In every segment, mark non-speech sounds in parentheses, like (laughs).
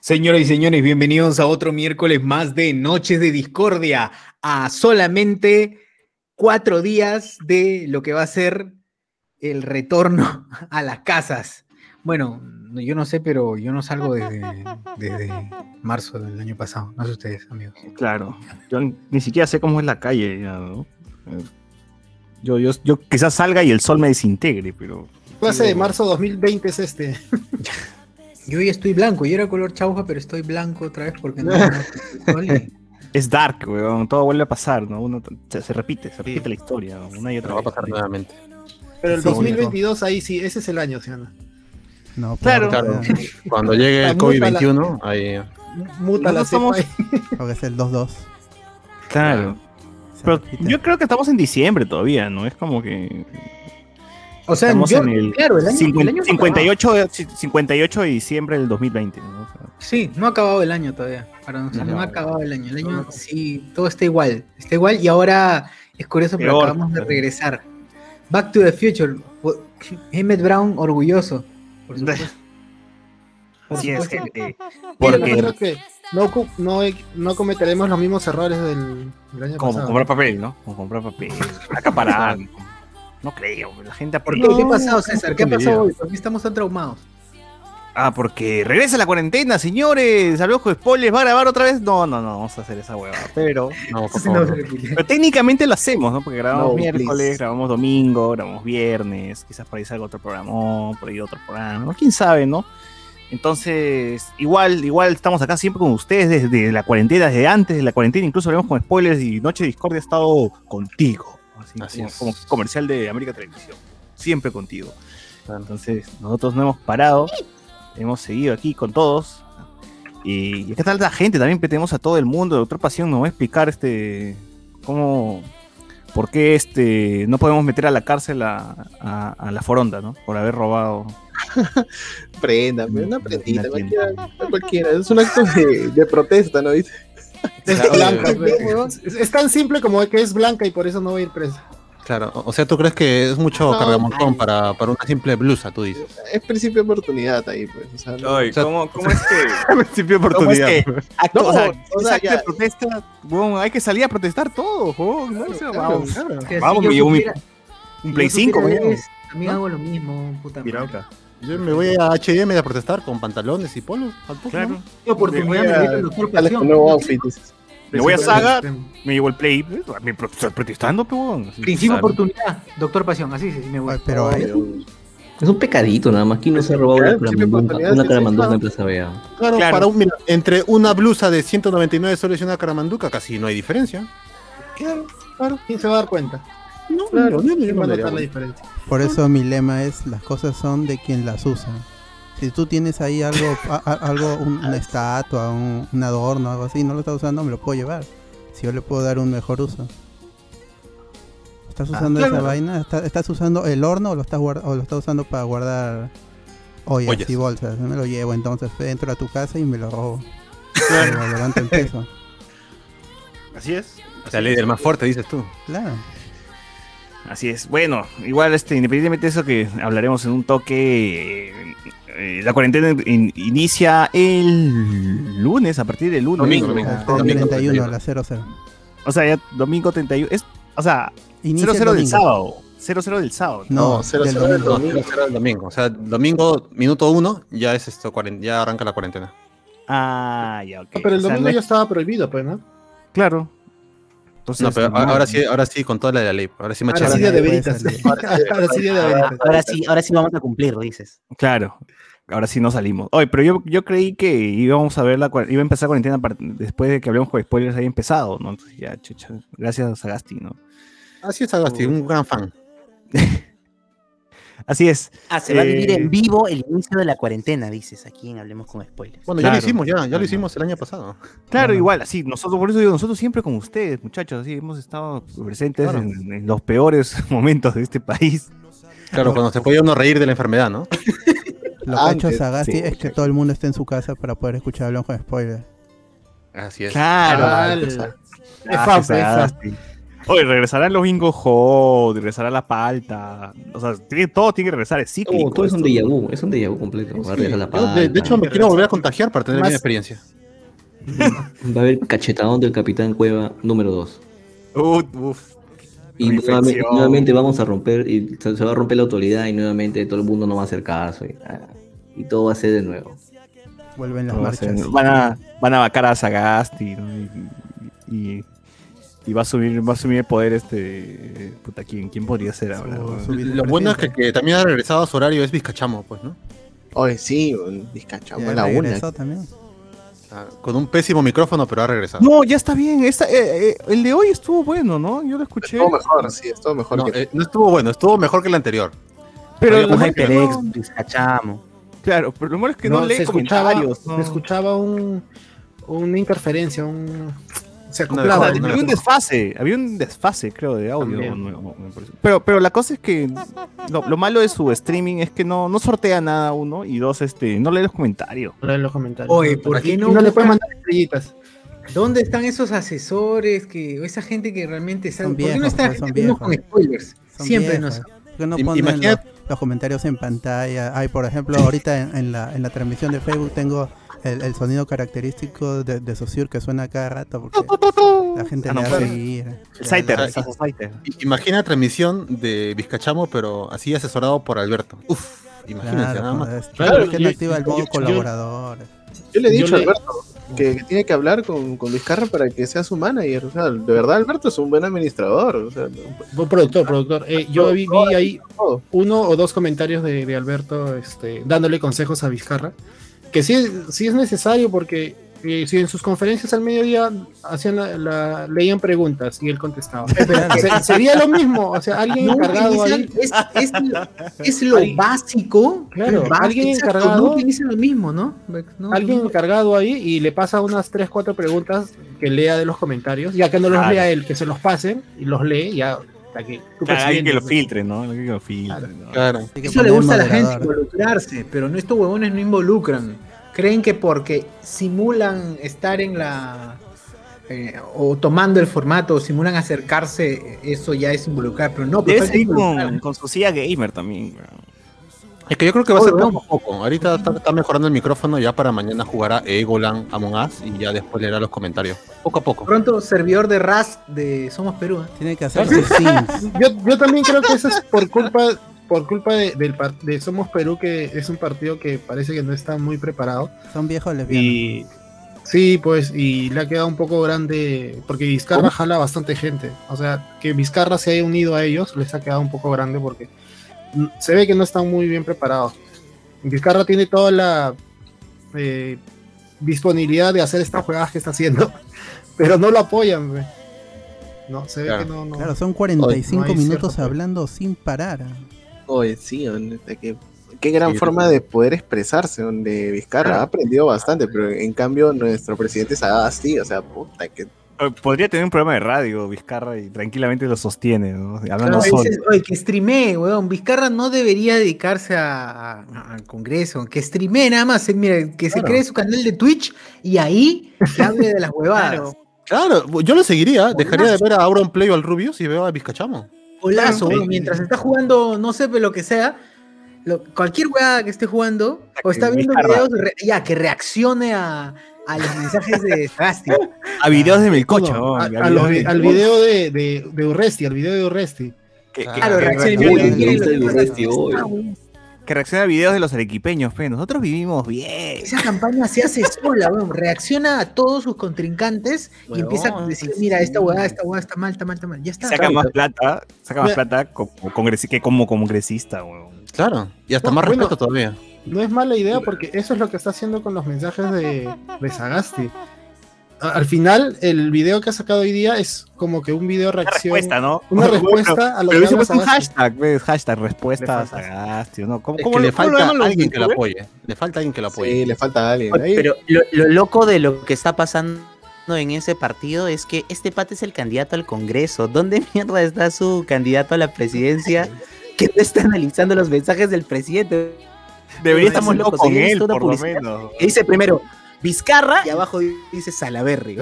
Señoras y señores, bienvenidos a otro miércoles más de Noches de Discordia, a solamente cuatro días de lo que va a ser el retorno (laughs) a las casas. Bueno, yo no sé, pero yo no salgo desde, desde marzo del año pasado. No sé ustedes, amigos. Claro, yo ni siquiera sé cómo es la calle, ya, ¿no? Yo, yo, yo quizás salga y el sol me desintegre, pero. Clase de marzo 2020 es este. (laughs) Yo hoy estoy blanco, yo era color chauja, pero estoy blanco otra vez porque no. no- no- (laughs) Es dark, weón. Todo vuelve a pasar, ¿no? Uno, se, se repite, se repite la historia, ¿no? una y otra va a vez. pasar nuevamente. Pero el Sí, 2022 ahí sí, ese es el año, ¿sí o no? No, Claro. pero- Claro. (laughs) Cuando llegue el La muta la- COVID-21, ahí. Muta la somos-. Porque (laughs) es el 2-2. Claro. Se Pero yo creo que estamos en diciembre todavía, ¿no? Es como que. O sea, Estamos yo, en el, claro, el año, cincuen- el año no 58, de- 58 de diciembre del 2020, ¿no? O sea, acaba. Sí, no ha acabado el año todavía. Para nosotros no, No. ha acabado el año. El año sí, todo está igual. Está igual y ahora es curioso, pero Peor. acabamos de regresar. Back to the Future. Emmett Brown orgulloso. Por (laughs) supuesto. Por Así es, gente. Porque Porque creo que no, no, no cometeremos los mismos errores del, del año como pasado. comprar papel, ¿no? Como comprar papel, (laughs) acaparar. No creo, la gente ¿Por qué? ¿Qué ha pasado, César? ¿Qué ha pasado hoy? ¿Por qué estamos tan traumados? Ah, porque regresa la cuarentena, señores. Saludos con spoilers. ¿Va a grabar otra vez? No, no, no, vamos a hacer esa hueva. (laughs) Pero, No, por Sí, no, favor. pero técnicamente lo hacemos, ¿no? Porque grabamos miércoles, please. grabamos domingo, grabamos viernes. Quizás por ahí salga otro programa, por ahí otro programa. ¿no? ¿Quién sabe, no? Entonces, igual, igual estamos acá siempre con ustedes desde la cuarentena, desde antes de la cuarentena, incluso hablamos con spoilers y Noche de Discordia ha estado contigo. Así, Así como, es. como comercial de América Televisión. Siempre contigo. Claro. Entonces, nosotros no hemos parado, hemos seguido aquí con todos. Y, y acá está la gente, también tenemos a todo el mundo. Doctor Pasión nos va a explicar este cómo, por qué este no podemos meter a la cárcel a, a- a la foronda, ¿no? Por haber robado. (laughs) Prenda, una prendita, cualquiera, cualquiera. Es un acto de, de protesta, ¿no? ¿Viste? Es Claro, blanca, obvio. es, es tan simple como que es blanca y por eso no va a ir presa. Claro, o sea, ¿tú crees que es mucho No, cargamontón para, para una simple blusa, tú dices? Es principio de oportunidad ahí, pues. O sea, no- ¿cómo, cómo (laughs) es que (laughs) Principio de ¿Cómo es que acto, No, o sea, o es sea, acto ya- de protesta? Bueno, hay que salir a protestar todos, huevón, ¿no? O sea, claro, vamos. claro. Que si Vamos, yo me llevo mi- supiera- Un si Play yo 5, supiera coño. es- También hago lo mismo, puta Mira madre. Yo me voy a H&M a protestar con pantalones y polos. oportunidad Me me nuevo outfit. Me voy a Saga, me llevo el Play. Me estoy protestando, bueno. Principio oportunidad, doctor Pasión, así sí, me voy. Ay, pero hay- Es un pecadito nada más. ¿Quién no se ha robado una Claro, siempre caramandunga, oportunidades, una sí, caramandunga sí, en Plaza Vea? Claro, Claro. para un, mira, entre una blusa de 199 soles y una caramanduca casi no hay diferencia. Claro, claro. ¿Quién se va a dar cuenta? No, Claro, no, no, ¿quién va a no, notar no, la diferencia? Por eso mi lema es las cosas son de quien las usa. Si tú tienes ahí algo, a- a- algo un- una estatua, un, un adorno, algo así, no lo estás usando, me lo puedo llevar. Si yo le puedo dar un mejor uso. ¿Estás Ah, usando claro. esa vaina? ¿Estás, estás usando el horno o lo estás, o lo estás usando para guardar ollas, Ollas. y bolsas? Me lo llevo, entonces entro a tu casa y me lo robo. Lo levanto en peso. (laughs) Así es. La ley del más fuerte, dices tú. Claro. Así es. Bueno, igual, este, independientemente de eso que hablaremos en un toque, eh, eh, la cuarentena in- inicia el lunes, a partir del lunes. Domingo, domingo. El domingo 31, 31. a las 00. O sea, ya domingo 31. Es, o sea, Inicia 0-0 el del domingo. sábado. 0-0 del sábado. No, No, cero, del cero del domingo. No, cero, cero el domingo. O sea, domingo, minuto uno, ya es esto, ya arranca la cuarentena. Ah, ya, ok. Ah, pero el O sea, domingo no es- ya estaba prohibido, pues, ¿no? Claro. Entonces, No, pero no, ahora sí, ahora sí, con toda la de la ley. Ahora sí, Ahora sí de veritas. (laughs) Ahora sí de veritas. Ahora sí, ahora sí vamos a cumplir, dices. Claro. Ahora sí no salimos. Oye, pero yo, yo creí que íbamos a ver la iba a empezar cuarentena después de que hablemos con spoilers haya empezado, ¿no? Entonces ya, chucha. Gracias a Gasti, ¿no? Así es, Agasti, un gran fan. (laughs) Así es. Ah, se va a vivir Eh, en vivo el inicio de la cuarentena, dices. Aquí en Hablemos con Spoilers. Bueno, ya Claro. lo hicimos, ya, ya Claro. lo hicimos el año pasado. Claro, Claro. igual, así, nosotros, por eso digo, nosotros siempre con ustedes, muchachos, así, hemos estado presentes Claro. en, en los peores (laughs) momentos de este país. Claro, cuando se podía uno reír de la enfermedad, ¿no? (laughs) Lo que ha hecho Sagasti sí, es que todo el mundo esté en su casa para poder escuchar Hablamos con spoilers. Así es. Claro. Ah, Es fan, que es fan. Oye, regresarán los bingo hot, regresará la palta. O sea, tiene- todo tiene que regresar, es cíclico. Todo, todo es un déjà vu, es un déjà vu completo. La de, de hecho, me quiero volver a contagiar para tener Más- bien experiencia. va a haber cachetadón del Capitán Cueva número 2. Uf, uf. Y nuevamente, nuevamente vamos a romper, y se, va a romper la autoridad y nuevamente todo el mundo no va a hacer caso. Y, y todo va a ser de nuevo. Vuelven las No va a ser- marchas. van, a, van a vacar a Sagasti, ¿no? Y, y- y va a subir, va a subir el poder este. Puta, ¿quién, quién podría ser ahora? Su- weón? su Lo bueno es que, también ha regresado a su horario es Vizcachamo, pues, ¿no? Oye, sí, a la una. también. Ah, Con un pésimo micrófono, pero ha regresado. No, ya está bien. esta- eh, eh, el de hoy estuvo bueno, ¿no? Yo lo escuché. Todo mejor, sí, es todo mejor No, que. eh, no estuvo bueno, estuvo mejor que el anterior. pero Un HyperX, no- bizcachamo. Claro, pero lo malo es que no, lee se escuchaba, comentarios. no. se escuchaba un, una interferencia, un se acoplaba. de- ¿no? había un desfase, había un desfase, creo, de audio. No- no- pero, pero la cosa es que lo, lo malo de su streaming es que no, no sortea nada uno y dos, este, no lee los comentarios. Lee en los comentarios. Oye, ¿por qué no no le puedes mandar estrellitas? ¿Dónde están esos asesores que o esa gente que realmente sabe? Son ¿Por qué no viejos, está pues, con viejos. spoilers? Son Siempre viejos. nos ¿Por qué no ponen imagínate- los, los comentarios en pantalla? Hay, por ejemplo, ahorita en, en la, en la transmisión de Facebook tengo el, el sonido característico de, de Saussure que suena cada rato porque la gente Ah, no, le da claro. seguir. El Saiter, el Imagina transmisión de Vizcachamo, pero así asesorado por Alberto. Uf, imagínense, nada Claro, más. pues, Claro, ¿por qué no yo- activa el yo- modo yo- colaborador? Yo le he Yo dicho a Alberto que, que tiene que hablar con, con Vizcarra para que sea su manager. O sea, de verdad, Alberto es un buen administrador. O sea, Buen productor, productor. Eh, yo vi, vi ahí uno o dos comentarios de, de Alberto este, dándole consejos a Vizcarra, que sí, sí es necesario porque eh, si en sus conferencias al mediodía hacían la, la- leían preguntas y él contestaba. (laughs) Se- sería lo mismo, o sea, alguien No encargado utilizan- ahí. es, es lo- es lo Alguien- básico. Claro, básico, alguien exacto, encargado- No lo mismo, ¿no? No, Alguien no. encargado ahí y le pasa unas 3, 4 preguntas que lea de los comentarios, ya que no los Claro. lea él, que se los pasen y los lee ya. Hasta que tu Claro, alguien que lo filtre, ¿no? Alguien que lo filtre. ¿no? Claro. Hay que Eso le gusta a la gente involucrarse, pero no estos huevones no involucran. Creen que porque simulan estar en la eh, o tomando el formato o simulan acercarse, eso ya es involucrar, pero no, pero Debe seguir involucrar. con, con su silla gamer también. weón. Es que yo creo que va a ser poco a poco. Ahorita está, está mejorando el micrófono, ya para mañana jugará Egolan Among Us y ya después leerá los comentarios. Poco a poco. Pronto servidor de RAS de Somos Perú. ¿eh? Tiene que hacer sus (laughs) sims. Yo, yo también creo que eso es por culpa por culpa de, del par- de Somos Perú, que es un partido que parece que no está muy preparado. Son viejos lesbianos. Y Sí, pues, y le ha quedado un poco grande, porque Vizcarra jala bastante gente. O sea, que Vizcarra se haya unido a ellos les ha quedado un poco grande porque se ve que no están muy bien preparados. Vizcarra tiene toda la eh, disponibilidad de hacer estas jugadas que está haciendo, (laughs) pero no lo apoyan. ve. No, se ve Claro. que no. no. Claro, son 45 no hay minutos cierto- hablando sin parar. Oye, sí, que, qué gran Sí, forma de poder expresarse, donde Vizcarra ha aprendido bastante, pero en cambio nuestro presidente Sagasti, o sea, puta, que podría tener un programa de radio, Vizcarra, y tranquilamente lo sostiene, ¿no? Hablando Oye, solo. dices, oye, que streamee, weón. Vizcarra no debería dedicarse a- a- al Congreso, que streamee nada más. eh, Mira, que se Claro. cree su canal de Twitch y ahí que hable de las huevadas. (laughs) Claro, yo lo seguiría. Dejaría de ver a Auron Play o al Rubius y veo a Vizcachamo. Golazo, Sí. weón, mientras está jugando, no sé, pero lo que sea, lo- cualquier hueá que esté jugando, o está viendo videos, re- ya, que reaccione a, a los mensajes de Sagasti. A videos de Melcocha, No, ¿no? a- A a videos los vi- de- al video de, de, de Urresti, al video de Urresti. que, Claro, reacciona a videos de los arequipeños, pe. Nosotros vivimos bien. Esa campaña se hace sola, weón. Reacciona a todos sus contrincantes y empieza a decir, sí. mira, esta hueá, esta hueá está mal, está mal, está mal. Ya está. Saca más plata, saca más Mira. plata como congresi- que como congresista, weón. Claro. Y hasta No, más bueno. respeto todavía. No es mala idea porque eso es lo que está haciendo con los mensajes de, de Sagasti. Al final, el video que ha sacado hoy día es como que un video Una reacción. respuesta, ¿no? Una respuesta a lo Pero que hubiese habla puesto un hashtag, ¿ves? Hashtag respuesta a Le falta. Sagasti, ¿no? ¿Cómo, Es cómo que le falta alguien que lo apoye. Le falta alguien que lo apoye. sí, le falta a alguien. Ahí- Pero lo, lo loco de lo que está pasando en ese partido es que este pata es el candidato al Congreso. ¿Dónde (laughs) mierda está su candidato a la presidencia que no está analizando los mensajes del presidente? Debería estar Estamos muy locos, con él, por lo menos. Que dice primero Vizcarra y abajo dice Salaberry.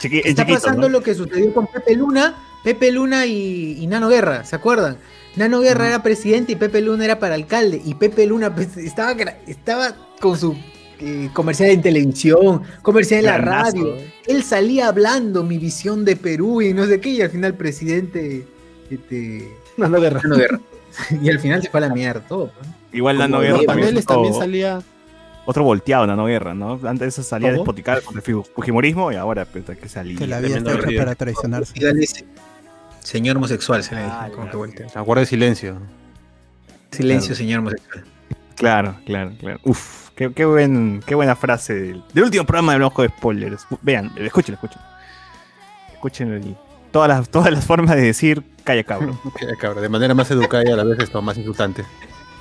Chiqui- es Está chiquito, pasando ¿no? lo que sucedió con Pepe Luna, Pepe Luna y, y Nano Guerra, ¿se acuerdan? Nano Guerra era presidente y Pepe Luna era para alcalde. Y Pepe Luna pues, estaba, estaba con su eh, comercial en televisión, comercial en la Granazo, radio. Él salía hablando mi visión de Perú y no sé qué, y al final presidente. Este, No, no, guerra. Nano Guerra. (laughs) y al final se fue a la mierda todo. pues. Igual Nano Guerra Los también, salía. otro volteado Nano Guerra, ¿no? Antes eso salía ¿Cómo? despoticar contra el fujimorismo y ahora pues, que salía. Que la vida está hecha para traicionarse. Señor homosexual, se le Ah, voltea. La guardia de silencio. Silencio, Claro. señor homosexual. Claro, claro, claro. Uf, qué, qué, buen, qué buena frase del, del último programa de Ojo de Spoilers. Vean, escuchen, escuchen. Escuchen el- todas las, todas las formas de decir calla cabrón. Eh, (laughs) cabrón, de manera más educada y a la vez esto más insultante.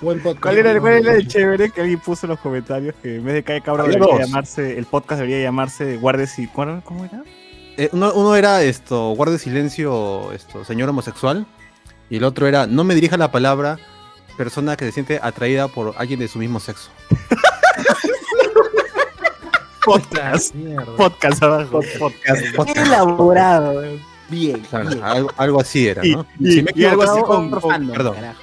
Buen podcast. ¿Cuál era, cuál era el chévere que alguien puso en los comentarios? Que en vez de cabrón Había debería dos. llamarse, el podcast debería llamarse Guardes y. ¿cuál- ¿Cómo era? Eh, uno, uno era esto, guardia de silencio, esto, señor homosexual. Y el otro era, no me dirija la palabra persona que se siente atraída por alguien de su mismo sexo. (laughs) Podcast. Podcast abajo. Podcast. Qué elaborado. Bien. Claro, bien. algo, algo así era, Y- ¿no? y- me he y algo así con- con- perdón. Carajo.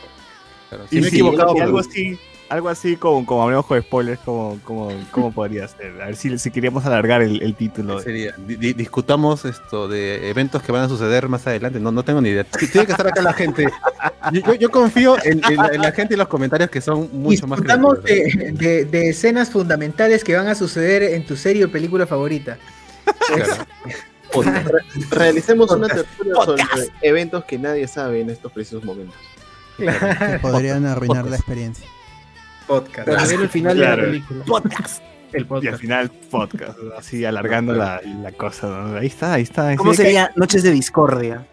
Claro, si Y me he sí, equivocado, algo así, algo así como, como hablamos de spoilers, como, como, como podría ser. A ver si, si queríamos alargar el, el título. sería, di- di- discutamos esto de eventos que van a suceder más adelante. No, no tengo ni idea. Tiene que estar acá la gente. Yo, confío en, en la, en la gente y los comentarios que son mucho más Discutamos de, de- de escenas fundamentales que van a suceder en tu serie o película favorita. Claro. Re- Realicemos una tertulia sobre eventos que nadie sabe en estos precisos momentos. Que podrían arruinar la experiencia. Podcast. Para ver el final Claro. de la película. Podcast. El Y al podcast. final, podcast. (laughs) Así alargando la, la cosa. ¿no? Ahí está, ahí está. ¿Cómo que- sería Noches de Discordia?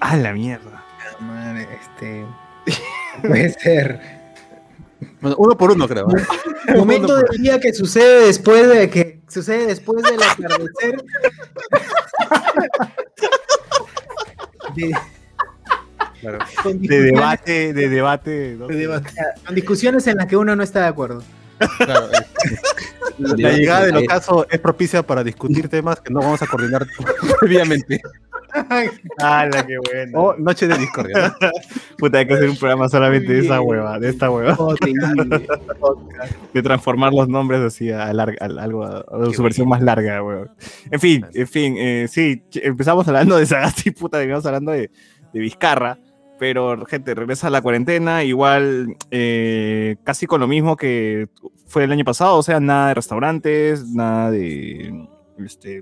Ah, la mierda. Madre, este. (laughs) Puede ser. Bueno, uno por uno, creo. (laughs) ¿eh? Momento del día que sucede después de que sucede después del atardecer. De- Claro. (laughs) De debate, de debate. ¿no? De debate. con discusiones en las que uno no está de acuerdo. Claro, eh, La llegada del ocaso es propicia para discutir temas que no vamos a coordinar (laughs) previamente. La que buena. O noche de discordia. ¿no? (laughs) Puta, hay que hacer un programa solamente de esa hueva, de esta hueva. Increíble. de transformar los nombres así a, larga- a algo a, a su versión más larga, weón. En fin, en fin, eh, sí, empezamos hablando de Sagasti, puta, terminamos hablando de, de Vizcarra, pero gente, regresa a la cuarentena, igual eh, casi con lo mismo que fue el año pasado, o sea, nada de restaurantes, nada de... Este,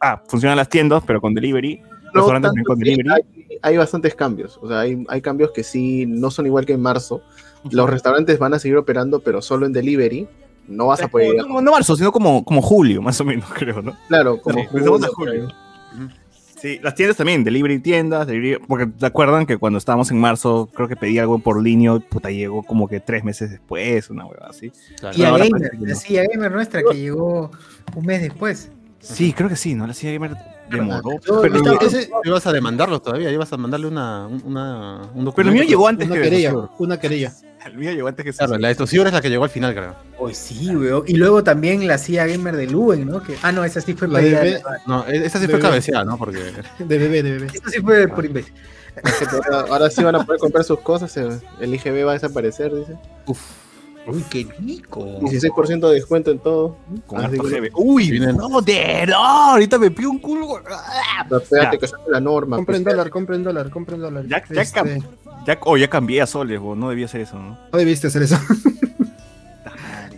ah, funcionan las tiendas, pero con delivery. No restaurantes tanto, con delivery. hay, hay bastantes cambios. O sea, hay, hay cambios que sí no son igual que en marzo. Los restaurantes van a seguir operando, pero solo en delivery. No vas a poder a- No, no marzo, sino como, como julio, más o menos, (laughs) creo, ¿no? Claro, como Sí, empezamos a julio, julio. Sí, las tiendas también, delivery tiendas, delivery- porque te acuerdan que cuando estábamos en marzo, creo que pedí algo por línea, puta, llegó como que tres meses después, una hueva así. Claro. Y a Gamer, no. la silla Gamer nuestra que llegó un mes después. Sí, creo que sí, ¿no? La silla gamer demoró. Pero, yo- Ese, ibas a demandarlo todavía, ibas a mandarle una, una, un documento. pero el mío llegó antes Una que querella. Una querella. (laughs) El mío llegó antes que Claro, la de es la que llegó al final, creo. Pues sí, weón. Y luego también la silla Gamer de Luen, ¿no? Que, ah, no, esa sí fue La de No, e- esa sí De fue cabeceada, ¿no? Porque (laughs) De bebé, de bebé. Esa sí fue por imbécil. Ahora, sí van a poder comprar sus cosas. El IGB va a desaparecer, dice. Uy, qué rico. 16% de descuento en todo. con harto GB. Uy, Vienen- no, de no, ahorita me pido un culo. pero Espérate Ya. que sale la norma. Compren pues. dólar, compren dólar, compren dólar. Ya- ya Este, cam- Ya, oh, ya cambié a soles, bo, no debía hacer eso, ¿no? No debiste hacer eso.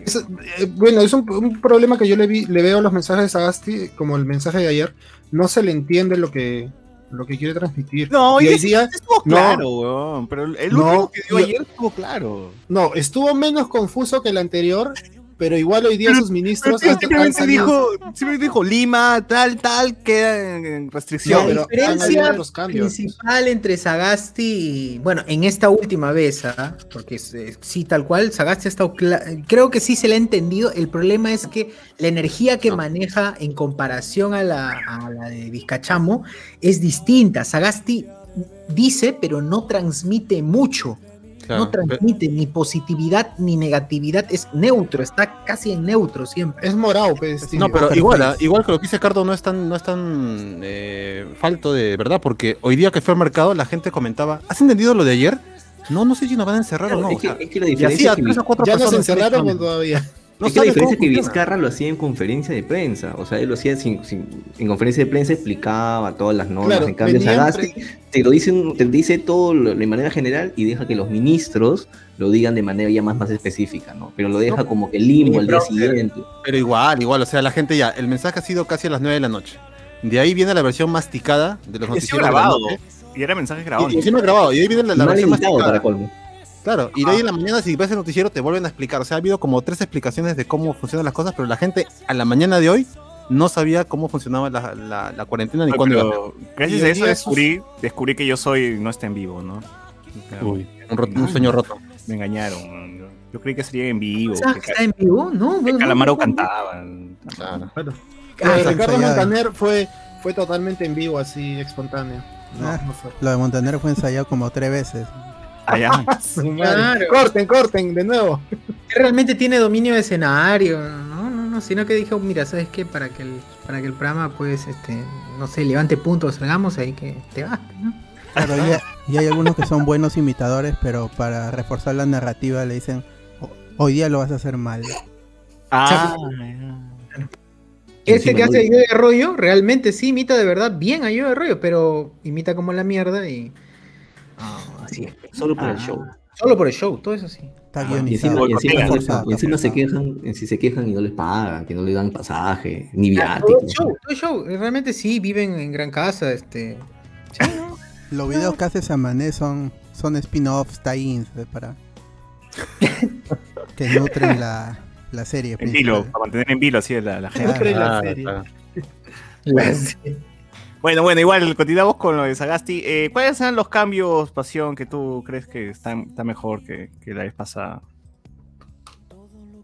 Es, eh, bueno, es un, un problema que yo le, vi, le veo a los mensajes de Sagasti, como el mensaje de ayer. No se le entiende lo que, lo que quiere transmitir. No, y día, Estuvo no. claro, weón, pero el No, último que dio ayer estuvo claro. no, estuvo menos confuso que el anterior, pero igual hoy día Pero- sus Pero ministros sí, han, han simplemente dijo, simplemente dijo Lima, tal, tal, queda en- restricción. Pero diferencia han cambios. principal entre Sagasti y, bueno, en esta última vez, ¿ah? porque eh, sí, tal cual, Sagasti ha estado cla- creo que sí se le ha entendido, el problema es que la energía que No. maneja en comparación a la, a la de Vizcachamo es distinta, Sagasti dice pero no transmite mucho, Claro, no transmite ni positividad ni negatividad, es neutro, está casi en neutro siempre. Es morado, pues. No, pero igual, ah, igual que lo que dice Cardo no es tan, no es tan eh, falto de verdad, porque hoy día que fue al mercado la gente comentaba, ¿has entendido lo de ayer? No, no sé si nos van a encerrar o no. es, o que, sea, es que la y diferencia así es a que, tres o cuatro Ya nos personas encerraron explican. todavía. No es que la diferencia es que funciona. Vizcarra lo hacía en conferencia de prensa. O sea, él lo hacía sin, sin- en conferencia de prensa, explicaba todas las normas. Claro, en cambio, Sagasti te lo dice, un- te dice todo lo- de manera general y deja que los ministros lo digan de manera ya más, más específica, ¿no? Pero lo deja como que limbo al día siguiente. Pero igual, igual, o sea, la gente ya, el mensaje ha sido casi a las 9 de la noche. De ahí viene la versión masticada de los Y noticieros de la grabado. noche. Y era mensaje grabado. Y, y encima grabado, y ahí viene la, la versión masticada. para colmo. Claro, y de ahí en la mañana si ves el noticiero te vuelven a explicar. O sea, ha habido como tres explicaciones de cómo funcionan las cosas, pero la gente a la mañana de hoy no sabía cómo funcionaba la, la- la cuarentena ni Ay, cuándo gracias a eso esos- descubrí, descubrí que yo soy no está en vivo, ¿no? O Uy, un, sueño roto. Me engañaron. Yo, creí que sería en vivo. ¿Sabes Que, que está en vivo? No, que no, Calamaro no, no. cantaba. Claro. Bueno, Ah, lo de está Ricardo ensayado. Montaner fue, fue totalmente en vivo, así, espontáneo. No, Ah. no fue. Lo de Montaner fue ensayado como tres veces. Allá. (laughs) Claro. Corten, corten, de nuevo. que realmente tiene dominio de escenario, no, no, no, sino que dijo, mira, ¿sabes qué? Para que el, para que el programa, pues, este, no sé, levante puntos, salgamos ahí que te vas, ¿no? Claro, y, y hay algunos que son buenos imitadores, pero para reforzar la narrativa le dicen, "O- hoy día lo vas a hacer mal. Ah, Este Encima, que hace muy- a Yo de Rollo, realmente sí imita de verdad bien a Yo de Rollo, pero imita como la mierda y... así es. Solo por el Ah, show. Solo por el show, todo eso sí. Está Y guionizado. encima, y encima, y encima se quejan, y si se quejan y no les pagan, que no le dan pasaje, ni Ah, todo viáticos. el show, todo el show. Realmente sí, viven en gran casa, este... Sí, ¿no? (laughs) Los videos que hace Samané son, son spin-offs, tie-ins eh, para que nutren la, la serie. en vilo, para mantener en vilo así la, la gente. Nutre la serie. (laughs) (laughs) Bueno, bueno, igual continuamos con lo de Sagasti. Eh, ¿Cuáles son los cambios, pasión, que tú crees que están está mejor que, que la vez pasada?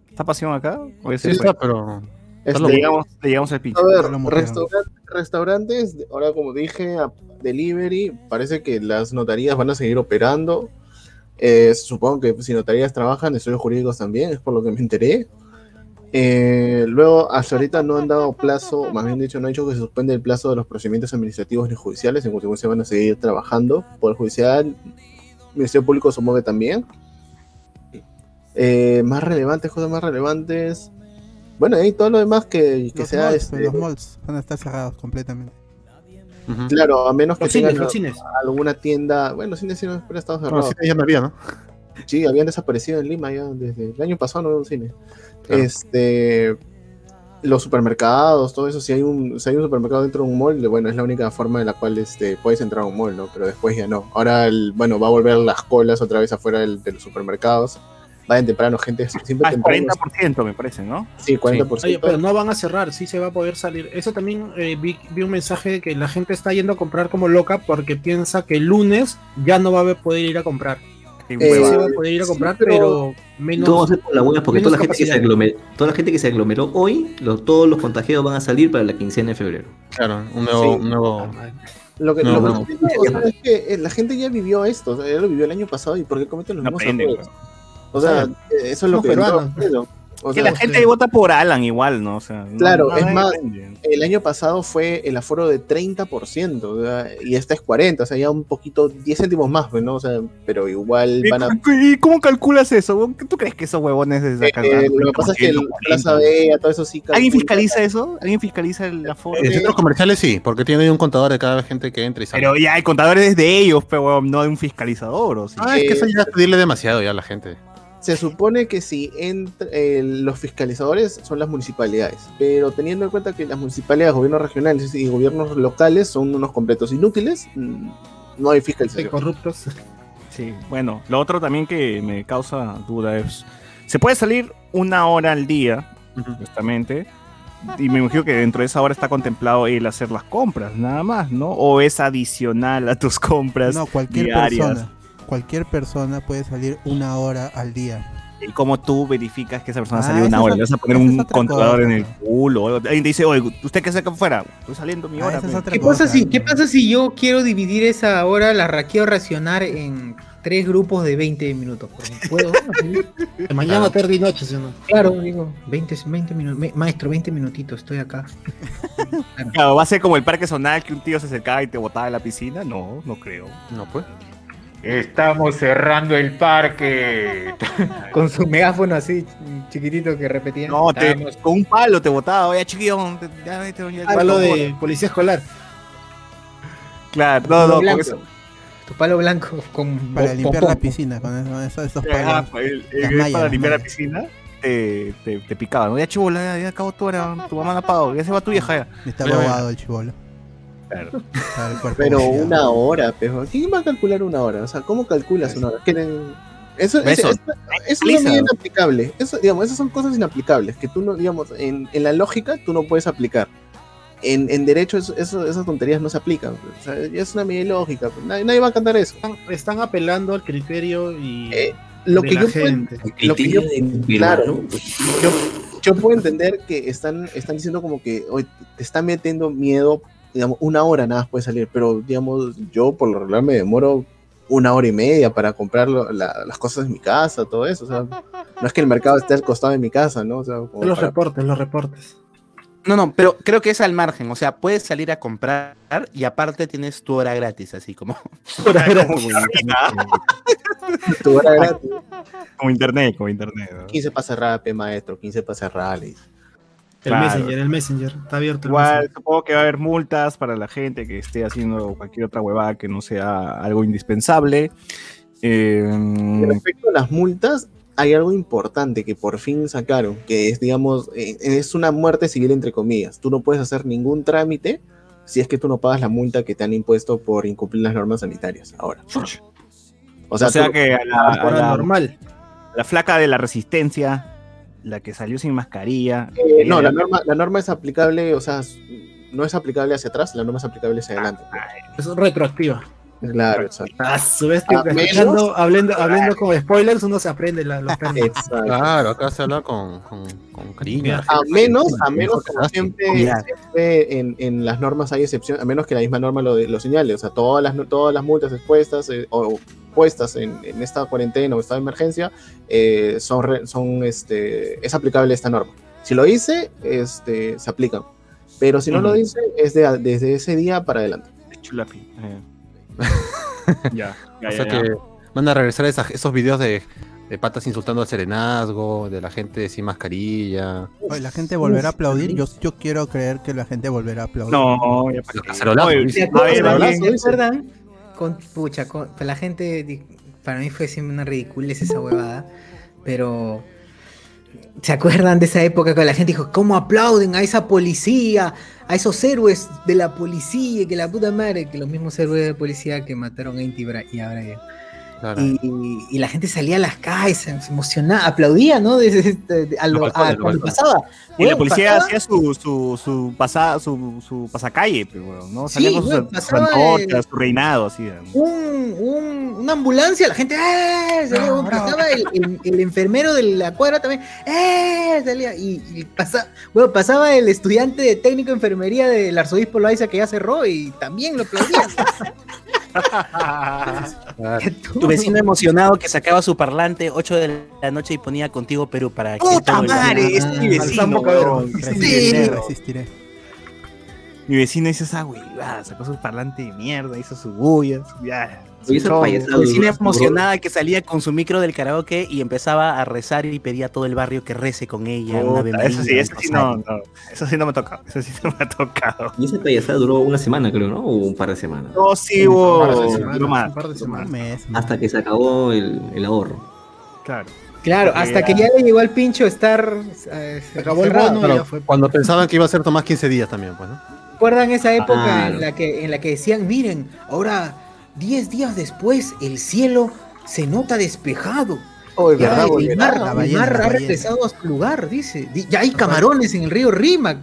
¿Está pasión acá? ¿O Sí, está, pero. Este, le, llegamos, le llegamos al pinche. A ver, Ya lo mutearon. restauran- restaurantes, ahora como dije, a- delivery, parece que las notarías van a seguir operando. Eh, supongo que si notarías trabajan, estudios jurídicos también, es por lo que me enteré. Eh, luego, hasta ahorita no han dado plazo, más bien dicho, no han dicho que se suspende el plazo de los procedimientos administrativos ni judiciales, en consecuencia van a seguir trabajando. Por el judicial, Ministerio Público supongo que también. Eh, más relevantes, cosas más relevantes. Bueno, y todo lo demás que, que Los sea malls, este, los malls van a estar cerrados completamente. Claro, a menos que Los cines, tengan los cines. alguna tienda. Bueno, cines sí no Bueno, cerrados. sí, ya no había, ¿no? Sí, habían desaparecido en Lima ya desde el año pasado, no había un cine. Claro. Este. Los supermercados, todo eso, si hay un, si hay un supermercado dentro de un mall, bueno, es la única forma en la cual este, puedes entrar a un mall, ¿no? Pero después ya no. Ahora, el- bueno, va a volver las colas otra vez afuera del- de los supermercados. Vayan temprano, gente, siempre Ah, temprano. 40% me parece, ¿no? Sí, 40%. Oye, pero no van a cerrar, sí se va a poder salir. Eso también eh, vi, vi un mensaje de que la gente está yendo a comprar como loca porque piensa que el lunes ya no va a poder ir a comprar. Eh, Sí va a poder ir a sí, comprar, pero- pero, menos. Todo va a ser por la buena, porque toda la, gente que se aglomeró, toda la gente que se aglomeró hoy, los- todos los contagiados van a salir para la quincena de febrero. Claro, un nuevo. Sí. un nuevo... Lo que, No, lo que no. digo, o sea, es que eh, la gente ya vivió esto, o sea, ya lo vivió el año pasado y ¿por qué cometen los No mismos errores? O sea, eh, eso es lo Somos que peruanos. O que sea, la gente vota por Alan igual, ¿no? O sea, no- Claro, es más, depende. el año pasado fue el aforo de 30%, o sea, y este es 40, o sea, ya un poquito, 10 céntimos más, ¿no? O sea, pero igual ¿Y van a... ¿Y cómo calculas eso? ¿Tú crees que esos huevones de sacan Eh, lo que pasa es que el Plaza B, a todo eso sí... ¿Alguien fiscaliza eso? ¿Alguien fiscaliza el aforo? En centros comerciales sí, porque tiene un contador de cada gente que entra y sale. Pero ya hay contadores de ellos, pero no de un fiscalizador, ¿o sí? Ah, es que eso ya es pedirle demasiado ya a la gente. Se supone que si entra- eh, los fiscalizadores son las municipalidades, pero teniendo en cuenta que las municipalidades, gobiernos regionales y gobiernos locales son unos completos inútiles, mm, no hay fiscalización. corruptos. (laughs) Sí, bueno, lo otro también que me causa duda es, se puede salir una hora al día, justamente, y me imagino que dentro de esa hora está contemplado el hacer las compras, nada más, ¿no? O es adicional a tus compras No, cualquier diarias. persona. Cualquier persona puede salir una hora al día. ¿Y cómo tú verificas que esa persona Ah, salió una hora? ¿Le vas a poner un controlador cosa. en el culo? Alguien te dice, oye, ¿usted qué saca afuera? Estoy saliendo mi Ah, hora. esa es pe". otra ¿Qué cosa. pasa, si, ¿Qué pasa si yo quiero dividir esa hora, la ra- quiero racionar en tres grupos de 20 minutos. ejemplo. ¿Puedo? (laughs) Mañana, tarde y noche, ¿sí no? Claro, digo, 20, 20 minutos. Maestro, 20 minutitos, estoy acá. (laughs) Claro, va a ser como el parque zonal que un tío se acercaba y te botaba en la piscina. No, no creo. No, pues. Estamos cerrando el parque. (laughs) Con su megáfono así chiquitito que repetía. No, te- con un palo te botaba. Oye, chiquillo, ya Palo de policía escolar. Claro, no, no, con blanco. eso. Tu palo blanco con Para limpiar la piscina con eso, eso- esos Ah, palos. el- el- Las el- mallas, para limpiar la piscina, te, te, te picaban. ¿no? Ya chibola, ya, ya acabó tu hora, tu mamá no ha pagado, ya se va tu vieja ya. Estaba Pero- ahogado el chivolo. Claro. (laughs) Pero una hora, pero ¿quién va a calcular una hora? O sea, ¿cómo calculas una hora? ¿Quieren- Eso, eso, Eso. eso, eso no es inaplicable. Eso, digamos, esas son cosas inaplicables que tú no, digamos, en, en la lógica tú no puedes aplicar. En, en derecho eso, eso- esas tonterías no se aplican. O sea, es una medida lógica. pues, Nadie, nadie va a cantar eso. Están, están apelando al criterio y Eh, Lo de que la yo puedo, lo que yo, claro, ¿no? yo, yo puedo entender que están, están diciendo como que "Oye, te están metiendo miedo, digamos, una hora nada más puede salir, pero digamos, yo por lo regular me demoro una hora y media para comprar lo- la- las cosas en mi casa, todo eso. O sea, no es que el mercado esté al costado de mi casa, ¿no? O sea, como Los para- reportes, los reportes. No, no, pero creo que es al margen. O sea, puedes salir a comprar y aparte tienes tu hora gratis, así como. tu hora (laughs) gratis. Como internet, como internet. ¿no? 15 para cerrar, maestro, 15 para cerrar. El Claro. Messenger, el Messenger. Está abierto el Igual, Messenger. supongo que va a haber multas para la gente que esté haciendo cualquier otra huevada que no sea algo indispensable. Eh, Y respecto a las multas, hay algo importante que por fin sacaron, que es, digamos, eh, es una muerte civil entre comillas. Tú no puedes hacer ningún trámite si es que tú no pagas la multa que te han impuesto por incumplir las normas sanitarias ahora. o sea, tú- que a la, a Por la- normal. la flaca de la resistencia, la que salió sin mascarilla. eh, no, la ella- norma, la norma es aplicable, o sea, no es aplicable hacia atrás, la norma es aplicable hacia adelante. Es retroactiva. Claro, exacto. A su vez, hablando, hablando con spoilers, uno se aprende la- los. Claro, acá se habla con, con, con cariño. A menos, a menos, que como siempre, siempre en, en las normas hay excepción, a menos que la misma norma lo, de- lo señale. O sea, todas las, todas las multas expuestas eh, o puestas en, en esta cuarentena o estado de emergencia eh, son, re- son este, es aplicable esta norma. Si lo dice, este, se aplican. Pero si no lo Ujú. dice, es de, desde ese día para adelante. Chulapi. eh. Ya, (laughs) ya, O sea ya, ya. que van a regresar esas- esos videos de, de patas insultando al serenazgo, de la gente sin mascarilla. Oye, ¿La gente volverá a aplaudir? Yo, yo quiero creer que la gente volverá a aplaudir. No, ya para. Con, pucha, con- la gente, para mí fue siempre una ridiculez esa huevada, pero ¿se acuerdan de esa época que la gente dijo, ¿cómo aplauden a esa policía, a esos héroes de la policía, que la puta madre, que los mismos héroes de la policía que mataron a Inti Bra- y a Brian? Claro. Y, y la gente salía a las calles, se emocionaba, aplaudía, ¿no? De- de- de- de- a lo- a- los cuando pasaba. Y la Weón, policía pasaba- hacía su, su, su, pasa, su, su pasacalle, pero, weón, ¿no? Salía Sí, con sus, weón, sus pasaba, antorchas, su reinado, así. ¿no? un, un- una ambulancia, la gente, ¡eh! Salía, weón, pasaba el, el- el enfermero de la cuadra también, ¡eh! Salía, y, y pasa, bueno, pasaba el estudiante de técnico de enfermería del arzobispo Loaiza que ya cerró y también lo aplaudía. (laughs) Claro. Tu vecino emocionado que sacaba su parlante 8 de la noche y ponía contigo Perú para que ¡Puta todo el- madre! Es mi vecino, resistiré. Mi vecino hizo esa huevada, sacó su parlante de mierda, hizo sus bullas, ya. Oye, esa vecina duró- emocionada que salía con su micro del karaoke y empezaba a rezar y pedía a todo el barrio que rece con ella. una Ave Puta, eso sí, eso sí no, no, eso sí no me ha tocado, eso sí no me ha tocado. Y esa payasada duró una semana, creo, ¿no? O un par de semanas. No, sí Un hubo, un par de semanas. Un mes. Hasta que se acabó el, el ahorro. claro. Claro, Porque hasta ya- que ya le llegó al pincho estar. eh, Se acabó el y Claro, fue. cuando pensaban que iba a ser tomás 15 días también, pues, ¿no? ¿Recuerdan esa época Claro. en la que en la que decían, miren, ahora 10 días después el cielo se nota despejado? Oh, Ya, verdad, el mar, La el ballena, mar la ha regresado a su lugar, dice. Di- Ya hay camarones en el río Rímac.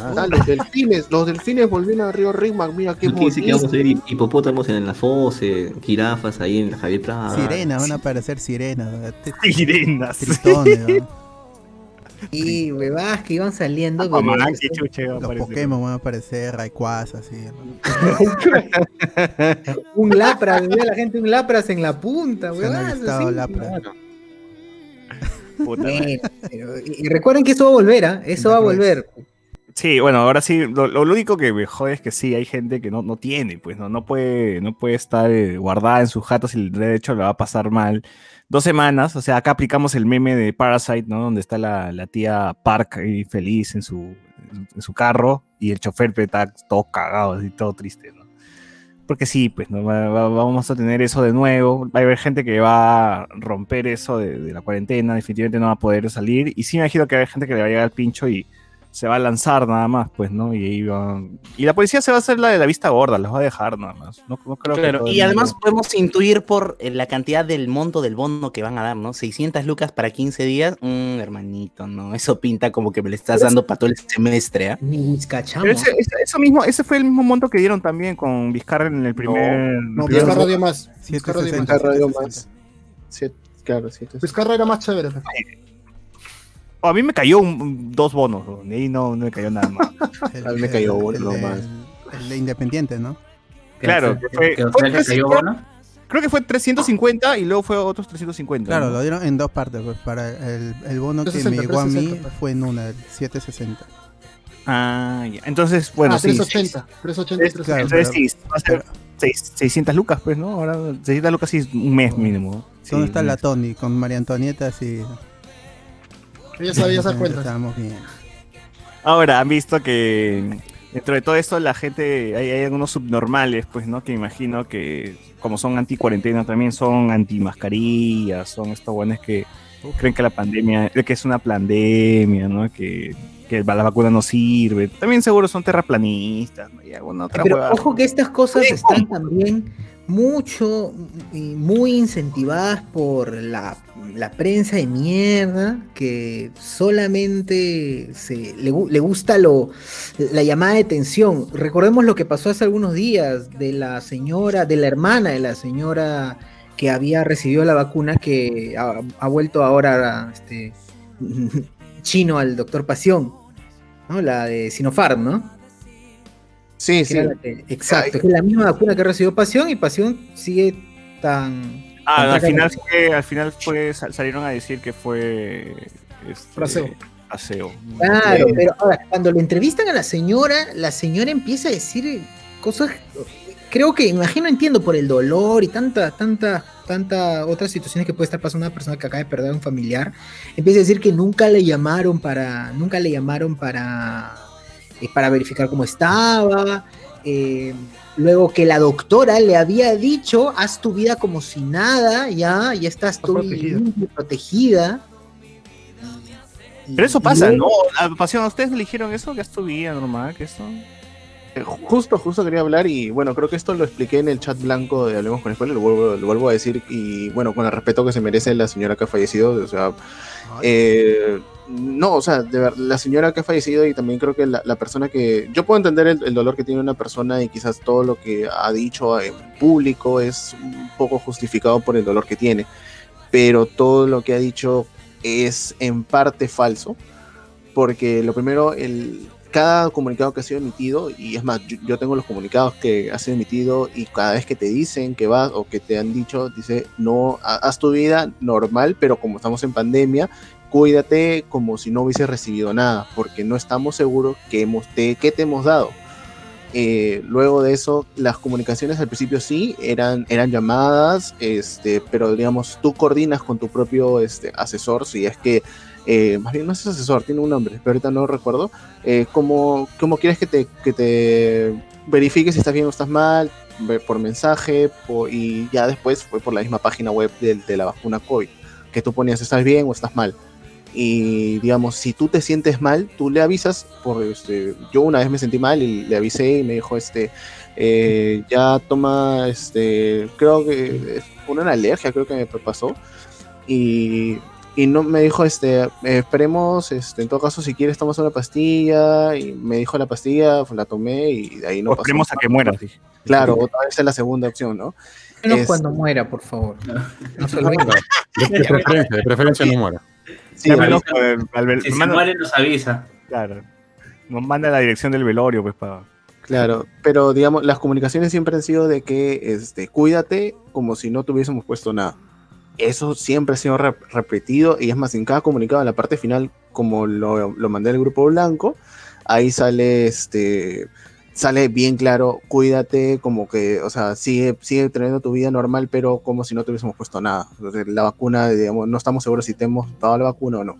Ah, los delfines, los delfines volvieron al río Rimac, mira qué Aquí dice que vamos a bonito. ver hipopótamos en la fosse, jirafas ahí en la Javier Prada. Sirenas, van a aparecer sirenas. Sirenas. Tritones, ¿no? Y huevadas que iban saliendo. pero- Aquaman, qué chucha iba a Los aparecer. Pokémon van a aparecer, Rayquaza, así. (laughs) un Lapras, veía la gente un Lapras en la punta, huevadas. Puta pero- y, y recuerden que eso va a volver, ¿ah? Eso va a volver. Sí, bueno, ahora sí, lo, lo único que me jode es que sí, hay gente que no, no tiene, pues no, no puede, no puede estar eh, guardada en sus jatos y de hecho le va a pasar mal. Dos semanas, o sea, acá aplicamos el meme de Parasite, ¿no? Donde está la, la tía Park ahí feliz en su, en su carro y el chofer está todo cagado, así todo triste, ¿no? Porque sí, pues ¿no? Va- va- vamos a tener eso de nuevo. Va a haber gente que va a romper eso de, de la cuarentena, definitivamente no va a poder salir. Y sí me imagino que hay gente que le va a llegar al pincho y se va a lanzar nada más, pues, ¿no? Y ahí va... Y la policía se va a hacer la de la vista gorda, los va a dejar nada más. No, no creo que Claro, todo el y además mundo- podemos intuir por eh, la cantidad del monto del bono que van a dar, ¿no? 600 lucas para 15 días, mm, hermanito, ¿no? Eso pinta como que me le estás dando para todo el semestre, ¿ah? Ni Pero bizcachamos. ese, ese- eso mismo, ese fue el mismo monto que dieron también con Vizcarra en el primer... No, Vizcarra dio más. Vizcarra dio 760. más. Vizcarra dio más. Sí, claro, sí. Vizcarra era más chévere. Oh, a mí me cayó un- dos bonos, ¿no? de ahí no, no me cayó nada más. El, (laughs) A mí me cayó uno nomás. el- de Independiente, ¿no? Claro, que, fue- que fue cayó bono. Creo que fue 350 y luego fue otros 350. Claro, ¿no? lo dieron en dos partes. Pues para el, el bono que 360, me llegó a mí 360, fue en una, el 760. Ah, ya. Entonces, bueno, ah, sí. 380. 380 y Es- 360. Entonces pero- sí, va a ser seis- 600 lucas, pues, ¿no? Ahora 600 lucas sí es un mes mínimo. Sí, ¿Dónde está un la. Tony? Con María Antonieta, sí. Ella sabía esas cuentas. Estábamos bien. Ahora, han visto que dentro de todo esto la gente, hay, hay algunos subnormales, pues, ¿no? Que imagino que como son anti-cuarentena también son anti-mascarillas, son estos buenos que creen que la pandemia, que es una pandemia, ¿no? Que, que la vacuna no sirve. También seguro son terraplanistas, ¿no? Y alguna otra Pero ojo que estas cosas están también mucho y muy incentivadas por la, la prensa de mierda que solamente se, le, le gusta lo, la llamada de atención. Recordemos lo que pasó hace algunos días de la señora, de la hermana de la señora que había recibido la vacuna que ha, ha vuelto ahora este, (laughs) chino al doctor Pasión, ¿no? La de Sinopharm, ¿no? Sí, Que sí. que- exacto, que es la misma vacuna que recibió Pasión y Pasión sigue tan... Ah, tan al final, fue, al final fue, sal- salieron a decir que fue este, Placebo. placebo. Claro, pero ahora, cuando lo entrevistan a la señora, la señora empieza a decir cosas, creo que, imagino, entiendo por el dolor y tanta, tanta, tanta otras situaciones que puede estar pasando una persona que acaba de perder a un familiar, empieza a decir que nunca le llamaron para, nunca le llamaron para, eh, para verificar cómo estaba, eh, luego que la doctora le había dicho, haz tu vida como si nada, ya, ya estás tú protegida. protegida. Pero eso pasa, ¿no? A Pasión, ¿a ustedes le dijeron eso? Que es tu vida normal, que eso... Eh, ju- Justo, justo quería hablar y bueno, creo que esto lo expliqué en el chat blanco de Hablemos con Spoiler, lo vuelvo, lo vuelvo a decir y bueno, con el respeto que se merece la señora que ha fallecido, o sea, eh, no, o sea, de ver, la señora que ha fallecido y también creo que la, la persona que, yo puedo entender el, el dolor que tiene una persona y quizás todo lo que ha dicho en público es un poco justificado por el dolor que tiene, pero todo lo que ha dicho es en parte falso, porque lo primero, el, cada comunicado que ha sido emitido, y es más, yo, yo tengo los comunicados que ha sido emitido y cada vez que te dicen que vas o que te han dicho, dice, no, ha- haz tu vida normal, pero como estamos en pandemia, cuídate como si no hubieses recibido nada, porque no estamos seguros que hemos, de qué te hemos dado. Eh, luego de eso, las comunicaciones al principio sí eran, eran llamadas, este, pero digamos, tú coordinas con tu propio este, asesor, si es que, eh, más bien no es asesor, tiene un nombre, pero ahorita no recuerdo, eh, cómo, cómo quieres que te, que te verifique si estás bien o estás mal, por mensaje, po- y ya después fue por la misma página web de, de la vacuna COVID, que tú ponías estás bien o estás mal. Y digamos, si tú te sientes mal, tú le avisas. Por, este, yo una vez me sentí mal y le avisé y me dijo, este, eh, ya toma, este, creo que una alergia, creo que me pasó. Y, y no me dijo, este, esperemos, este, en todo caso, si quieres tomas una pastilla. Y me dijo la pastilla, pues, la tomé y de ahí no O pasó esperemos a que mueras, dije. Claro, otra vez es la segunda opción, ¿no? Menos Es- cuando muera, por favor. No se. De, de preferencia, de preferencia no muera. Sí, al vel- Si se manda- muere, nos avisa. Claro. Nos manda la dirección del velorio, pues, para. Claro, pero digamos, las comunicaciones siempre han sido de que este, cuídate como si no tuviésemos puesto nada. Eso siempre ha sido rep- repetido y es más, en cada comunicado, en la parte final, como lo, lo mandé al grupo blanco, ahí sale este sale bien claro, cuídate, como que, o sea, sigue, sigue teniendo tu vida normal, pero como si no tuviésemos puesto nada. La vacuna, digamos, no estamos seguros si te hemos dado la vacuna o no.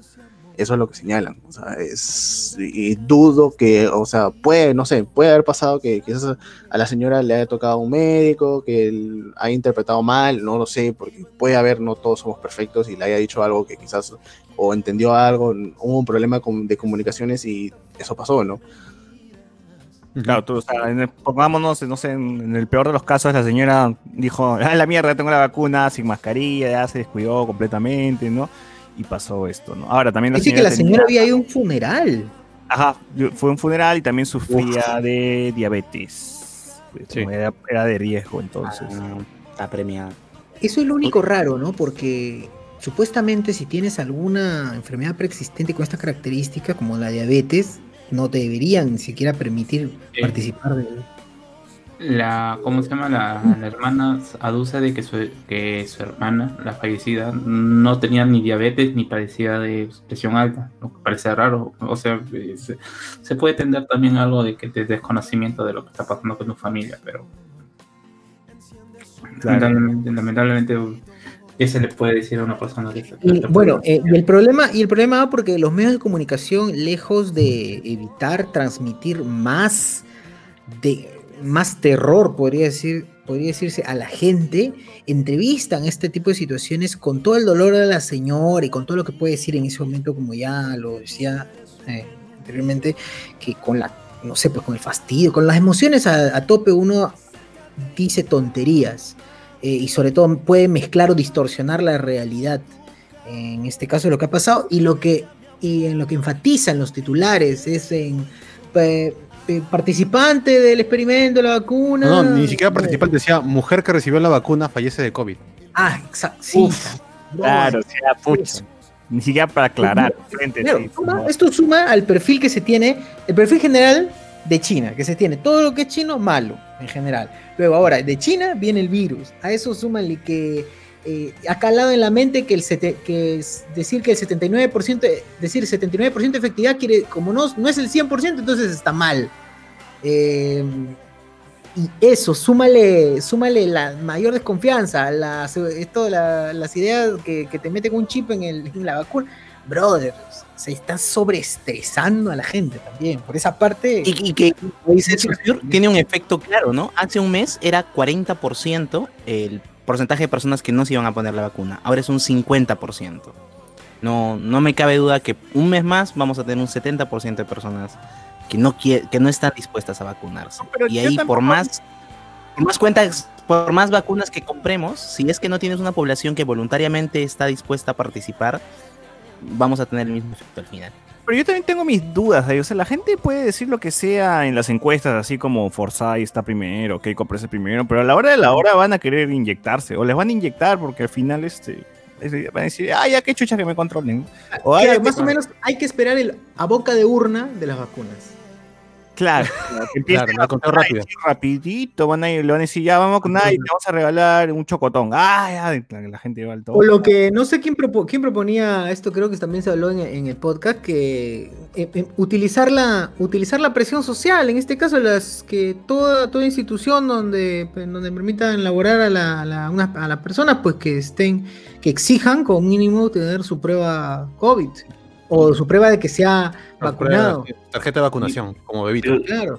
Eso es lo que señalan. O sea, es, y dudo que, o sea, puede, no sé, puede haber pasado que quizás a la señora le haya tocado un médico, que él haya interpretado mal, no lo sé, porque puede haber, no todos somos perfectos y le haya dicho algo que quizás o entendió algo, hubo un problema con- de comunicaciones y eso pasó, ¿no? Claro, tú, o sea, en el- pongámonos, no sé, en, en el peor de los casos, la señora dijo, ah, la mierda, tengo la vacuna, sin mascarilla, ya se descuidó completamente, ¿no? Y pasó esto, ¿no? Ahora también la Dice que la tenía- señora había ido a un funeral. Ajá, fue un funeral y también sufría de diabetes. Pues, Era, era de riesgo, entonces. Ah, está premiada. Eso es lo único raro, ¿no? Porque supuestamente si tienes alguna enfermedad preexistente con esta característica, como la diabetes, no te deberían ni siquiera permitir Sí. participar de La, ¿cómo se llama? La, la hermana aduce de que su, que su hermana, la fallecida, no tenía ni diabetes ni padecía de presión alta, lo que parece raro. O sea, se, se puede tender también algo de que de desconocimiento de lo que está pasando con tu familia, pero Claro. lamentablemente, lamentablemente, ¿qué se le puede decir a una persona de esa? Y, bueno, eh, y el problema, y el problema va porque los medios de comunicación, lejos de evitar transmitir más de más terror, podría decir, podría decirse, a la gente, entrevistan este tipo de situaciones con todo el dolor de la señora y con todo lo que puede decir en ese momento, como ya lo decía eh, anteriormente, que con la, no sé, pues con el fastidio, con las emociones a, tope uno dice tonterías eh, y sobre todo puede mezclar o distorsionar la realidad. En este caso lo que ha pasado y lo que y en lo que enfatizan los titulares es en eh, participante del experimento de la vacuna. No, no, ni siquiera participante decía mujer que recibió la vacuna fallece de COVID. Ah, exacto. Sí, Claro, sí, era pucha. Ni siquiera para aclarar. frente, Claro, sí, suma- no. esto suma al perfil que se tiene, el perfil general de China, que se tiene todo lo que es chino, malo en general. Luego, ahora, de China viene el virus. A eso súmale que eh, ha calado en la mente que, el sete- que decir que el 79%, de- decir 79% de efectividad quiere, como no, no es el 100%, entonces está mal. Eh, y eso, súmale, súmale la mayor desconfianza, las, esto, la- las ideas que, que te meten un chip en, el- en la vacuna. Brother, se está sobreestresando a la gente también. Por esa parte. Y, que, dice tiene un efecto claro, ¿no? Hace un mes era 40% el porcentaje de personas que no se iban a poner la vacuna. Ahora es un 50%. No, no me cabe duda que un mes más vamos a tener un 70% de personas que no, quie- que no están dispuestas a vacunarse. y ahí, por más, por más cuentas, por más vacunas que compremos, si es que no tienes una población que voluntariamente está dispuesta a participar, vamos a tener el mismo efecto al final. Pero yo también tengo mis dudas ahí. O sea, la gente puede decir lo que sea en las encuestas, así como Forsyth está primero, Keiko aparece primero, pero a la hora de la hora van a querer inyectarse, o les van a inyectar porque al final este, van a decir, ah, ya qué chucha que me controlen. O, "Ay, ya más que- o menos hay que esperar el, a boca de urna de las vacunas. (laughs) Claro, empiecen Claro, la rápida. decir rapidito, van a ir, le van a decir, ya vamos a vacunar y te vamos a regalar un chocotón. Ah, ya, la, la gente va al todo. O lo que no sé quién, propo- quién proponía esto, creo que también se habló en, en el podcast, que eh, eh, utilizar, la, utilizar la presión social, en este caso las que toda, toda institución donde, pues, donde permitan elaborar a, la, a, la- unas- a las personas, pues que estén, que exijan con mínimo tener su prueba COVID o su prueba de que se ha vacunado. Tarjeta de vacunación, como bebito. Pero Claro.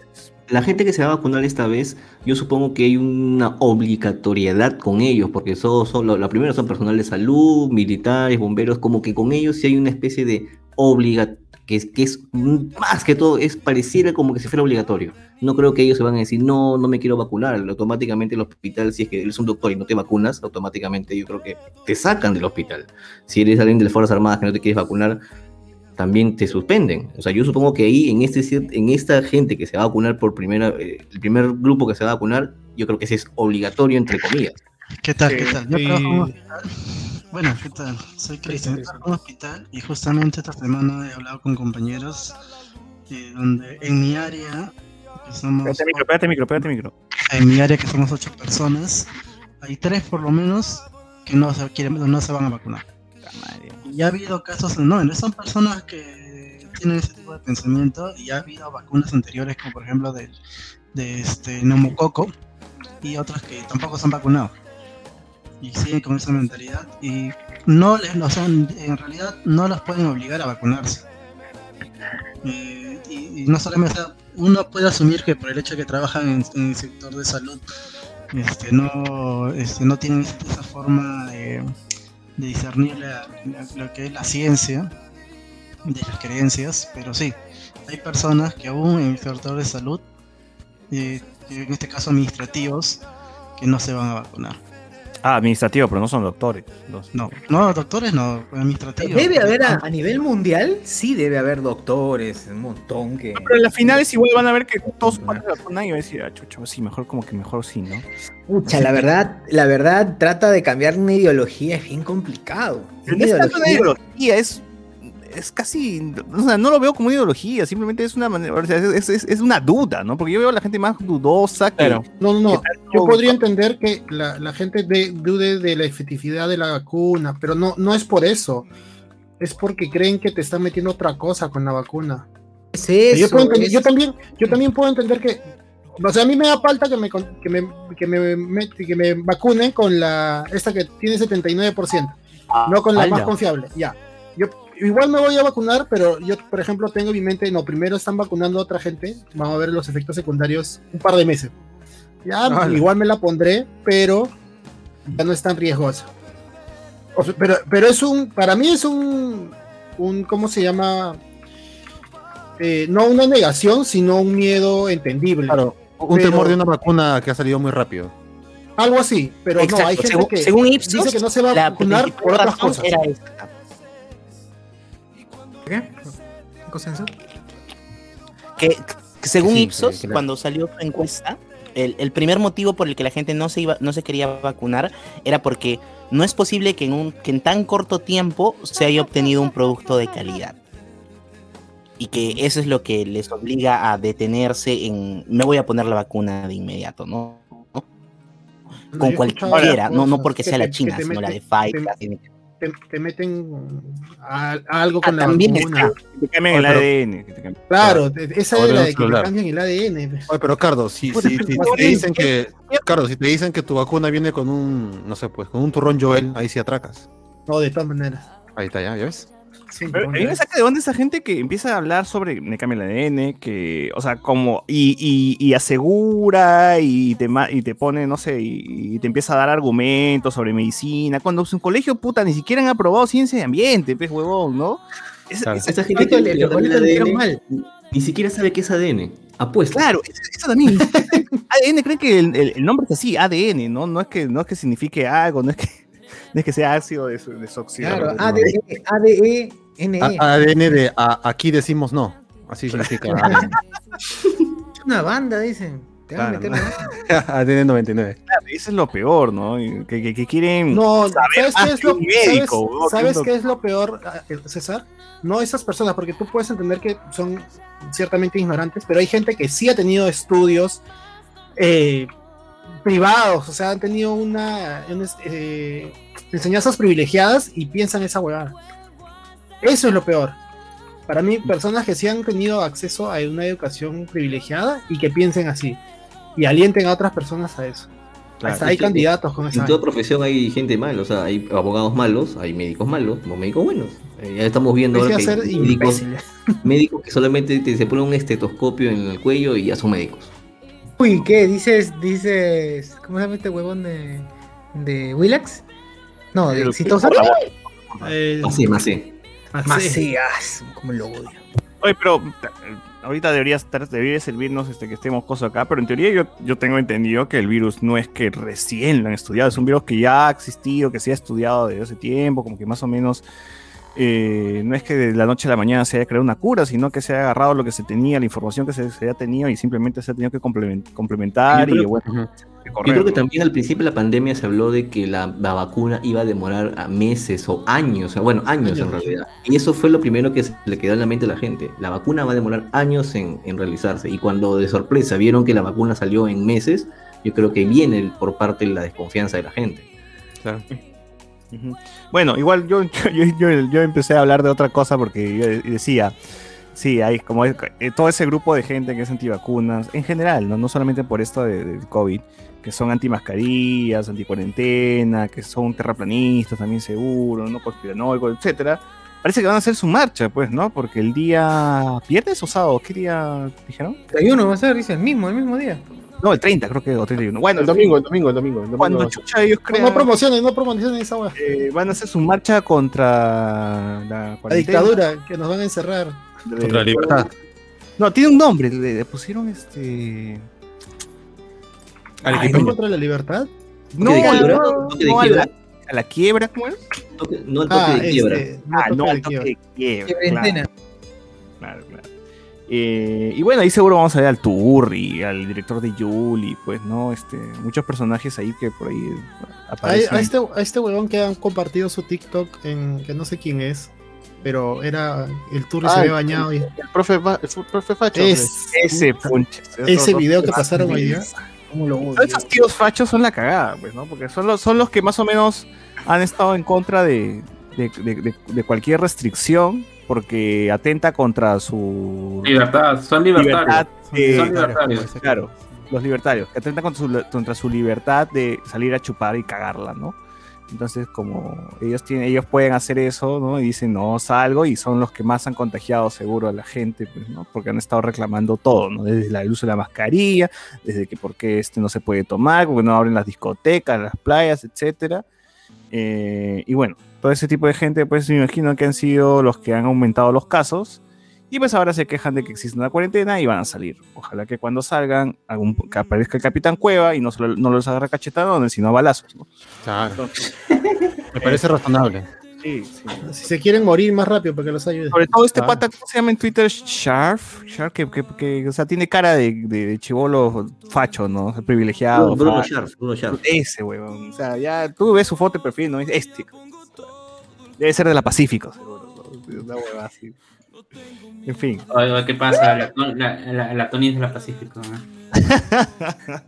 la gente que se va a vacunar esta vez, yo supongo que hay una obligatoriedad con ellos, porque son, la primera son personal de salud, militares, bomberos, como que con ellos sí hay una especie de obligatoriedad, que es, que es más que todo, es pareciera como que si fuera obligatorio. No creo que ellos se van a decir, no, no me quiero vacunar. Automáticamente el hospital, si es que eres un doctor y no te vacunas, automáticamente yo creo que te sacan del hospital. Si eres alguien de las Fuerzas Armadas que no te quieres vacunar, también te suspenden. O sea, yo supongo que ahí, en, este, en esta gente que se va a vacunar por primera, eh, el primer grupo que se va a vacunar, yo creo que ese es obligatorio, entre comillas. ¿Qué tal? ¿Qué tal? Yo trabajo Bueno, ¿qué tal? Soy Cristian, trabajo en un hospital y justamente esta semana he hablado con compañeros eh, donde en mi área, que somos, Pégate micro, pégate micro, pégate micro. en mi área que somos ocho personas, hay tres por lo menos que no se, quieren, no se van a vacunar. Y ha habido casos, no, no son personas que tienen ese tipo de pensamiento y ha habido vacunas anteriores como por ejemplo del de este neumococo y otras que tampoco se han vacunado y siguen con esa mentalidad y no les, o sea, en realidad no los pueden obligar a vacunarse. Eh, y, no solamente, o uno puede asumir que por el hecho de que trabajan en, el sector de salud, este, no, este, no tienen esa forma de, de discernir la- lo que es la ciencia de las creencias, pero sí, hay personas que aún en el sector de salud, eh, en este caso administrativos, que no se van a vacunar. Ah, administrativo, pero no son doctores. Los- No, no, doctores no, administrativos. Debe haber a, a nivel mundial, sí debe haber doctores, un montón que. Pero en las finales igual van a ver que todos van a vacunar y van a decir, ah, chucho, sí, mejor como que mejor sí, ¿no? Pucha, la verdad, la verdad, trata de cambiar una ideología es bien complicado. Pero no es tanto una ideología, es, es casi, o sea, no lo veo como una ideología, simplemente es una manera, o sea, es, es- es una duda, ¿no? Porque yo veo a la gente más dudosa que... No, no, no. Yo podría entender que la, la gente de- dude de la efectividad de la vacuna, pero no, no es por eso. Es porque creen que te están metiendo otra cosa con la vacuna. Es yo, eso, puedo entender- es- yo también, yo también puedo entender que. O sea, a mí me da falta que me, con- que me, que me, que me vacunen con la esta que tiene 79%, no con la más confiable. Ya. Yo igual me voy a vacunar, pero yo, por ejemplo, tengo en mi mente, no, primero están vacunando a otra gente, vamos a ver los efectos secundarios un par de meses. Ya, Ala. igual me la pondré, pero ya no es tan riesgosa. O sea, pero, pero es un, para mí es un, un ¿cómo se llama? Eh, no una negación, sino un miedo entendible. Claro, un Pero- temor de una vacuna que ha salido muy rápido. Algo así, pero no, hay gente según, que según Ipsos, dice que no se va a vacunar por otras cosas. era. ¿Qué? Que, que según Sí, Ipsos, claro. cuando salió su encuesta, el, el primer motivo por el que la gente no se iba, no se quería vacunar era porque no es posible que en un, que en tan corto tiempo se haya obtenido un producto de calidad. Y que eso es lo que les obliga a detenerse en me voy a poner la vacuna de inmediato, ¿no? ¿No? Con cualquiera, no, no porque que sea la China, sino la de Pfizer. Te- te, te meten a, a algo Ah, con la también vacuna. está. Que te cambian el pero- ADN. que te cambian- Claro, esa Ahora es la de que te cambian el ADN. Oye, pero Cardo, si, si, si te dicen que, Cardo, si te dicen que tu vacuna viene con un, no sé, pues, con un turrón Joel, ahí sí atracas. No, de todas maneras. Ahí está, ya, ¿ya ves? Sí, Pero a mí me saca de onda esa gente que empieza a hablar sobre me cambia el ADN, que, o sea, como, y, y, y asegura y te, ma- y te pone, no sé, y, y te empieza a dar argumentos sobre medicina, cuando en su colegio, puta, ni siquiera han aprobado ciencia de ambiente, pues, huevón, ¿no? Es- Claro. es- Esa gente que le- ADN, mal. ni siquiera sabe qué es ADN. Apuesta. Claro, eso, eso también. (laughs) ADN creen que el, el- el nombre es así, ADN, ¿no? No es que, no es que signifique algo, no es que, no es que sea ácido des- desoxidado. Claro. ADE, ADE, NE. A- ADN de a- aquí decimos no. Así significa. Es una banda, dicen. Te van a Claro, meter ADN (laughs) 99. Claro, eso es lo peor, ¿no? Que, que- que quieren No, saber ¿sabes qué es lo, médico, ¿sabes, qué es lo peor, eh, César? No esas personas, porque tú puedes entender que son ciertamente ignorantes, pero hay gente que sí ha tenido estudios eh, privados, o sea, han tenido una, eh, enseñanzas privilegiadas y piensan esa huevada. Eso es lo peor. Para mí, personas que sí han tenido acceso a una educación privilegiada y que piensen así y alienten a otras personas a eso. Claro, Hasta hay candidatos con En esa. toda profesión hay gente mala, o sea, hay abogados malos, hay médicos malos, no médicos buenos. Eh, ya estamos viendo Hay que ahora que hay hacer médicos, médicos que solamente te, se ponen un estetoscopio en el cuello y ya son médicos. Uy, ¿qué? ¿Dices, dices, ¿cómo se llama este huevón de, de Willax? No, de El- exitoso. Eh, Así, más sí. Macías, como lo odio. Oye, pero ahorita debería estar, debería servirnos este, que estemos cosas acá, pero en teoría yo, yo tengo entendido que el virus no es que recién lo han estudiado, es un virus que ya ha existido, que se ha estudiado desde hace tiempo, como que más o menos eh, no es que de la noche a la mañana se haya creado una cura, sino que se ha agarrado lo que se tenía, la información que se, se haya tenido y simplemente se ha tenido que complement- complementar y bueno, correr, creo que ¿no? también al principio de la pandemia se habló de que la, la vacuna iba a demorar a meses o años, bueno, años en realidad. Y eso fue lo primero que se le quedó en la mente a la gente. La vacuna va a demorar años en, en realizarse. Y cuando de sorpresa vieron que la vacuna salió en meses, yo creo que viene por parte de la desconfianza de la gente. Claro. Bueno, igual (laughs) yo, yo, yo- yo empecé a hablar de otra cosa porque yo de- decía, sí, hay como eh, todo ese grupo de gente que es antivacunas, en general, no, no solamente por esto de- del COVID, que son antimascarillas, anticuarentena, que son terraplanistas también seguro, no conspiranoicos, etcétera. Parece que van a hacer su marcha, pues, ¿no? Porque el día viernes o sábado, ¿qué día dijeron? 31 va a ser, dice, el mismo, el mismo día. No, el 30 creo que, o 31. Bueno, El domingo, el domingo, el domingo. el domingo Cuando chucha ellos No, crean, no promocionen, no promocionen esa weá. eh, van a hacer su marcha contra la La dictadura, que nos van a encerrar. Contra la libertad. No, tiene un nombre, le, le pusieron este. Ay, ¿no contra la libertad? No, ¿Toque de quiebra? no, ¿Toque de no, a, la, a la quiebra, ¿cómo es? Toque- no el toque Ah, de quiebra. este, no Ah, no, al toque de quiebra. Claro, claro. Eh, y bueno, ahí seguro vamos a ver al Turri, al director de Yuli, pues, ¿no? Este, muchos personajes ahí que por ahí A, aparecen. a este, a este huevón que han compartido su TikTok en que no sé quién es, pero era el Ah, se ve el- bañado y El profe, Fa- el profe Facho. es Ese punche. ese video que pasaron hoy día. ¿Cómo lo odio? Todos esos tíos fachos son la cagada, pues, ¿no? Porque son los, son los que más o menos han estado en contra de, de, de- de- de cualquier restricción porque atenta contra su Libertad, son libertarios. libertad. de- Son libertarios. claro, los libertarios, que atentan contra su, contra su libertad de salir a chupar y cagarla, ¿no? Entonces, como ellos tienen, ellos pueden hacer eso, ¿no? Y dicen, no, salgo, y son los que más han contagiado seguro a la gente, pues, ¿no? Porque han estado reclamando todo, ¿no? Desde la- el uso de la mascarilla, desde que por qué este no se puede tomar, porque no abren las discotecas, las playas, etcétera. Eh, y bueno, todo ese tipo de gente, pues me imagino que han sido los que han aumentado los casos. Y pues ahora se quejan de que existe una cuarentena y van a salir. Ojalá que cuando salgan algún, que aparezca el Capitán Cueva y no, solo, no los agarra cachetadones, sino a balazos. ¿no? Claro. Me parece razonable. Sí, sí. Si se quieren morir más rápido para que los ayude. Sobre todo este Ah. pata, ¿cómo se llama en Twitter? Sharf, Sharf que, que, que, o sea, tiene cara de, de, de chivolo facho, ¿no? Privilegiado. Bruno, Bruno. Sharp, Bruno Sharp. Ese, huevón. O sea, ya tú ves su foto de perfil, ¿no? Es este. Debe ser de la Pacífico, seguro. ¿no? Una hueva así. En fin. ¿Qué pasa? La, la, la, la Tony es de la Pacífico. ¿no? (laughs)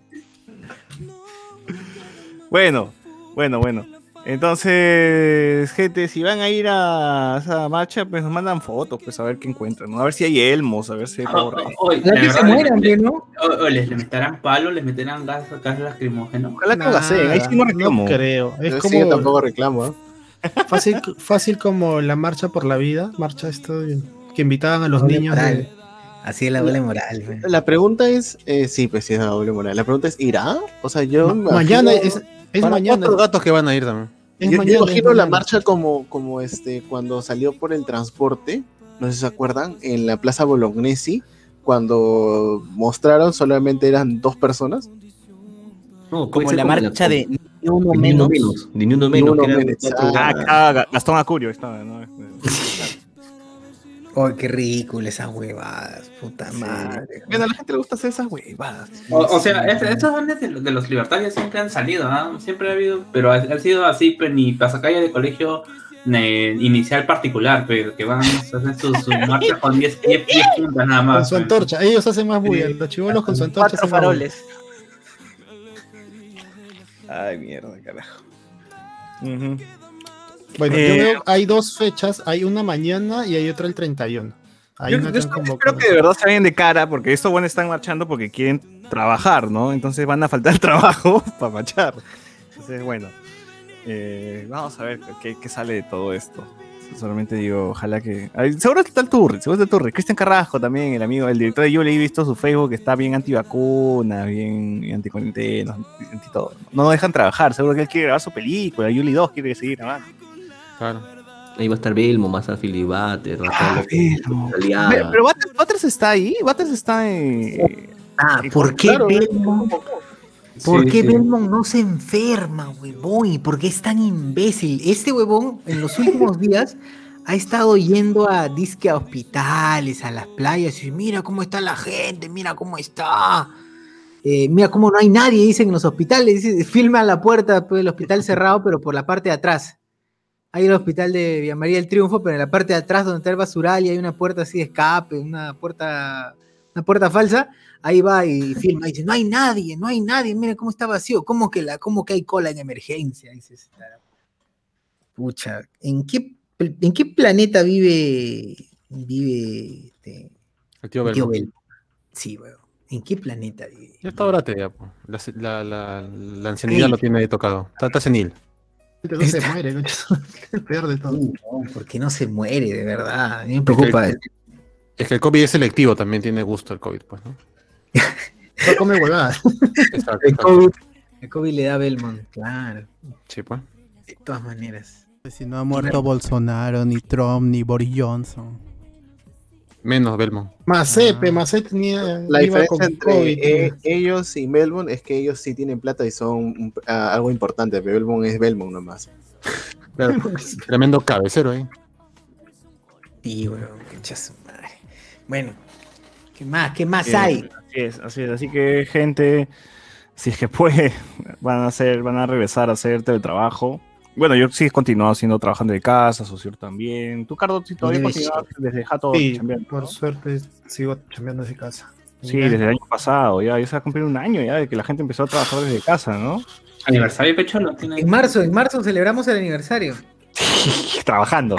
Bueno, bueno, bueno. Entonces, gente, si van a ir a esa marcha, pues nos mandan fotos, pues a ver qué encuentran, ¿no? A ver si hay elmos, a ver si hay Oh, oh, de que se mueran, le- ¿no? les, les meterán palos, les meterán gas, gas lacrimógeno. Ojalá que ahí sí no reclamo. creo. Es Yo sí, yo como tampoco reclamo. ¿eh? fácil, fácil como la marcha por la vida, marcha esto de- que invitaban a los Doble niños. moral. de- Así es la doble moral. güey. La pregunta es, eh, sí, pues sí es la doble moral. La pregunta es, ¿irá? O sea, yo Ma- mañana es, es Para mañana. cuatro gatos que van a ir también. Es yo, yo mañana, es imagino la mañana. marcha como, como este, cuando salió por el transporte, no sé si se acuerdan, en la Plaza Bolognesi, cuando mostraron solamente eran dos personas. No, Como la marcha de ni uno de ni menos. uno menos. Ni uno Ni menos. menos, ah. Ah, Gastón Acurio estaba, ¿no? (laughs) Oh, qué ridículo esas huevadas, puta madre. Bueno, a la gente le gusta hacer esas huevadas. O, o sea, es- estos dones de, los- de los libertarios siempre han salido, ¿ah? siempre ha habido, pero ha, ha sido así, pues ni pasacalle de colegio eh, inicial particular, pero que van a hacer sus su (laughs) marchas con 10 10 10 puntas nada más. Con su pues. antorcha. Ellos hacen más bulla. Los chivolos con su antorcha. Cuatro faroles. Ay, mierda, carajo. Bueno, Eh, yo veo, hay dos fechas. Hay una mañana y hay otra el 31. Hay Yo, una yo que han espero, convocado. espero que de verdad se vayan de cara, porque estos buenos están marchando porque quieren trabajar, ¿no? Entonces van a faltar (laughs) trabajo para marchar. Entonces, bueno, eh, vamos a ver qué, qué sale de todo esto. Solamente digo, ojalá que. ay, seguro está el Turri, seguro está el Turri. Cristian Carrasco también, el amigo, el director de Yuli, he visto su Facebook que está bien antivacuna, bien anticuarentena, anti, anti todo. No lo dejan trabajar, seguro que él quiere grabar su película, Yuli 2 quiere seguir grabando. Claro. Ahí va a estar Belmo, más a Filibater, Ah, Belmo. Aliada. Pero, pero Butters, Butters está ahí, Butters está en. Ah, en- ¿por qué Claro, Belmont? ¿Por Sí, qué sí. Belmont no se enferma, huevón? ¿Y por qué es tan imbécil? Este huevón, en los últimos (laughs) días, ha estado yendo a disque a hospitales, a las playas, y mira cómo está la gente, mira cómo está. Eh, mira cómo no hay nadie, dicen en los hospitales, dice, filma la puerta pues, del hospital cerrado, pero por la parte de atrás. Hay el hospital de Villa María del Triunfo, pero en la parte de atrás donde está el basural y hay una puerta así de escape, una puerta, una puerta falsa, ahí va y filma, y dice, no hay nadie, no hay nadie, mira cómo está vacío, cómo que, la, cómo que hay cola en emergencia, dices. Pucha, ¿en qué, ¿en qué planeta vive, vive este, El tío el tío? Sí, weón. ¿En qué planeta vive? Ya está ahora ya, po. la, la, la, la ancianidad lo tiene ahí tocado. Está, está senil. No se muere. (laughs) El peor de todo. ¿Por qué no se muere, de verdad? A mí me preocupa. Es que, es que el COVID es selectivo, también tiene gusto el COVID, pues, ¿no? (laughs) No come huevadas. Exacto. El COVID, el COVID le da a Belmont, claro. Sí, pues. De todas maneras. Si no ha muerto Bolsonaro, ni Trump, ni Boris Johnson. Menos Belmont. Macepe, Macepe tenía. La diferencia con entre COVID, eh, ellos y Melbourne es que ellos sí tienen plata y son ah, algo importante, pero Belmont es Belmont nomás. (laughs) Claro, tremendo cabecero ahí. Sí, weón, qué chazo madre. Bueno, ¿qué más? ¿Qué más Eh, hay? Así es, así es. Así que, gente, si es que puede, (laughs) van a hacer, van a regresar a hacer teletrabajo. Bueno, yo sí he continuado haciendo trabajando de casa, socio también. Tú, Cardo, sí todavía ser. desde Jato Sí, chambeando, por ¿no? suerte sigo chambeando desde casa. Sí, desde el año pasado, ya, ya se va a cumplir un año ya de que la gente empezó a trabajar desde casa, ¿no? Aniversario Pecholo tiene. En marzo, en marzo celebramos el aniversario. (laughs) Trabajando,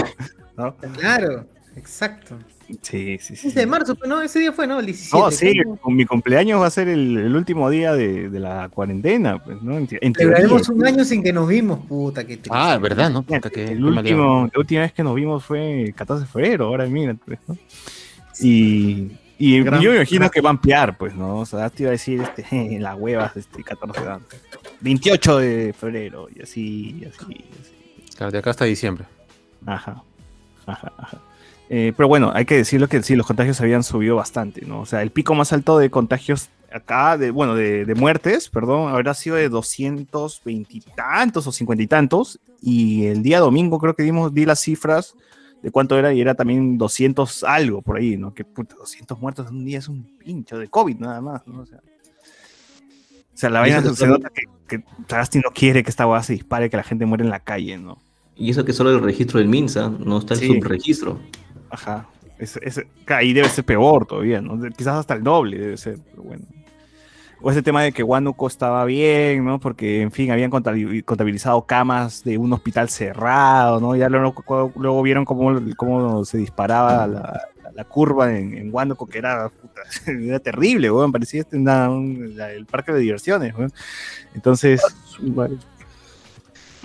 ¿no? Claro, exacto. Sí, sí, sí. Ese de marzo, ¿no? Ese día fue, ¿no? El 17. No, sí, con mi cumpleaños va a ser el, el último día de, de la cuarentena, pues, ¿no? En, te- en teoría. Celebraremos un año sin que nos vimos, puta, qué triste. Ah, ¿verdad, no? Puta, El último, la última vez que nos vimos fue el 14 de febrero, ahora mira, pues, ¿no? Y, y Gran- yo me imagino gran- que va a ampliar, pues, ¿no? O sea, te iba a decir, este, (laughs) las huevas, este, 14 de 28 de febrero, y así, y así, y así. Claro, de acá hasta diciembre. Ajá, ajá, ajá. Eh, pero bueno, hay que decirlo que sí, los contagios habían subido bastante, ¿no? O sea, el pico más alto de contagios acá, de, bueno, de, de muertes, perdón, habrá sido de 220 y tantos o 50 y tantos. Y el día domingo creo que dimos, di las cifras de cuánto era y era también 200 algo por ahí, ¿no? Que puta, 200 muertos en un día es un pincho de COVID nada más, ¿no? O sea, o sea, la vaina se nota que, que Sagasti no quiere que esta hueá se dispare, que la gente muere en la calle, ¿no? Y eso que solo el registro del MINSA, no está el Sí. subregistro. Ajá. Es, ahí debe ser peor todavía, ¿no? Quizás hasta el doble debe ser, pero bueno. O ese tema de que Huánuco estaba bien, ¿no? Porque, en fin, habían contabi- contabilizado camas de un hospital cerrado, ¿no? Ya luego, vieron cómo, cómo se disparaba la, curva en, en Huánuco, que era, puta, (laughs) era terrible, weón. Parecía este una- un- el parque de diversiones, weón. Entonces,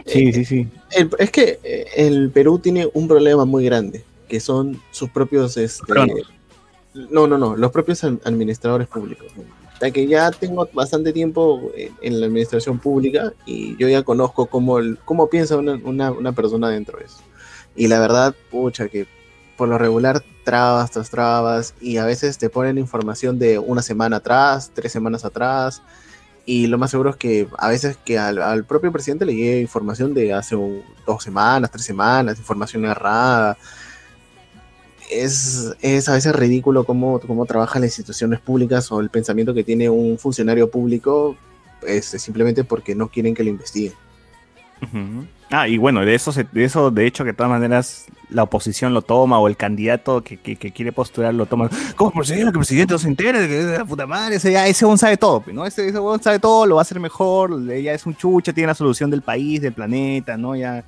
sí, sí, sí. El- es que eh, el Perú tiene un problema muy grande, que son sus propios, este, no, no, no, los propios ad- administradores públicos. sea, que ya tengo bastante tiempo en, en la administración pública y yo ya conozco cómo, el- cómo piensa una, una- una persona dentro de eso. Y la verdad, pucha, que por lo regular trabas tras trabas y a veces te ponen información de una semana atrás, tres semanas atrás. Y lo más seguro es que a veces que al, al propio presidente le llegue información de hace un- dos semanas, tres semanas, información errada. Es, es a veces ridículo cómo, cómo trabajan las instituciones públicas o el pensamiento que tiene un funcionario público este, simplemente porque no quieren que lo investiguen. Ah, y bueno, de eso, se- de eso, de hecho, que de todas maneras la oposición lo toma o el candidato que, que- quiere postular lo toma. ¿Cómo posible que el presidente no se entere que la puta madre? Ese, ya, ese sabe todo, pues, ¿no? Ese, ese sabe todo, lo va a hacer mejor, ya es un chucha, tiene la solución del país, del planeta, ¿no? Ya,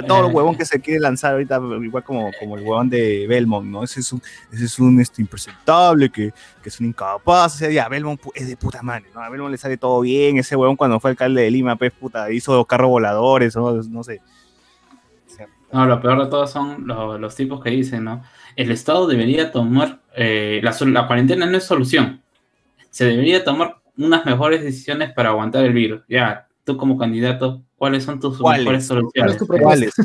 todo el huevón que se quiere lanzar ahorita, igual como, como el huevón de Belmont, ¿no? Ese es un, ese es un este, impresentable, que, que es un incapaz, o sea, ya, Belmont es de puta madre, ¿no? A Belmont le sale todo bien, ese huevón cuando fue alcalde de Lima, pues, puta, hizo carros voladores, ¿no? no sé. No, lo peor de todo son lo- los tipos que dicen, ¿no? El Estado debería tomar, eh, la, la cuarentena no es solución. Se debería tomar unas mejores decisiones para aguantar el virus. Ya, tú como candidato, ¿cuáles son tus ¿Cuáles? mejores soluciones? ¿Cuál es tu propuesta?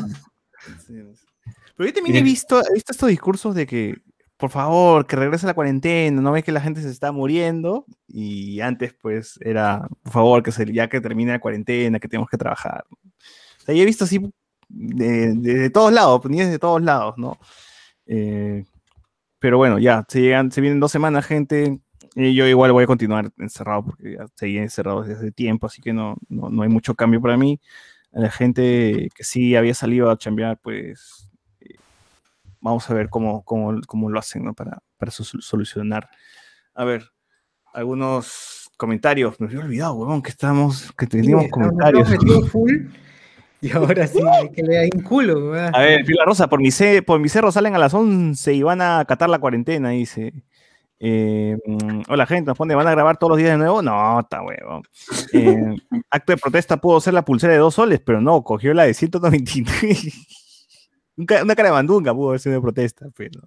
Pero yo también he visto, he visto estos discursos de que, por favor, que regrese la cuarentena, no ves que la gente se está muriendo y antes pues era, por favor, que se, ya que termine la cuarentena, que tenemos que trabajar. O sea, yo he visto así de, de- de todos lados, niños de todos lados, ¿no? Eh, pero bueno, ya, se, llegan, se vienen dos semanas, gente. Y yo igual voy a continuar encerrado porque ya seguí encerrado desde hace tiempo, así que no, no, no hay mucho cambio para mí. A la gente que sí había salido a chambear, pues eh, vamos a ver cómo, cómo, cómo lo hacen ¿no? para, para sol- solucionar. A ver, algunos comentarios. Me había olvidado, huevón, que estamos, que teníamos comentarios. full, y ahora sí, hay que le hay un culo. weón. A ver, Pilar Rosa, por mi, por mi cerro salen a las 11 y van a acatar la cuarentena, dice. Eh, mm, hola gente, nos pone, ¿van a grabar todos los días de nuevo? No, está huevo. Eh, (laughs) acto de protesta pudo ser la pulsera de dos soles, pero no, cogió la de 199. Un ca- una cara de mandunga pudo haber sido de protesta, pero.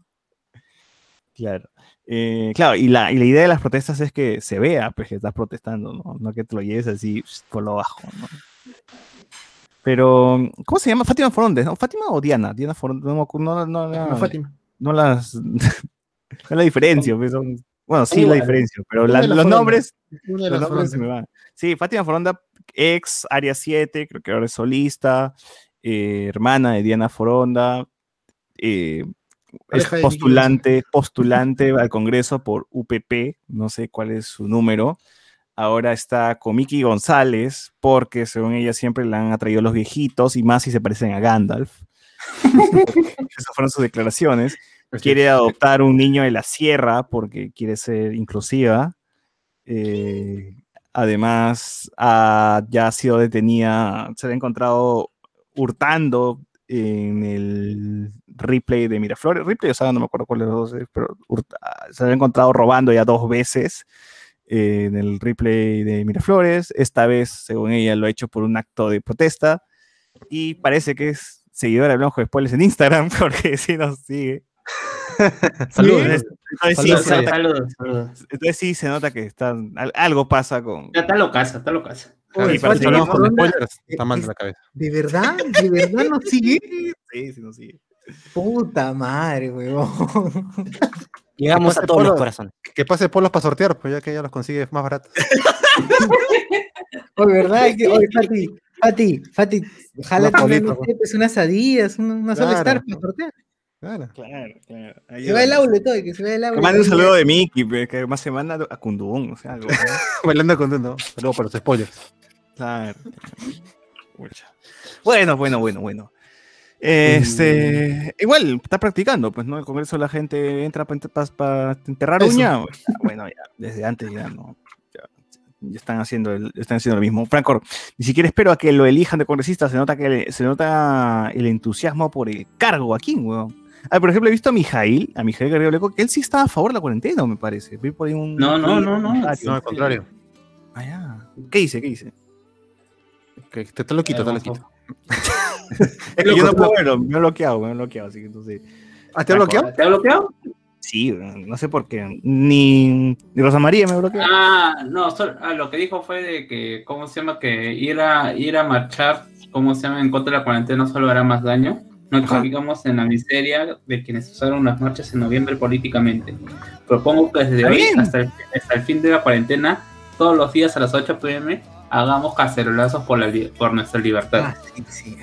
Claro. Eh, claro, y la, y la idea de las protestas es que se vea pues, que estás protestando, ¿no? No que te lo lleves así por lo bajo, ¿no? Pero, ¿cómo se llama? Fátima Forondes, ¿no? ¿Fátima o Diana? Diana Forondes, no, me acu- no, no, no, No, Fátima. no las. No la diferencia, pues, son- bueno, sí la diferencia, pero la- los Foronda. nombres, los nombres se me van. Sí, Fátima Foronda, ex Área 7, creo que ahora es solista, eh, hermana de Diana Foronda, eh, es postulante, postulante al Congreso por UPP, no sé cuál es su número. Ahora está con Miki González, porque según ella siempre le han atraído los viejitos y más si se parecen a Gandalf. (laughs) Esas fueron sus declaraciones. Quiere adoptar un niño de la sierra porque quiere ser inclusiva. Eh, además, ha- ya ha sido detenida, se le ha encontrado hurtando en el replay de Miraflores. Replay, o sea, no me acuerdo cuál de los dos pero hurta- se le ha encontrado robando ya dos veces eh, en el replay de Miraflores. Esta vez, según ella, lo ha hecho por un acto de protesta. Y parece que es seguidora de Blanco de Spoilers en Instagram, (laughs) porque sí nos sigue. (laughs) Saludos. Entonces, entonces sí Saludos, se nota- saludos, saludos. entonces sí se nota que está, al- algo pasa con... Ya está locaza, está locaza. Oye, Sí, para seguir con spoilers, Está mal de la cabeza. ¿De verdad? ¿De verdad no sigue? Sí, sí, no sigue. Puta madre, huevón. Llegamos a todos los corazones. Que pase polos para sortear, pues ya que ella los consigue más baratos. (laughs) Oye, ¿verdad? Es que- Oye, Fati, Fati, Fati, jálate una, polito, no pues, unas adillas, una, una sola Claro. star para sortear. Claro. Claro, claro. Se va el aula y todo, que se va el aula. Que mande un saludo de Mickey, que más se manda a Kundun, o sea, algo. ¿no? (laughs) Bailando con no. Saludos para los spoilers. Claro. Bueno, bueno, bueno, bueno. Este, igual, está practicando, pues, ¿no? El Congreso la gente entra para enterrar Eso. uña. Ya, Bueno, ya, desde antes ya no. Ya, ya están haciendo, el- están haciendo lo mismo. Franco, ni siquiera espero a que lo elijan de congresista, se nota que le- se nota el entusiasmo por el cargo aquí, weón. Ah, por ejemplo, he visto a Mijail, a Mijail Garrido Leco, que él sí estaba a favor de la cuarentena, me parece. Vi por ahí un. No, no, no, no. comentario. No, al contrario. Ah, ya. ¿Qué dice? ¿Qué dice? Que te, te lo quito, te lo quito. (laughs) Es que yo no puedo verlo, me he bloqueado, me he bloqueado, así que entonces. ¿Ah, te ha bloqueado? ¿Te ha bloqueado? Sí, no sé por qué. Ni, ni Rosa María me bloqueó. Ah, no, solo- ah, lo que dijo fue de que, ¿cómo se llama? Que ir a, ir a marchar, ¿cómo se llama? En contra de la cuarentena solo hará más daño. No caigamos en la miseria de quienes usaron las marchas en noviembre políticamente. Propongo que desde hoy hasta el, hasta el fin de la cuarentena, todos los días a las 8 pm, hagamos cacerolazos por, la, por nuestra libertad. Ah, sí, sí.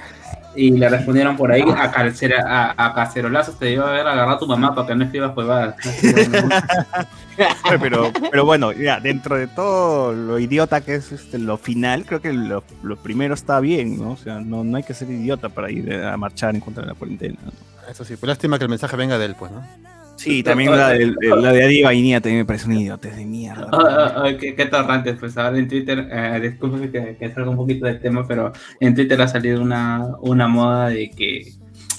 Y le respondieron por ahí, a, carcera- a, a cacerolazos te debe haber agarrado a tu mamá para que no escribas (laughs) huevadas. Pero, pero bueno, ya, dentro de todo lo idiota que es este, lo final, creo que lo, lo primero está bien, ¿no? O sea, no, no hay que ser idiota para ir a marchar en contra de la cuarentena. ¿no? Eso sí, pues lástima que el mensaje venga de él, pues, ¿no? Sí, (laughs) también la de, la de Adi Vainilla también me parece un idiota de mierda. Ah, ah, ah, qué, qué torrante, pues ahora en Twitter, eh, disculpe que, que salga un poquito del tema, pero en Twitter ha salido una, una moda de que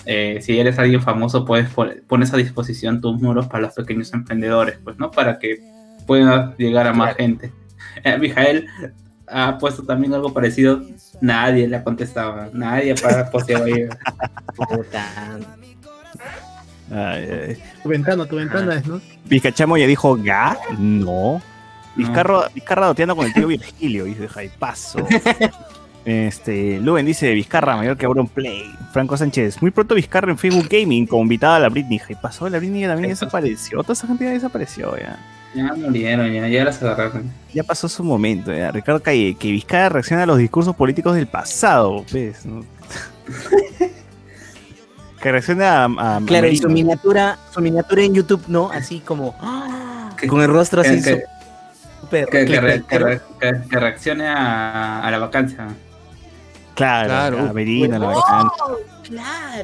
eh, si eres alguien famoso, puedes pon- pones a disposición tus muros para los pequeños emprendedores, pues, ¿no? Para que puedas llegar a más gente. Eh, Mijael ha puesto también algo parecido, nadie le ha contestado, nadie para (laughs) postear ahí. Ay, ay. Tu ventana, tu ventana es, ¿no? Vizcachamo ya dijo ga, no. Vizcarro, Vizcarra doteando con el tío Virgilio, dice Jaipazo. (laughs) Este, Luben dice Vizcarra mayor que Auron Play. Franco Sánchez, muy pronto Vizcarra en Facebook Gaming como invitada a la Britney. Jaipazo, la Britney también desapareció. Toda esa gente ya desapareció ya. Ya murieron, ya, ya las agarraron. Ya pasó su momento, ya. Ricardo Calle, que Vizcarra reacciona a los discursos políticos del pasado, ¿ves? ¿No? (laughs) que reaccione a, a- a Claro, y su miniatura, su miniatura en YouTube, ¿no? Así como. ¡ah! Con el rostro así que- súper. Que, que re- que clickbaitero. re- que- que reaccione a, a la vacancia. Claro, Claro. a Merino, la Huevón. bacán.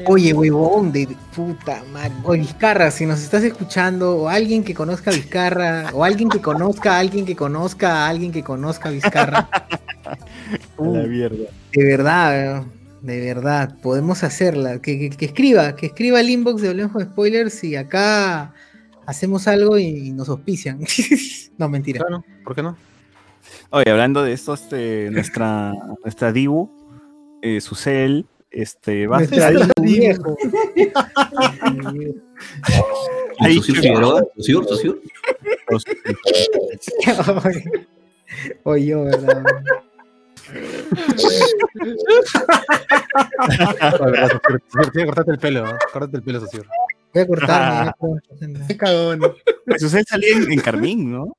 Oye, huevón, de puta madre. Oye, Vizcarra, si nos estás escuchando, o alguien que conozca a Vizcarra, o alguien que conozca a alguien que conozca a alguien que conozca a Vizcarra. (laughs) la mierda. De verdad, eh, de verdad, podemos hacerla. Que, que- que escriba, que escriba el inbox de Hablemos de Spoilers y acá hacemos algo y, nos auspician. (laughs) no, mentira. Claro, ¿por qué no? Oye, hablando de esto, este, nuestra, nuestra Dibu, eh, este, va a Dibu, viejo. (laughs) Ahí. (laughs) Oye, yo, ¿verdad? Que cortarte el pelo, ¿no? Córtate el pelo, Sosur. Voy a cortarme. Qué cagón. Susel salía en, en Carmín, ¿no?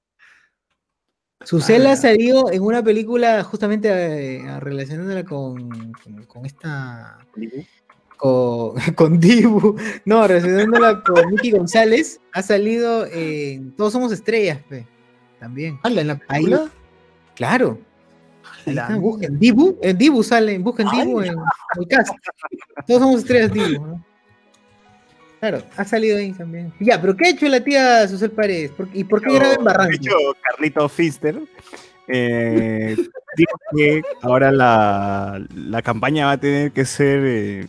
Susel ha salido en una película justamente eh, relacionándola con, con, con esta. Con, (laughs) con Dibu. No, relacionándola con Miki González. Ha salido en Todos Somos Estrellas, pe, También. ¿Hala, en la Ahí, película? claro. Ahí está, busquen Dibu. En Dibu sale, busquen Dibu en el cast. Todos somos estrellas Dibu. ¿no? Claro, ha salido ahí también. Ya, pero ¿qué ha hecho la tía Susel Paredes? ¿Por- ¿Y por qué graba en Barranco? De hecho, Carlito Fister eh, (laughs) dijo que ahora la, la campaña va a tener que ser eh,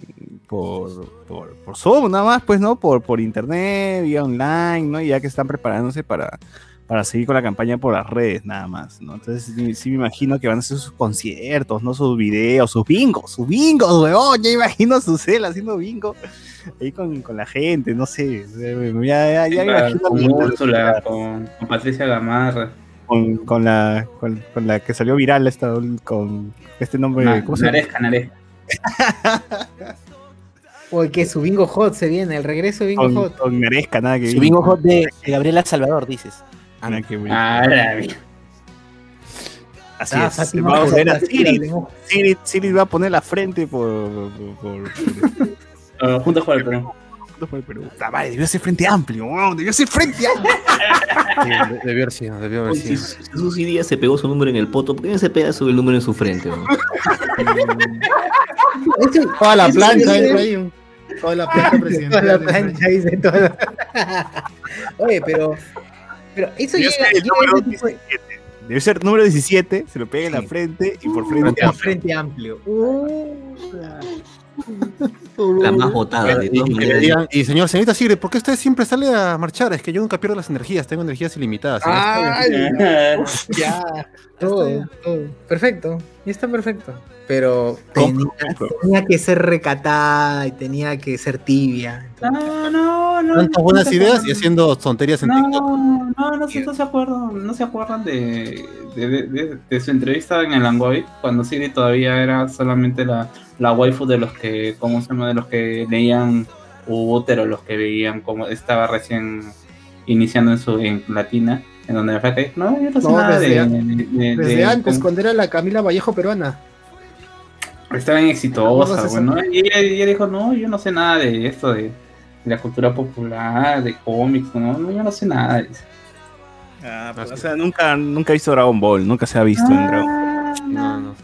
por, por, por Zoom, nada más, pues, ¿no? Por, por internet, vía online, ¿no? Y ya que están preparándose para, para seguir con la campaña por las redes, nada más, ¿no? Entonces, sí, sí me imagino que van a hacer sus conciertos, ¿no? Sus videos, sus bingos, sus bingos, weón. Ya imagino a Susel haciendo bingo ahí con, con la gente, no sé. Ya, ya, ya me Claro, imagino con Úrsula, con, con Patricia Gamarra. con, con la con, con la que salió viral esta con este nombre Na- ¿cómo? Naresca, Naresca. (laughs) Oye, que su bingo hot se viene, el regreso de bingo con, hot. con Neresca, nada que Su bingo hot de, de Gabriela Salvador, dices. Ver. Ah, la mierda. así Ah, es Fátima va a poner a Siri Siri, Siri va a poner la frente por, por, por- Ah, Juntos por el Perú. (laughs) por- por el Perú Puta madre, debió ser frente amplio weón, debió ser frente amplio (laughs) Sí, de- debió haber sido, debió haber sido. si Jesús Díaz se pegó su número en el poto, ¿por qué no se pega su número en su frente? (laughs) Eso- Toda la plancha ahí, Toda la plancha Toda presidencial. la plancha dice toda. Oye, pero. Pero eso llega, ser el llega a número ese tipo de- 17 debe ser número 17 se lo pega en la frente y por frente un amplio. frente amplio. (laughs) Uh, La más votada de Y, digan, y señor, señorita Sigre, ¿por qué usted siempre sale a marchar? Es que yo nunca pierdo las energías, tengo energías ilimitadas. Ya está. (laughs) Ay, ya. Todo, todo. Perfecto. Y está perfecto. Pero tenía, tenía que ser recatada y tenía que ser tibia. No, no, no. Tantas buenas no ideas y haciendo tonterías en TikTok. No, no, no, se, no se acuerdan, no se acuerdan de, de, de- de- de su entrevista en el Angoy, cuando Siri todavía era solamente la, la waifu de los que, ¿cómo se llama? De los que leían Útero, los que veían como estaba recién iniciando en su en Latina, en donde flaca dijo, no, yo no sé No, nada desde de, a- de- de- Desde de antes, cuando era la Camila Vallejo peruana. Estaba bien exitosa, ¿Cómo se bueno, y ella, ella dijo, no, yo no sé nada de esto, de, de la cultura popular, de cómics, no, no, yo no sé nada. dice. Ah, pues, o sea, nunca, nunca he visto Dragon Ball, nunca se ha visto en Dragon Ball. No, no.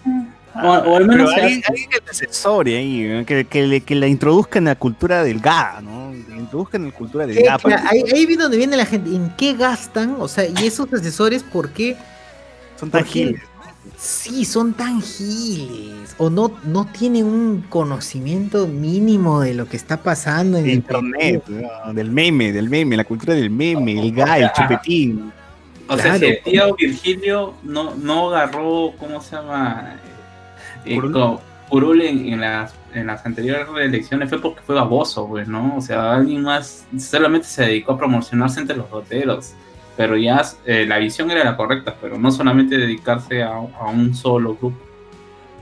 O, o al menos Pero alguien, alguien que te asesore ahí, que, que, le, que la introduzcan en la cultura delgada, ¿no? Introduzcan en la cultura Eh, delgada. claro, ahí, ahí vi donde viene la gente. ¿En qué gastan? O sea, y esos asesores, ¿por qué? Son tan giles. Sí, son tan giles. O no, no tienen un conocimiento mínimo de lo que está pasando en de el internet, ¿no? del meme, del meme, la cultura del meme, el gay, el chupetín. O sea, si el tío Virgilio no, no agarró, ¿cómo se llama? Eh, Curul en, en las, en las anteriores elecciones fue porque fue baboso, pues, ¿no? O sea, alguien más solamente se dedicó a promocionarse entre los doteros. Pero ya eh, la visión era la correcta, pero no solamente dedicarse a, a un solo grupo.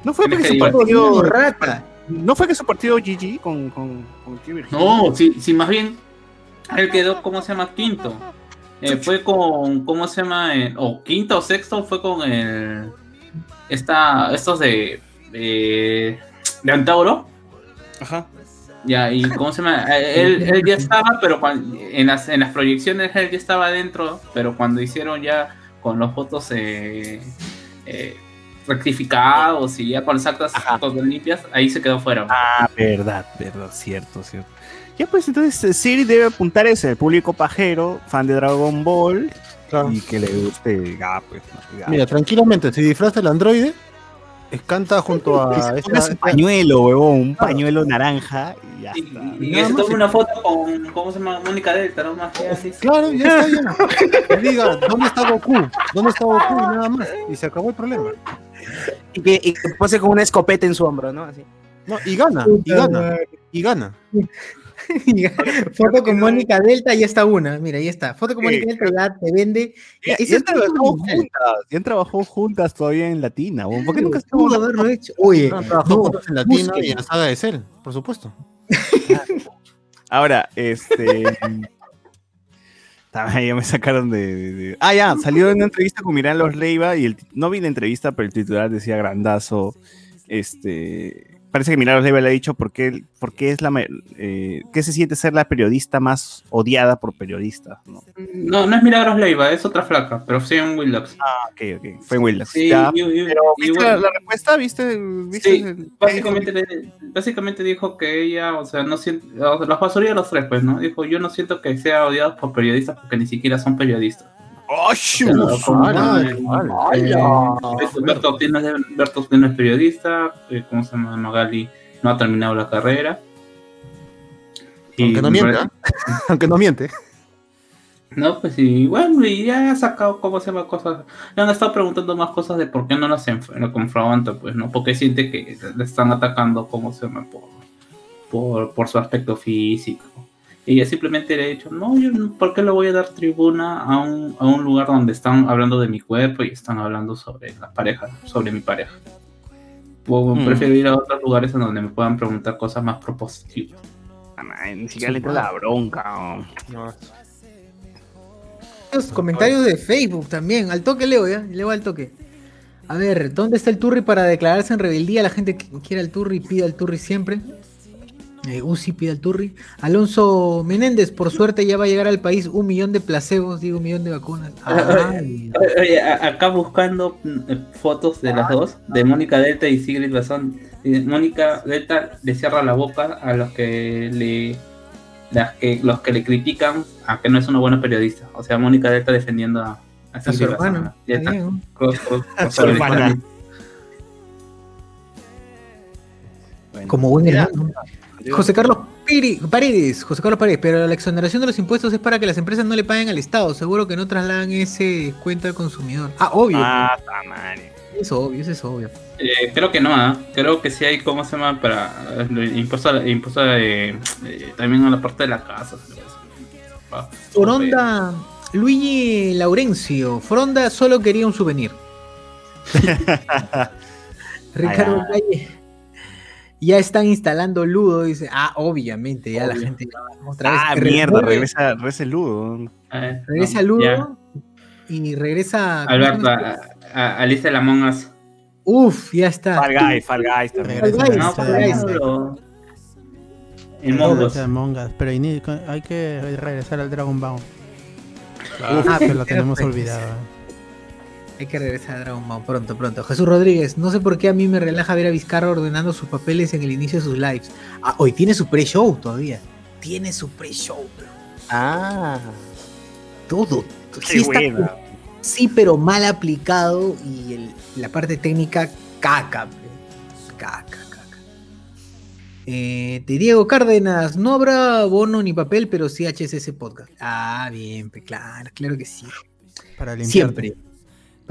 No fue porque que su partido. Rata. No fue que su partido GG con, con, con. No, sí, sí, más bien, él quedó, ¿cómo se llama? Quinto. Eh, fue con, ¿cómo se llama? Eh, o quinto o sexto fue con el, esta, estos de, de, de Antauro. Ajá. Ya, y ¿cómo se llama? Eh, Él, él ya estaba, pero en, las, en las proyecciones él ya estaba adentro, pero cuando hicieron ya con los fotos eh, eh, rectificados y ya con las actas fotos limpias, ahí se quedó fuera. Ah, verdad, verdad, cierto, cierto. Ya pues entonces eh, Siri debe apuntar ese, el público pajero, fan de Dragon Ball, y que le guste Ga, pues. Mira, tranquilamente, si disfraza el androide, canta junto a ponga su pañuelo, huevón, un pañuelo naranja y ya está. Y se tome una foto con, ¿cómo se llama? Mónica Delta, ¿no? Más que así. Claro, ya está, ya. (laughs) Que diga, ¿dónde está Goku? ¿Dónde está Goku? Y nada más. Y se acabó el problema. Y que, y que pose con una escopeta en su hombro, ¿no? Así. No, y gana, y gana, y gana. (laughs) Foto con Mónica Delta, ya está una. Mira, ahí está. Foto con Sí. Mónica Delta, ya te vende. Ya, es trabajó todo. juntas, ya han trabajado juntas todavía en Latina. ¿por qué nunca Pudo estuvo haberlo hecho. Oye, Han trabajado no, juntos en Latina y en la saga de Cell, por supuesto. (laughs) Ahora, este. (laughs) También ya me sacaron de, de- de- Ah, ya, salió en una entrevista con Mirán Los Leiva y el, no vi la entrevista, pero el titular decía grandazo. Este. Parece que Mirán Los Leiva le ha dicho por qué, por qué es la. Eh, ¿Qué se siente ser la periodista más odiada por periodistas? ¿no? No, no es Milagros Leiva, es otra flaca, pero sí en Willox. Ah, ok, ok. Fue en Willox. Sí, Ya, pero ¿viste bueno. la, la respuesta? ¿Viste? viste Sí, el- básicamente, le- básicamente dijo que ella, o sea, no siente, o sea, los basuría los tres, pues, ¿no? Dijo, yo no siento que sea odiado por periodistas porque ni siquiera son periodistas. ¡Oh, eh, Berto Ortiz no es- periodista, eh, ¿cómo se llama? Magali no ha terminado la carrera. Y Aunque no miente, parece- ¿ah? (laughs) Aunque no miente. No, pues sí, bueno, y ya ha sacado, ¿cómo se llama? Cosas. Le han estado preguntando más cosas de por qué no las confronta, pues, ¿no? Porque siente que le están atacando, ¿cómo se llama? Por, por, por su aspecto físico. Y ella simplemente le ha dicho, no, yo, no- ¿por qué le voy a dar tribuna a un, a un lugar donde están hablando de mi cuerpo y están hablando sobre la pareja, sobre mi pareja? Pues, Mm. Prefiero ir a otros lugares en donde me puedan preguntar cosas más propositivas. Ni siquiera le entra la bronca. oh. Los comentarios de Facebook también. Al toque leo, ¿ya? Leo al toque. A ver, ¿dónde está el Turri para declararse en rebeldía? La gente que quiere al Turri pide al Turri siempre. Eh, Uzi pide al Turri. Alonso Menéndez, por suerte ya va a llegar al país un millón de placebos, digo un millón de vacunas. (laughs) Ay. Oye, a- acá buscando mm, fotos de las dos, de Mónica Delta y Sigrid Bazán. Mónica Delta le cierra la boca a los que le las que los que le critican a que no es una buena periodista. O sea, Mónica Delta defendiendo a, a A su hermano. (laughs) Como buen hermano. José Carlos Piri- Paredes, José Carlos Paredes, pero la exoneración de los impuestos es para que las empresas no le paguen al Estado. Seguro que no trasladan ese cuenta al consumidor. Ah, obvio. Ah, madre. Es obvio, eso es obvio. Eh, creo que no, ¿ah? creo que sí hay, ¿cómo se llama? Para eh, impuesto, impuesto de, eh, también a la parte de la casa. Ah, Foronda, Luigi Laurencio. Foronda solo quería un souvenir. (laughs) Ricardo Calle. Ya están instalando Ludo, dice. Ah, obviamente, ya la gente otra vez. Ah, mierda, regresa, regresa el Ludo. Eh, Regresa no, Ludo ya. y regresa. Alberto, a, a, Alicia de la Mongas. Uf, ya está. Fall Guys, Fall Guys también. Fall Guys, No, Fall Fall Guys. Pero- En Todo Mongos. sea Among Us, pero hay, que regresar al Dragon Ball. Ah, pero lo tenemos olvidado. Hay que regresar a Dragon Ball pronto, pronto. Jesús Rodríguez, no sé por qué a mí me relaja ver a Vizcarra ordenando sus papeles en el inicio de sus lives. Ah, hoy tiene su pre-show todavía. Tiene su pre-show, bro. Ah. Todo. Sí, está- buena. sí, pero mal aplicado y el- la parte técnica caca. bro. Caca, caca. Eh, de Diego Cárdenas, no habrá bono ni papel, pero sí HSS Podcast. Ah, bien, claro, claro que sí. Para limpiarte. Siempre.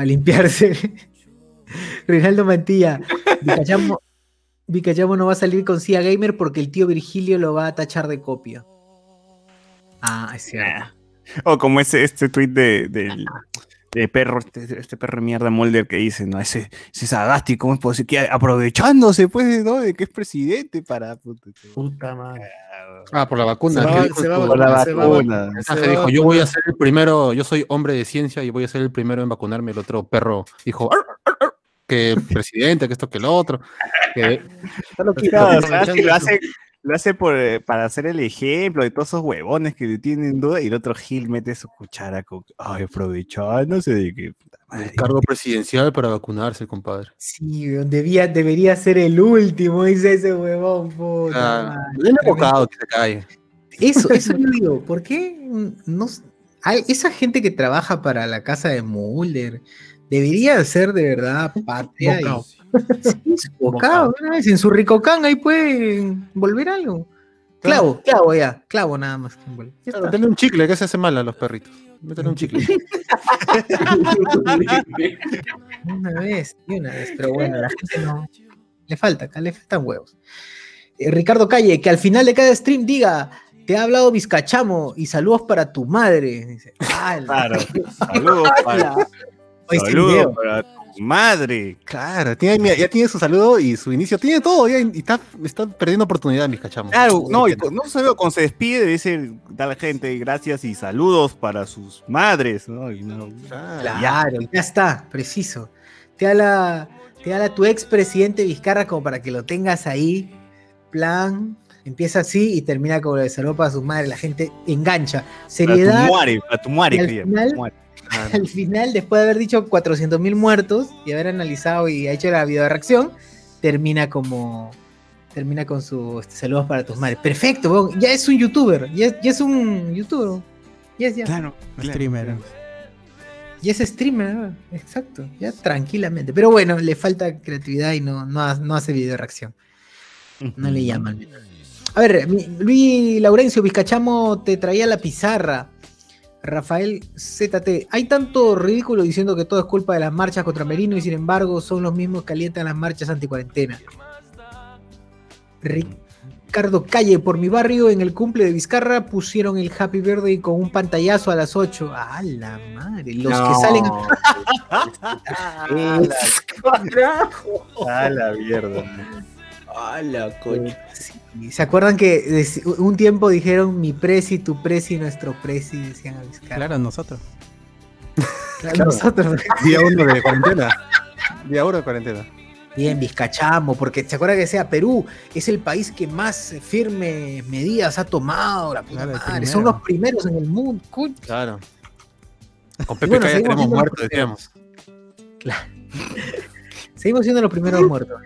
Para limpiarse. (laughs) Reinaldo Mantilla. Vicayamo, (laughs) Vicayamo no va a salir con CIA Gamer porque el tío Virgilio lo va a tachar de copia. Ah, es cierto. O como ese este tweet de, del de perro, este, este perro de mierda Mulder que dice, ¿no? Ese, ese Sagasti, ¿cómo es posible? Que aprovechándose, pues, ¿no? De que es presidente para. Puta madre. Ah, por la vacuna. Se va- que dijo se va a esto- Por la se vacuna. va a dijo, yo voy a ser el primero, yo soy hombre de ciencia y voy a ser el primero en vacunarme. El otro perro dijo, "Ar, ar, ar", que presidente, que esto, que lo otro. Que, lo hace, Lo hace por, eh, para hacer el ejemplo de todos esos huevones que tienen duda y el otro Gil mete su cuchara con, ay, aprovechándose de que... El cargo presidencial para vacunarse, compadre. Sí, debía, debería ser el último, dice ese huevón. puta Ah, abocado que se cae. Eso, (laughs) eso yo digo, ¿por qué no, hay- esa gente que trabaja para la casa de Mulder debería ser de verdad patria? y-. Sí, su bocado, una vez, en su ricocán ahí pueden volver algo. Clavo, clavo ya, clavo nada más. Claro, un chicle, que se hace mal a los perritos. Métele un chicle. (laughs) Una vez, y una vez, pero bueno, la gente no. Le falta, acá le faltan huevos. Eh, Ricardo Calle, que al final de cada stream diga, te ha hablado Vizcachamo y saludos para tu madre. Dice. (laughs) Claro. Saludos para, madre. Claro, tiene, mira, ya tiene su saludo y su inicio, tiene todo, ya, y está, está perdiendo oportunidad, mis cachamos. Claro, no, y no se ve, cuando se despide, dice a la gente gracias y saludos para sus madres, ¿no? Y no- Claro, ya está, preciso. Te habla, te habla tu expresidente Vizcarra como para que lo tengas ahí. Plan, empieza así y termina con lo de saludo para su madre. La gente engancha. Para tu Seriedad. muare, para tu muare, al final- tu muare. (laughs) Al final, después de haber dicho 400 mil muertos y haber analizado y hecho la video reacción, termina como. Termina con su este, saludos para tus madres. Perfecto, weón, ya es un youtuber. Ya, es- ya es un youtuber. Ya es ya. Claro, Streamer. Y es streamer, exacto, ya tranquilamente. Pero bueno, le falta creatividad y no, no, ha- no hace video reacción. No le llaman. A ver, mi- Luis Laurencio Vizcachamo te traía la pizarra. Rafael ZT, hay tanto ridículo diciendo que todo es culpa de las marchas contra Merino y sin embargo son los mismos que alientan las marchas anticuarentena. Ricardo Calle, por mi barrio en el cumple de Vizcarra pusieron el Happy Birthday con un pantallazo a las 8. ¡A la madre! Los que salen. (laughs) A la mierda. A la coña. Sí, ¿Se acuerdan que un tiempo dijeron mi presi, tu presi, nuestro presi? Decían a Vizcarra. Claro, nosotros. Claro, nosotros. (laughs) Día uno de cuarentena. Día uno de cuarentena. Bien, Vizcachamo, porque se acuerda que sea Perú, es el país que más firmes medidas ha tomado, la puta Claro, madre, son los primeros en el mundo. Claro. Con Pepe bueno, Calla tenemos siendo muerto, los decíamos. (laughs) Seguimos siendo los primeros muertos.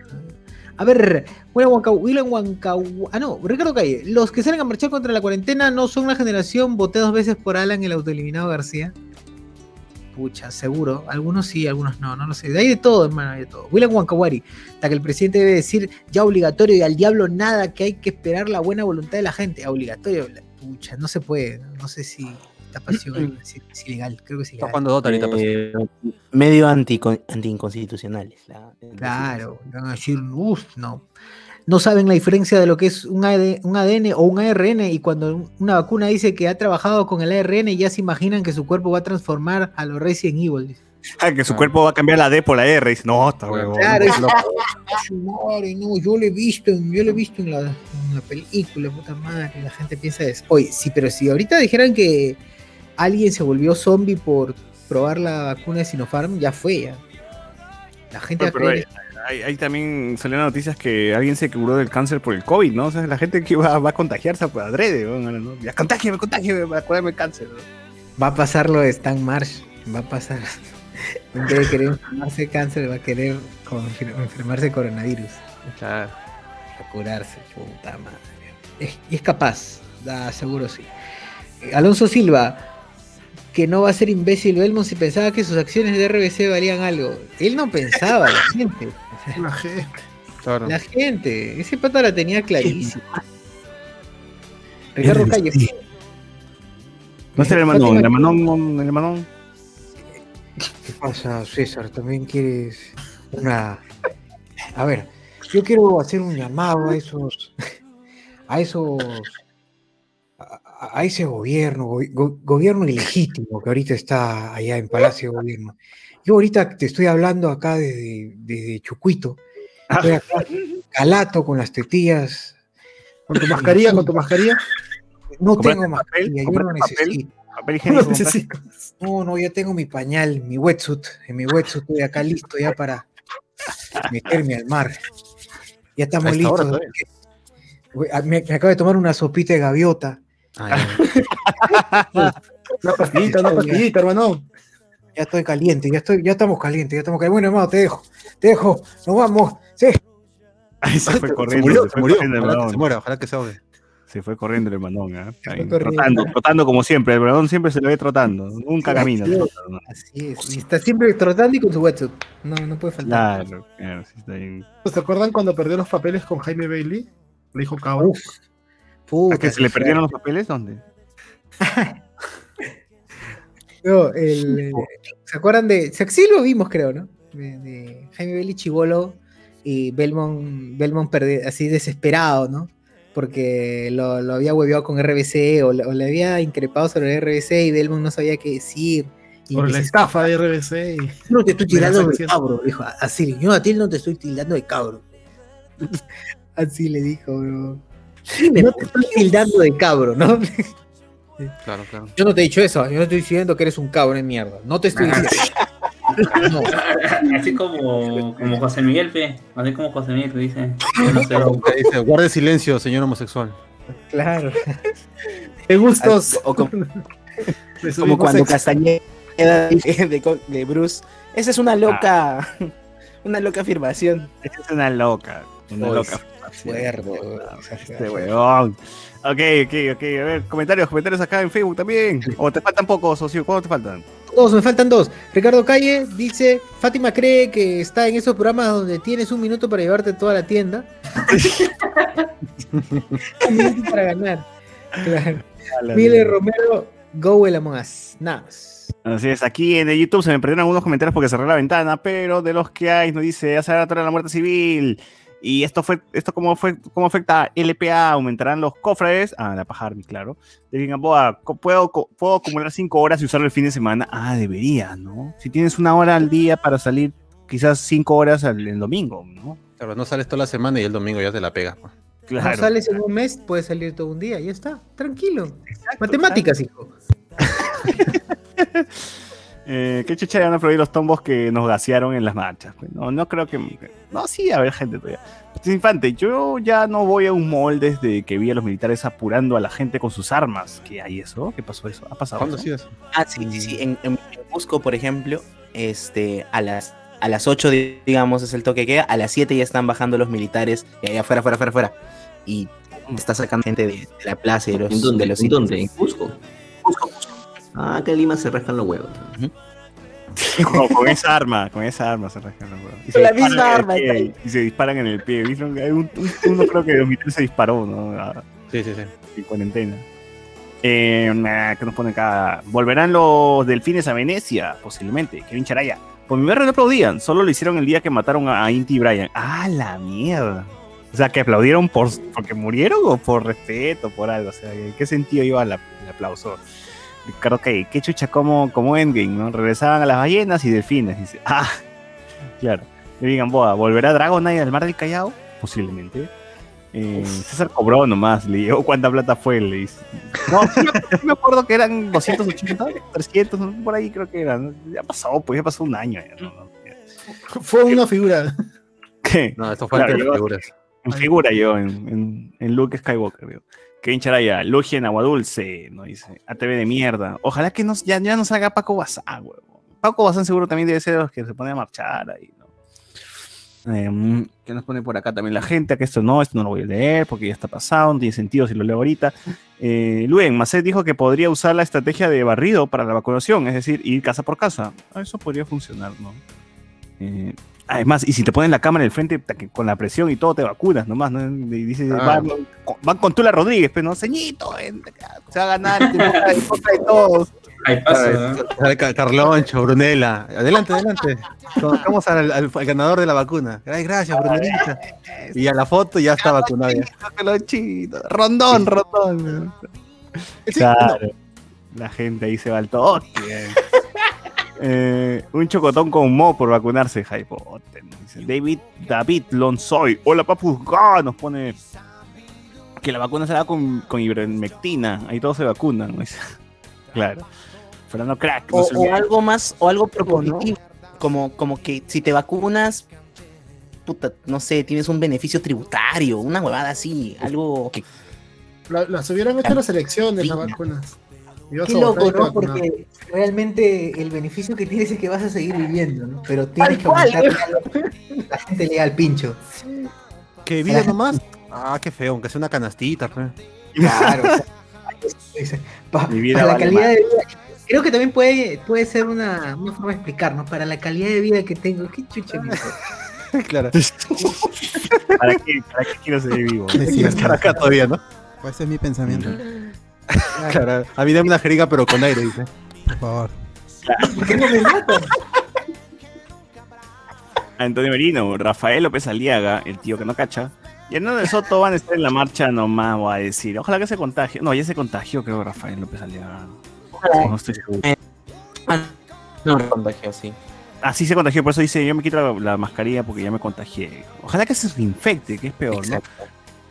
A ver, William Huancau- ah no, Ricardo Calle, los que salen a marchar contra la cuarentena no son la generación voté dos veces por Alan el autoeliminado García. Pucha, seguro. Algunos sí, algunos no, no lo sé. Hay de todo, hermano, hay de todo. William Wankawari, hasta que el presidente debe decir ya obligatorio y al diablo nada, que hay que esperar la buena voluntad de la gente. Obligatorio, pucha, no se puede. No sé si esta pasión es, es ilegal, creo que es Está ilegal. jugando Dota ahorita. pues. Eh, medio anti, antiinconstitucionales. la- Claro, van a decir, uff, no. No saben la diferencia de lo que es un, AD un ADN o un ARN y cuando un- una vacuna dice que ha trabajado con el ARN ya se imaginan que su cuerpo va a transformar a los Resident Evil. Ah, que su cuerpo va a cambiar la D por la R. Dice, no, está huevón. Claro, es- Loco. (laughs) Su madre, no, yo lo he visto, en- yo lo he visto en la, en la película, puta madre, la gente piensa eso. Oye, sí, pero si ahorita dijeran que alguien se volvió zombie por probar la vacuna de Sinopharm, ya fue ya. La gente a Pero hay, creer hay- hay también salieron noticias que alguien se curó del cáncer por el COVID, ¿no? O sea, la gente que va, va a contagiarse pues, adrede, ¿no? Ya contágiame, contágiame para curarme el cáncer. ¿no? Va a pasar lo de Stan Marsh. Va a pasar. (laughs) En vez de querer enfermarse de cáncer, va a querer enfermarse de coronavirus. Claro. A curarse, puta madre. Es- y es capaz, da seguro sí. Eh, Alonso Silva, que no va a ser imbécil Belmont si pensaba que sus acciones de RBC valían algo. Él no pensaba, la gente. La gente. Claro. La gente. Ese pata la tenía clarísima. Ricardo Calle. No es el hermano, el hermanón, el hermanón. ¿Qué pasa, César? ¿También quieres una... A ver, yo quiero hacer un llamado a esos... A esos... A, a ese gobierno, go- go- gobierno ilegítimo que ahorita está allá en Palacio de Gobierno. Yo ahorita te estoy hablando acá desde, desde Chucuito. Estoy acá, calato con las tetillas. ¿Con tu mascarilla? ¿Con tu mascarilla? No ¿Compraste tengo papel? mascarilla, yo no ¿Compraste papel? necesito. Papel (laughs) higiénico. No necesito. No, no, ya tengo mi pañal, mi wetsuit. En mi wetsuit estoy acá listo ya para meterme al mar. Ya estamos listos. ah, Me, me acabo de tomar una sopita de gaviota. (laughs) Una pastillita, una pastillita, hermano. Ya estoy caliente, ya estoy, ya estamos calientes, ya estamos calientes. Bueno, hermano, te dejo, te dejo, nos vamos. Sí. Ahí se fue corriendo. murió, se se murió. corriendo el Ojalá que se muera, ojalá que se ahogue. Se fue corriendo el Manón, ¿ah? Ahí, corriendo. trotando, trotando como siempre. El Manón siempre se lo ve trotando. Nunca camina. Así es, así es. Y está siempre trotando y con su wetsuit. No, no puede faltar. Claro, claro, sí está bien. ¿Se acuerdan cuando perdió los papeles con Jaime Bailey? Le dijo cabrón. ¿A que se le perdieron los papeles? ¿Dónde? (laughs) No, el, eh, ¿Se acuerdan de.? Sí lo vimos, creo, ¿no? De, de Jaime Belli Chivolo y Belmont, Belmont así desesperado, ¿no? Porque lo, lo había hueveado con RBC o, le- o le había increpado sobre RBC y Belmont no sabía qué decir. Y Por la estafa de RBC. y- No te estoy tirando de cabro, dijo. Así, yo a ti no te estoy tildando de cabro. Así le dijo, bro. No te estoy tildando de cabro, ¿no? Claro, claro. Yo no te he dicho eso, yo no estoy diciendo que eres un cabro de mierda. No te estoy diciendo. (laughs) No. Así como, como José Miguel, pe. Así como José Miguel que dice. dice, guarde silencio, señor homosexual. Claro. (laughs) Qué gustos. O como, como cuando sexo. Castañeda dice de, de Bruce. Esa es una loca. (laughs) Una loca afirmación. Esa es una loca. Una loca. Fuerte, Este weón. Ok, ok, ok. A ver, comentarios, comentarios acá en Facebook también. O te faltan pocos, socio. ¿Cuántos te faltan? Dos, me faltan dos. Ricardo Calle dice, Fátima cree que está en esos programas donde tienes un minuto para llevarte toda la tienda. (laughs) un minuto para ganar. Claro. la Miller. Romero, go el Among Us. Nada más. Así es, aquí en el YouTube se me perdieron algunos comentarios porque cerré la ventana, pero de los que hay nos dice, va a la muerte civil. Y esto fue, esto cómo fue, cómo afecta a LPA, aumentarán los cofres, ah, la paja Army, claro. De Gamboa, puedo, puedo acumular cinco horas y usarlo el fin de semana. Ah, debería, ¿no? Si tienes una hora al día para salir, quizás cinco horas al, el domingo, ¿no? Claro, no sales toda la semana y el domingo ya te la pegas. pues. Claro. No sales en un mes, puedes salir todo un día, ya está. Tranquilo. Matemáticas, hijo. (laughs) Eh, ¿Qué chucha van a prohibir los tombos que nos gasearon en las marchas? Pues no, no creo que. No, sí, a ver, gente todavía. Pues, Infante, yo ya no voy a un mall desde que vi a los militares apurando a la gente con sus armas. ¿Qué hay eso? ¿Qué pasó eso? ¿Ha pasado? ¿Cuándo ha eso? sido eso? Ah, sí, sí, sí. En, en Cusco, por ejemplo, este, a las, a las 8, di- digamos, es el toque que queda. A las 7 ya están bajando los militares. Y allá afuera, afuera, afuera, afuera. Y está sacando gente de, de la plaza y de los, ¿En dónde? de los ¿En dónde? ¿En Cusco? Ah, en Lima se rascan los huevos. con, con esa arma, con esa arma se rascan los huevos. Y Con la misma en arma, pie. Y se disparan en el pie. Un- un- uno creo que militares se disparó, ¿no? Ah, Sí, sí, sí. en cuarentena. Eh, ¿Qué nos pone acá? ¿Volverán los delfines a Venecia? Posiblemente. Kevin Charaya. Por mi barrio no aplaudían, solo lo hicieron el día que mataron a Inti y Brian. ¡Ah, la mierda! O sea, que aplaudieron por porque murieron o por respeto, por algo. O sea, ¿en qué sentido iba el aplauso? Ricardo, ¿qué, qué chucha como, como Endgame, ¿no? Regresaban a las ballenas y delfines. Dice, (laughs) ah, claro. Le digan, boa, ¿volverá Dragonite al mar del Callao? Posiblemente. Eh, César cobró nomás, le llegó cuánta plata fue, le dice. No, sí me, acuerdo que eran 280, 300, ¿no? por ahí creo que eran. Ya pasó, pues ya pasó un año. ya, ¿no? Fue una figura. ¿Qué? No, esto fue Claro, antes de figuras. En figura yo, en, en, en Luke Skywalker, digo. Kevin Charaya, Logia en Agua Dulce, no dice. ATV de mierda. Ojalá que nos, ya, ya no salga Paco Bazán, huevo. Paco Bazán seguro también debe ser los que se pone a marchar ahí, ¿no? Eh, mm, ¿Qué nos pone por acá también la gente? Que esto no, esto no lo voy a leer porque ya está pasado, no tiene sentido si lo leo ahorita. Eh, Luen, Macet dijo que podría usar la estrategia de barrido para la vacunación, es decir, ir casa por casa. Ah, eso podría funcionar, ¿no? Eh, además, y si te ponen la cámara en el frente, con la presión y todo te vacunas nomás, ¿no? Y dice, Ah. van, con- van con Tula Rodríguez, pero no, ceñito, se va a ganar en contra de- todos. Ahí pasa, ¿no? Sale Ca- Carloncho, Brunella. Adelante, adelante. Colocamos al, al- al ganador de la vacuna. Ay, gracias, Brunellita. Y a la foto ya está vacunado. ya. Calonchito, Rondón, rondón. Claro. La gente ahí se va al toque. Eh, un chocotón con Mo por vacunarse, Hypote. Dice David David Lonsoy. Hola, papus. Ga, Nos pone que la vacuna se da con, con ivermectina. Ahí todos se vacunan. ¿no? (laughs) Claro. Fernando Crack. no O, o algo más, o algo propositivo. Como, como que si te vacunas, puta, no sé, tienes un beneficio tributario, una huevada así, algo que La- las hubieran hecho las elecciones, las vacunas. Qué loco, ¿no? Porque realmente el beneficio que tienes es que vas a seguir viviendo, ¿no? Pero tienes que aumentar la gente le da al pincho. ¿Qué vida nomás? Ah, qué feo, aunque sea una canastita. pues. Claro. o sea, es- (laughs) pa- Mi vida para la vale calidad más. de vida. Creo que también puede, puede ser una, una forma de explicar, ¿no? Para la calidad de vida que tengo, qué chucha (laughs) claro. (laughs) ¿Para qué, ¿Para qué quiero seguir vivo? Quiero estar acá todavía, ¿no? Pues ese es mi pensamiento. (laughs) Claro. A mí dame una jeringa, pero con aire, dice. Por favor. ¿Por qué no me matan? (laughs) Antonio Merino, Rafael López Aliaga, el tío que no cacha. Y Hernando Soto van a estar en la marcha nomás, voy a decir. Ojalá que se contagie. No, ya se contagió, creo, Rafael López Aliaga. No estoy seguro. no contagió, sí. Ah, sí se contagió, por eso dice, yo me quito la, la mascarilla porque ya me contagié. Ojalá que se reinfecte, que es peor, ¿no?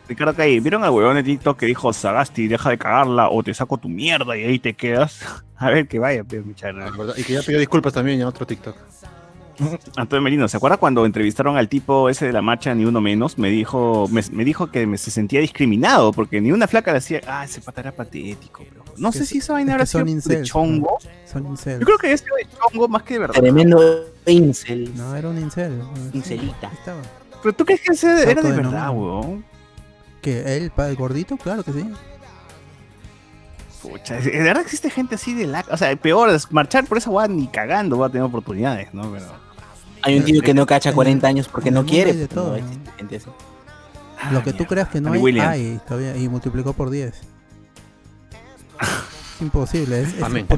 Ricardo Caí, ¿vieron al huevón de TikTok que dijo Sagasti, deja de cagarla o te saco tu mierda y ahí te quedas? (laughs) A ver, que vaya, pero mi charla. Y que ya pidió disculpas también en otro TikTok. (laughs) Antonio Merino, ¿se acuerda cuando entrevistaron al tipo ese de la marcha, ni uno menos? Me dijo, me, me dijo que me, se sentía discriminado porque ni una flaca le hacía, ah, ese pata era patético. Pero no sé Es- si esa vaina es habrá sido de chongo. Son incels. Yo creo que es de chongo más que de verdad. Tremendo incel. No, era un incel. Incelita. Estaba. Pero tú crees que ese Se era de autodenominó. verdad, weón. ¿Que él, pa- el gordito? Claro que sí. Pucha, de verdad existe gente así de la... O sea, peor es marchar por esa weá ni cagando va a tener oportunidades, ¿no? Pero... Hay un tío que no cacha 40 años porque no quiere. hay de todo, existe gente así. Lo que tú creas que no Andy hay, Williams. hay todavía. Y multiplicó por 10. Es imposible. Es, es Amén. por,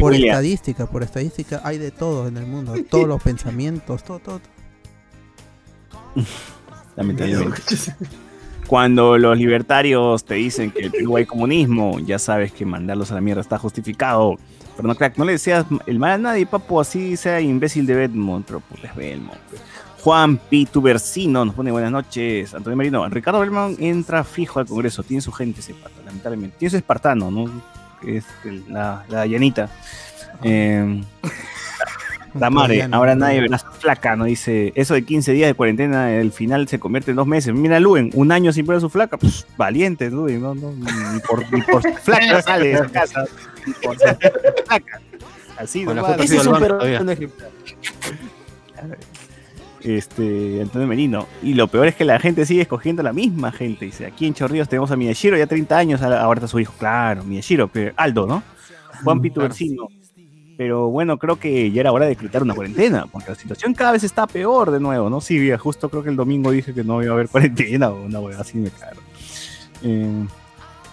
Williams. estadística, por estadística hay de todo en el mundo. Todos los (laughs) pensamientos, todo, todo. Lamentablemente. (laughs) Cuando los libertarios te dicen que el Perú hay comunismo, ya sabes que mandarlos a la mierda está justificado. Pero no, crack, no le decías el mal a nadie, papu, así sea imbécil de Bedmont, pero pues es Belmont. Juan Pitubercino nos pone buenas noches. Antonio Marino, Ricardo Belmont entra fijo al Congreso, tiene su gente ese pato, lamentablemente. Tiene su espartano, ¿no? Es la, la llanita. Eh, Damare, Coreano, ahora nadie verá su flaca, ¿no? Dice, eso de 15 días de cuarentena, el final se convierte en dos meses. Mira, Luen, un año sin ver a su flaca, pues, valiente, Luen, no, no, ni, por, ni por (laughs) flaca sale de su casa, ni por ser flaca. Así, no Ese es un ejemplo. Este, Antonio Merino. Y lo peor es que la gente sigue escogiendo la misma gente. Dice, aquí en Chorrillos tenemos a Miyashiro, ya 30 años, ahora está su hijo. Claro, Miyashiro, pero Aldo, ¿no? Juan Pito Vecino. Pero bueno, creo que ya era hora de decretar una cuarentena, porque la situación cada vez está peor de nuevo, ¿no? Sí, justo creo que el domingo dije que no iba a haber (laughs) cuarentena o una hueá así me cagaron. Eh,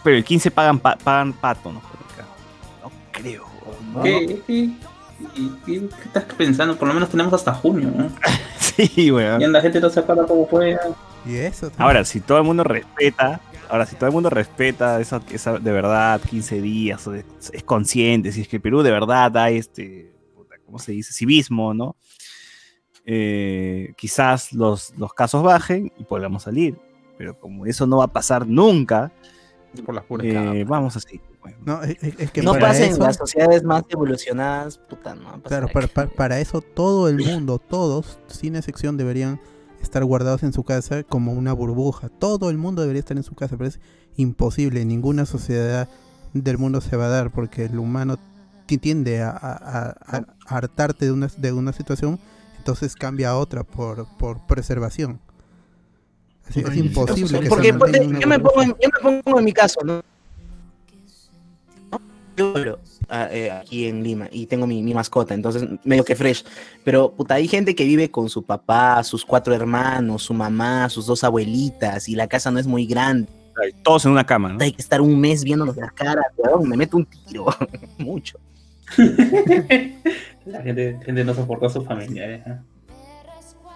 pero el 15 pagan, pa- pagan pato, ¿no? No creo. ¿no? ¿Qué, qué, qué- qué estás pensando? Por lo menos tenemos hasta junio, ¿no? (laughs) Sí, weón. Y la gente no se acuerda cómo fue. Y eso. Ahora, si todo el mundo respeta, ahora si todo el mundo respeta eso, esa de verdad 15 días, o de- es consciente, si es que Perú de verdad da este, ¿cómo se dice? Civismo, ¿no? Eh, quizás los, los casos bajen y podamos salir, pero como eso no va a pasar nunca, Por las puras eh, vamos así. No, es, es- es que no para pasa en eso, las sociedades más evolucionadas, puta, no va a pasar claro, para, para- para eso todo el mundo, todos, sin excepción, deberían estar guardados en su casa como una burbuja. Todo el mundo debería estar en su casa, pero es imposible. Ninguna sociedad del mundo se va a dar porque el humano ti- tiende a, a- a- a hartarte de una, de una situación, entonces cambia a otra por, por preservación. Es, es imposible que Porque se yo, me pongo en, yo me pongo en mi caso, ¿no? Ah, eh, aquí en Lima y tengo mi, mi mascota, entonces medio que fresh. Pero puta, hay gente que vive con su papá, sus cuatro hermanos, su mamá, sus dos abuelitas y la casa no es muy grande. Todos en una cama, ¿no? Hay que estar un mes viéndonos las caras, weón, me meto un tiro, (laughs) mucho. La gente, gente no soportó a sus familiares. ¿eh?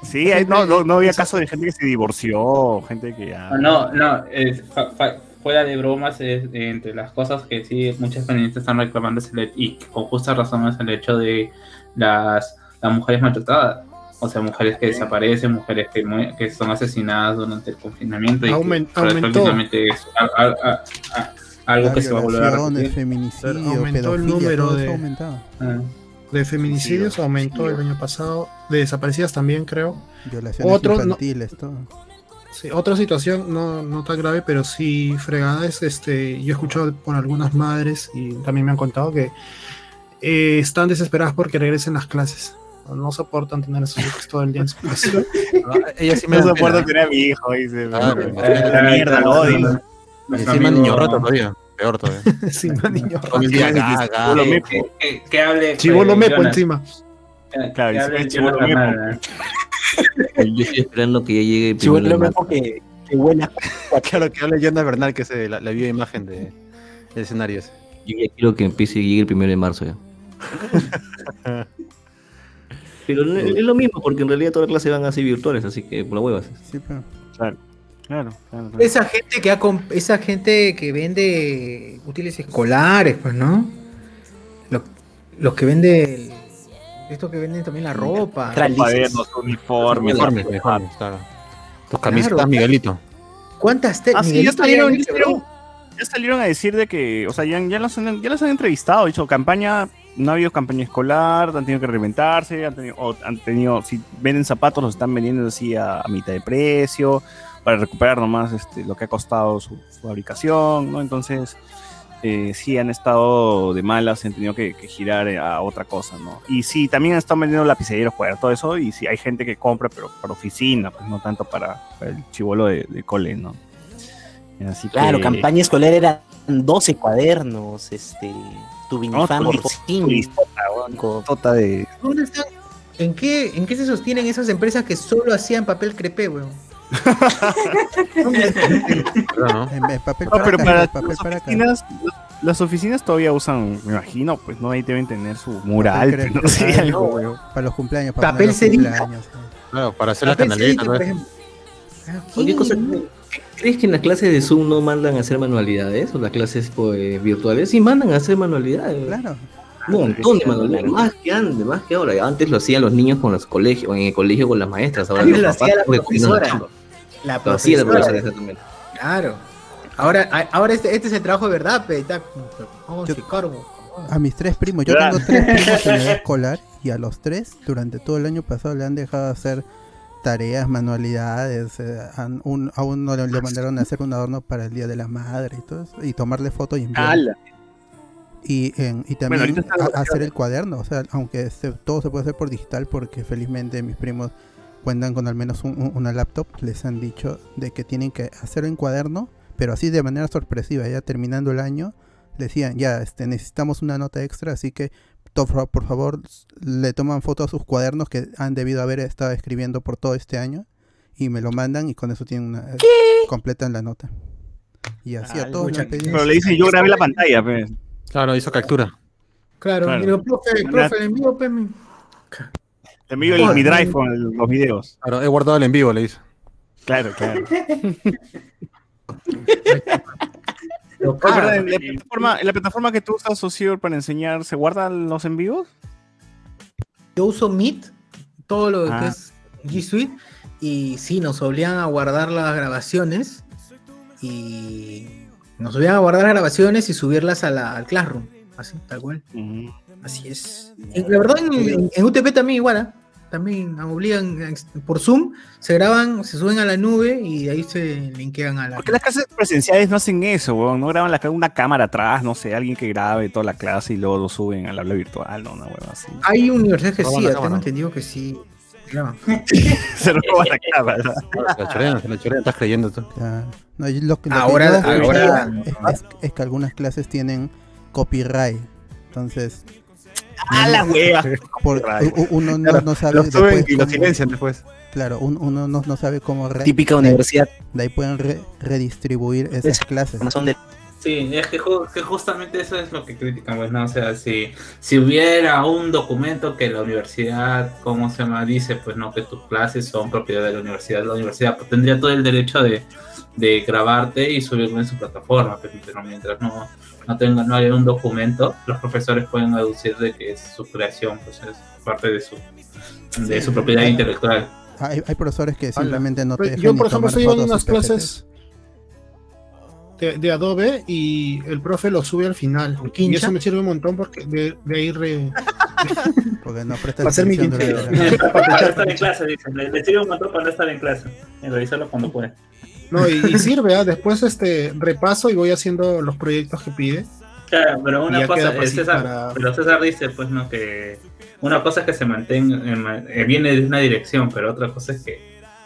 Sí, hay- no, no, no había caso de gente que se divorció, gente que ya... Ah, No, no, es, fa- fa- fuera de bromas, es, entre las cosas que sí muchas feministas están reclamando es el, y con justa razón es el hecho de las, las mujeres maltratadas. O sea, mujeres que desaparecen, mujeres que, que son asesinadas durante el confinamiento. Y que Aumen- para- aumentó. prácticamente es a- a- a- a- algo que se va a volver a repetir. feminicidio, Aumentó el número de-. Ah. De feminicidios aumentó el año pasado. De desaparecidas también, creo. Violaciones Otro, no- infantiles, todo. Sí, otra situación no, no tan grave, pero sí fregada es este. Yo he escuchado por algunas madres y también me han contado que eh, están desesperadas porque regresen las clases. No soportan tener a sus hijos todo el día en su casa. (laughs) Ella sí No me da soporto pena. tener a mi hijo, dice. Claro. La mierda, lo odio. Encima niño roto todavía. Peor todavía. (laughs) Sí, no, niño día gaga. Que, hable. Chivolo pues, mepo encima. Que- Claro, que hable mepo. Yo estoy esperando que ya llegue primero de mepo marzo. que, que huela. Claro, que hable Yanda Bernal, que es eh, la, la viva imagen de, del escenario ese. Yo ya quiero que empiece y llegue el primero de marzo ya. (laughs) Pero no- es lo mismo, porque en realidad todas las clases van así virtuales, así que por la huevas. Sí, pero. Claro, claro, claro. claro. Esa gente que ha comp- esa gente que vende útiles escolares, pues, ¿no? Lo- Los, que venden estos que venden también la ropa. Cuadernos, uniformes, Uniformes, uniformes, claro. Tus camisetas, Claro. Miguelito. ¿Cuántas te Ah, sí, ya salieron, ya ya salieron- ya salieron a decir de que, o sea, ya, ya, los, han, ya los han entrevistado, dicho, campaña, no ha habido campaña escolar, han tenido que reinventarse, han tenido, o han tenido, si venden zapatos, los están vendiendo así a, a mitad de precio, para recuperar nomás este, lo que ha costado su, su fabricación, ¿no? Entonces, eh, sí han estado de malas, han tenido que, que girar eh, a otra cosa, ¿no? Y sí, también están vendiendo lapiceros, cuadernos, todo eso, y sí hay gente que compra, pero para oficina, pues no tanto para, para el chivolo de, de cole, ¿no? Así Claro, que- campaña escolar eran 12 cuadernos, este, tu No, por turistota, Tota de. ¿Dónde están? ¿En qué, ¿En qué se sostienen esas empresas que solo hacían papel crepé, weón? No, para pero para papel las oficinas, las oficinas todavía usan, me imagino, pues no ahí deben tener su mural, Papel no crepé, sé, algo, no, weón. Para los cumpleaños, para Papel cerita. cumpleaños. Claro, para hacer Papel por ejemplo. Oye, cosa, ¿Crees que en las clases de Zoom no mandan a hacer manualidades? ¿O las clases pues, virtuales? Sí, mandan a hacer manualidades. Claro. Un montón de manualidades, más que antes, más que ahora. Antes lo hacían los niños con los colegios, en el colegio con las maestras. Ahora los lo papás hacía la profesora. La Lo hacía la profesora. profesora. Claro. Ahora, ahora este, este es el trabajo de verdad, pe. está- vamos a cargo. A mis tres primos, yo tengo tres primos en edad (laughs) escolar y a los tres durante todo el año pasado le han dejado hacer tareas, manualidades, eh, han- un- a uno le, le mandaron a hacer un adorno para el Día de la Madre y todo eso, y tomarle foto y enviar. Y, en- y también a- hacer el cuaderno, o sea, aunque se- todo se puede hacer por digital porque felizmente mis primos cuentan con al menos un- un- una laptop, les han dicho de que tienen que hacer en cuaderno, pero así de manera sorpresiva, ya terminando el año, decían, ya, este, necesitamos una nota extra, así que por favor le toman foto a sus cuadernos que han debido haber estado escribiendo por todo este año y me lo mandan y con eso tienen una, eh, completan la nota. Y así a Ah, todos. Pero le dicen, yo grabé la pantalla, pues. Claro, hizo captura. Claro, Claro. profe, profe, envío, Te envío el, mi drive con el- los videos. Claro, he guardado el en vivo, le dice. Claro, claro. (laughs) Caga. ¿En la, plataforma, en la plataforma que tú usas, Socio, para enseñar, ¿se guardan los en vivos? Yo uso Meet, todo lo que Ah. es G Suite, y sí, nos obligan a guardar las grabaciones y nos obligan a guardar las grabaciones y subirlas a la- al Classroom, así, tal cual. Así es. Y la verdad, en, UTP también igual, ¿ah? También obligan por Zoom, se graban, se suben a la nube y de ahí se linkean a la. Porque las clases presenciales no hacen eso, weón. No graban la, una cámara atrás, no sé, alguien que grabe toda la clase y luego lo suben al aula virtual, no, una hueva así. Hay universidades que sí, la tengo cámara. entendido que sí. graban. (laughs) Se roban la cámara. La chorean, se la chorean, estás creyendo tú. Ya. No, lo que- lo que Ahora- escuché ahora- es, es- es que algunas clases tienen copyright. Entonces. ¡A la hueva! (laughs) uno no, Claro, no sabe lo suben después y lo silencian después. Claro, un- uno no, no sabe cómo. re- Típica universidad. De ahí pueden re- redistribuir esas clases. Son de Sí, es que, que justamente eso es lo que critican, pues, ¿no? O sea, si, si hubiera un documento que la universidad, ¿cómo se llama? Dice, pues, no, que tus clases son propiedad de la universidad, la universidad pues, tendría todo el derecho de, de grabarte y subirlo en su plataforma, pero mientras no, no tenga, no haya un documento, los profesores pueden deducir de que es su creación, pues, es parte de su, de su propiedad intelectual. Hay, hay profesores que simplemente no te dejan Yo, por ejemplo, estoy en fotos unas clases de, de Adobe y el profe lo sube al final. Y eso me sirve un montón porque de, de ahí re- (laughs) Porque no presta Va a ser mi Para (laughs) estar en clase, dice. Le, le sirve un montón para no estar en clase. Y revisarlo cuando puede. No, y, y sirve, ¿ah? después este repaso y voy haciendo los proyectos que pide. Claro, pero una cosa, pues, eh, César, para- pero César dice, pues, ¿no? Que una cosa es que se mantenga, eh, eh, viene de una dirección, pero otra cosa es que,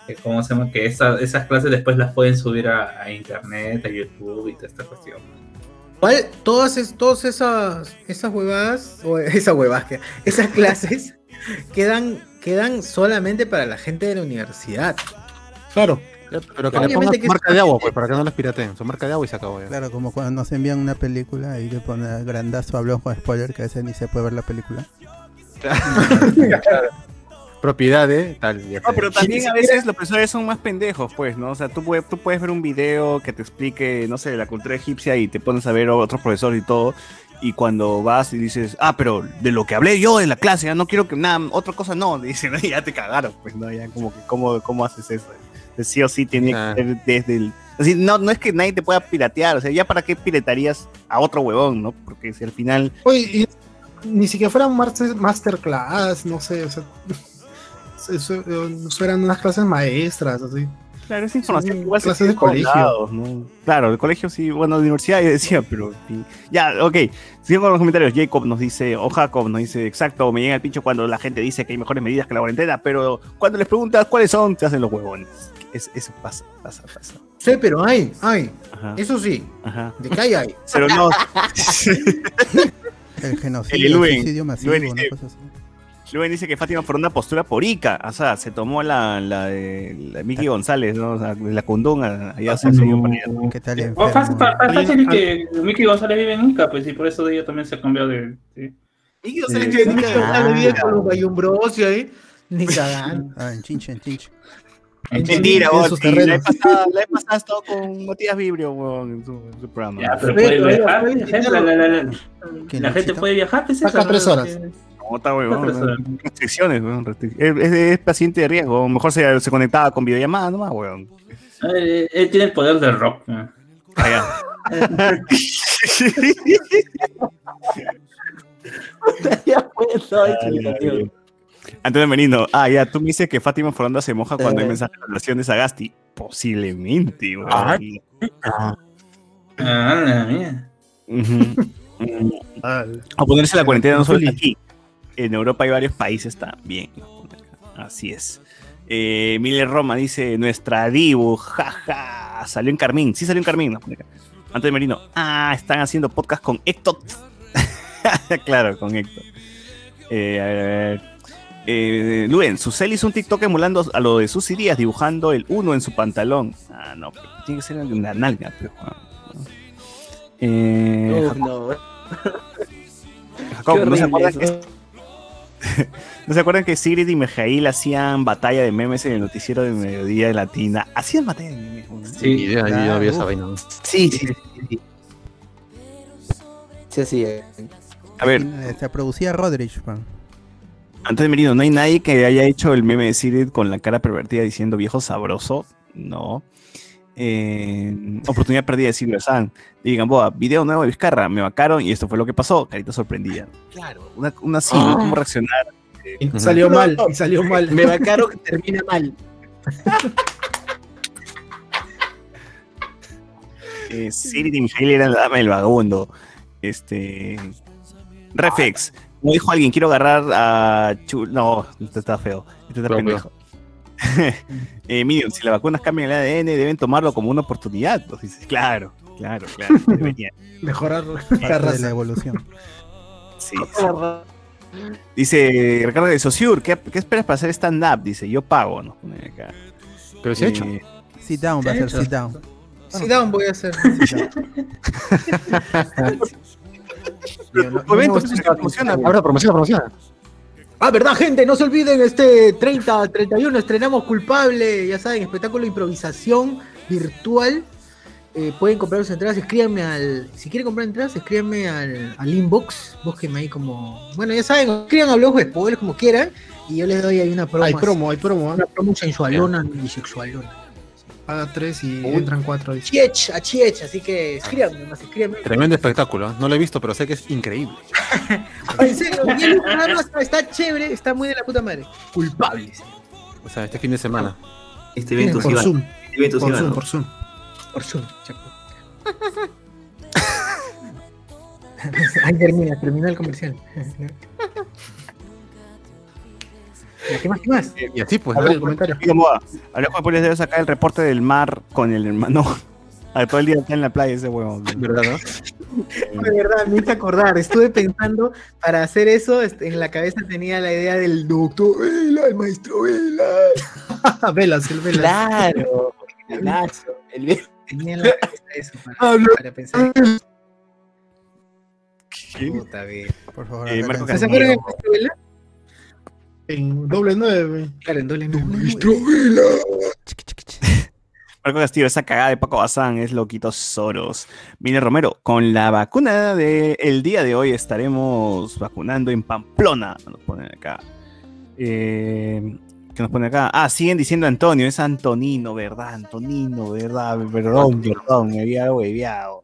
que ¿cómo se llama? Que esa- esas clases después las pueden subir a, a internet, a YouTube y toda esta cuestión. ¿Cuál? Todas, es- todas esas, esas huevadas, o (laughs) esas huevadas, que- esas clases (laughs) quedan, quedan solamente para la gente de la universidad. Claro. Pero que le Obviamente pongan que su marca es- de agua, pues, para que no las pirateen. Su marca de agua y se acabó ya. Claro, como cuando nos envían una película y le ponen grandazo, hablamos con spoiler, que a veces ni se puede ver la película. (laughs) Propiedad de tal. No, pero también a veces los profesores son más pendejos, pues, ¿no? O sea, tú, puedes- tú puedes ver un video que te explique, no sé, la cultura egipcia y te pones a ver otros profesores y todo. Y cuando vas y dices, ah, pero de lo que hablé yo en la clase, ya no quiero que nada, otra cosa no, (laughs) dicen, ya te cagaron, pues, ¿no? Ya como que, ¿cómo, cómo haces eso? Entonces, sí o sí tiene Ah. que ser desde el... Así, no, no es que nadie te pueda piratear, o sea, ya para qué piratarías a otro huevón, ¿no? Porque si al final... Oye, y ni siquiera fueran master- masterclass, no sé, o sea, (laughs) eso, eso eran unas clases maestras, así. Claro, esa información Sí, igual se clases de colegio. lados, ¿no? Claro, de colegio sí, bueno, de universidad yo decía, pero ya, ok. Sigo con los comentarios. Jacob nos dice, o Jacob nos dice, exacto, me llega el pincho cuando la gente dice que hay mejores medidas que la cuarentena, pero cuando les preguntas cuáles son, te hacen los huevones. Es- eso pasa, pasa, pasa. Sí, pero hay, hay. Ajá. Eso sí, Ajá. de que hay, hay. Pero no. (laughs) El genocidio, el Luen, suicidio masivo, Luen una cosa así. Luen dice que Fátima por una postura por Ica, o sea, se tomó la, la de la Miki González, ¿no? O sea, de la Cundunga, allá se siguió para allá. ¿Qué tal O fácil, fácil que Mickey González vive en Ica, pues, y por eso ella también se ha cambiado de. sí. Miki González Que vive en Ica. cagando vive con los bayumbrosio ahí. Ni cagando. Ah, en Chinche, en Chinche. Mentira, sí, la vez pasada, la vez pasada estaba con Matías Vibrio, weón, en su, en su programa. Ya, pero Pero puede todavía viajar. puede La gente, visitarlo. la, la- la- ¿Quién, la gente Luisito? puede viajar, Saca eso, tres horas. No, está weón. Restricciones, weón, Es, es- es paciente de riesgo, mejor se, se conectaba con videollamada nomás, weón. Eh, Él tiene el poder del rock. (laughs) (laughs) (laughs) Ya pues, explicación. Antonio Merino, ah, ya, tú me dices que Fátima Foronda se moja cuando hay Eh. mensajes de relación de Sagasti. Posiblemente, weón. Ay. Ah, la mía. O (laughs) ponerse la cuarentena no solo aquí. En Europa hay varios países también. Así es. Eh, Miller Roma dice, nuestra Dibu, jaja, salió en Carmín. Sí salió en Carmín. nos pone acá. Antonio Merino, ah, están haciendo podcast con Héctor. (laughs) claro, con Héctor. Eh, a ver, a ver. Eh, Luen, Susel hizo un TikTok emulando a lo de sus Díaz, dibujando el 1 en su pantalón. Ah, no, pero tiene que ser una nalga. pero. Eh, Uf, no. (laughs) Jacob, Qué ¿no se, acuerdan que, (laughs) ¿no se acuerdan que Sigrid y Mijail hacían batalla de memes en el noticiero de mediodía de Latina? Hacían batalla de memes. ¿no? Sí, idea, yo vi esa vaina. Sí, sí, sí. sí. Sí, sí. A ver, Se producía Rodrich, man. Antes de Merino, ¿no hay nadie que haya hecho el meme de Sigrid con la cara pervertida diciendo viejo sabroso? No. Eh, oportunidad perdida de Silvio San. Digan, boa, video nuevo de Vizcarra, me vacaron y esto fue lo que pasó. Carita sorprendida. Claro, una, una ¿no? ¿Cómo reaccionar? Y salió No, mal, no. y salió mal. Me va caro que termina mal. (laughs) Eh, Sigrid y Mijail eran la dama del vagabundo. Este. Reflex. Como dijo alguien, quiero agarrar a. Chu- no, este está feo. Este está pendejo. (laughs) eh, Minion, si las vacunas cambian el ADN, deben tomarlo como una oportunidad. Pues dices, claro, claro, claro. (laughs) Mejorar la Parte de raza. la evolución. Sí, sí. Dice Ricardo de Sociur, ¿qué, qué esperas para hacer stand-up? Dice, yo pago, ¿no? Acá. Pero se ha hecho. Eh, Sit down, va a ser sit down. Sí, down voy a hacer. (laughs) Promociona. Ahora promociona, promociona. Ah, verdad, gente, no se olviden, este 30, 31 estrenamos Culpable, ya saben, espectáculo de improvisación virtual. Eh, pueden comprar sus entradas, escríbanme al. Si quieren comprar entradas, escríbanme al, al inbox. Búsquenme ahí como. Bueno, ya saben, escriban a blog de spoilers como quieran. Y yo les doy ahí una promo. Hay promo, hay promo. ¿ah? Una promo sensualona y sexualona. Paga tres y entran cuatro. dice. Chiech, a Chiech, así que escríbanme, más escríbanme. Tremendo espectáculo. ¿eh? No lo he visto, pero sé que es increíble. (laughs) En serio, Miguel está, está chévere, está muy de la puta madre. Culpables. O sea, este fin de semana. Este evento Por. Zoom. Este evento Por Zoom, ¿no? por Zoom. Por Zoom, chaco. (laughs) Ahí termina, terminó el comercial. ¿Qué más? ¿Qué más? Y así, pues, Dale ¿no? el comentario. Amigo Moa, Alejo después debe sacar el reporte del mar con el (laughs) hermano. A todo el día está en la playa ese huevón. ¿verdad, no? De verdad, me hice acordar. Estuve pensando para hacer eso. este, En la cabeza tenía la idea del doctor Vela, el maestro Vela. (laughs) Velas, el Velas. Claro. (laughs) El ve- Tenía en la cabeza eso para, pensar. Puta vida. Por favor, Eh, Marco. ¿Se acuerdan maestro Vela? En doble nueve. Claro, en doble nueve. Marco Castillo, esa cagada de Paco Bazán es loquito Soros. Mire Romero, con la vacuna del día de hoy estaremos vacunando en Pamplona. Nos ponen acá. Eh, ¿Qué nos ponen acá? Ah, siguen diciendo Antonio, es Antonino, ¿verdad? Antonino, ¿verdad? Perdón, perdón, me había hueveado.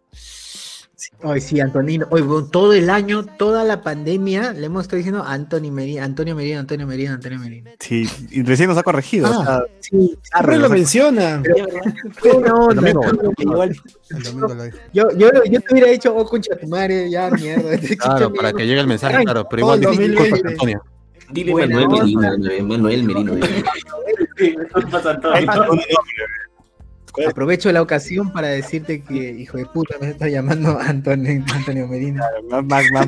Hoy sí, Antonino. Hoy todo el año, toda la pandemia, le hemos estado diciendo Antonio Merino, Antonio Merino, Antonio Merino, Antonio Merino. Sí, y recién nos ha corregido. o sea, Ah, Sí, Siempre (laughs) lo dijo. Yo, yo, yo te hubiera dicho, oh, concha tu madre, ya, mierda. (laughs) Claro, para que llegue el mensaje, claro. Pero igual, el disculpa, 2020. Antonio. Dile Manuel. Merino, Manuel Merino. (laughs) eh. Aprovecho la ocasión para decirte que, hijo de puta, me está llamando Antonio, Antonio Merino. más, más, más-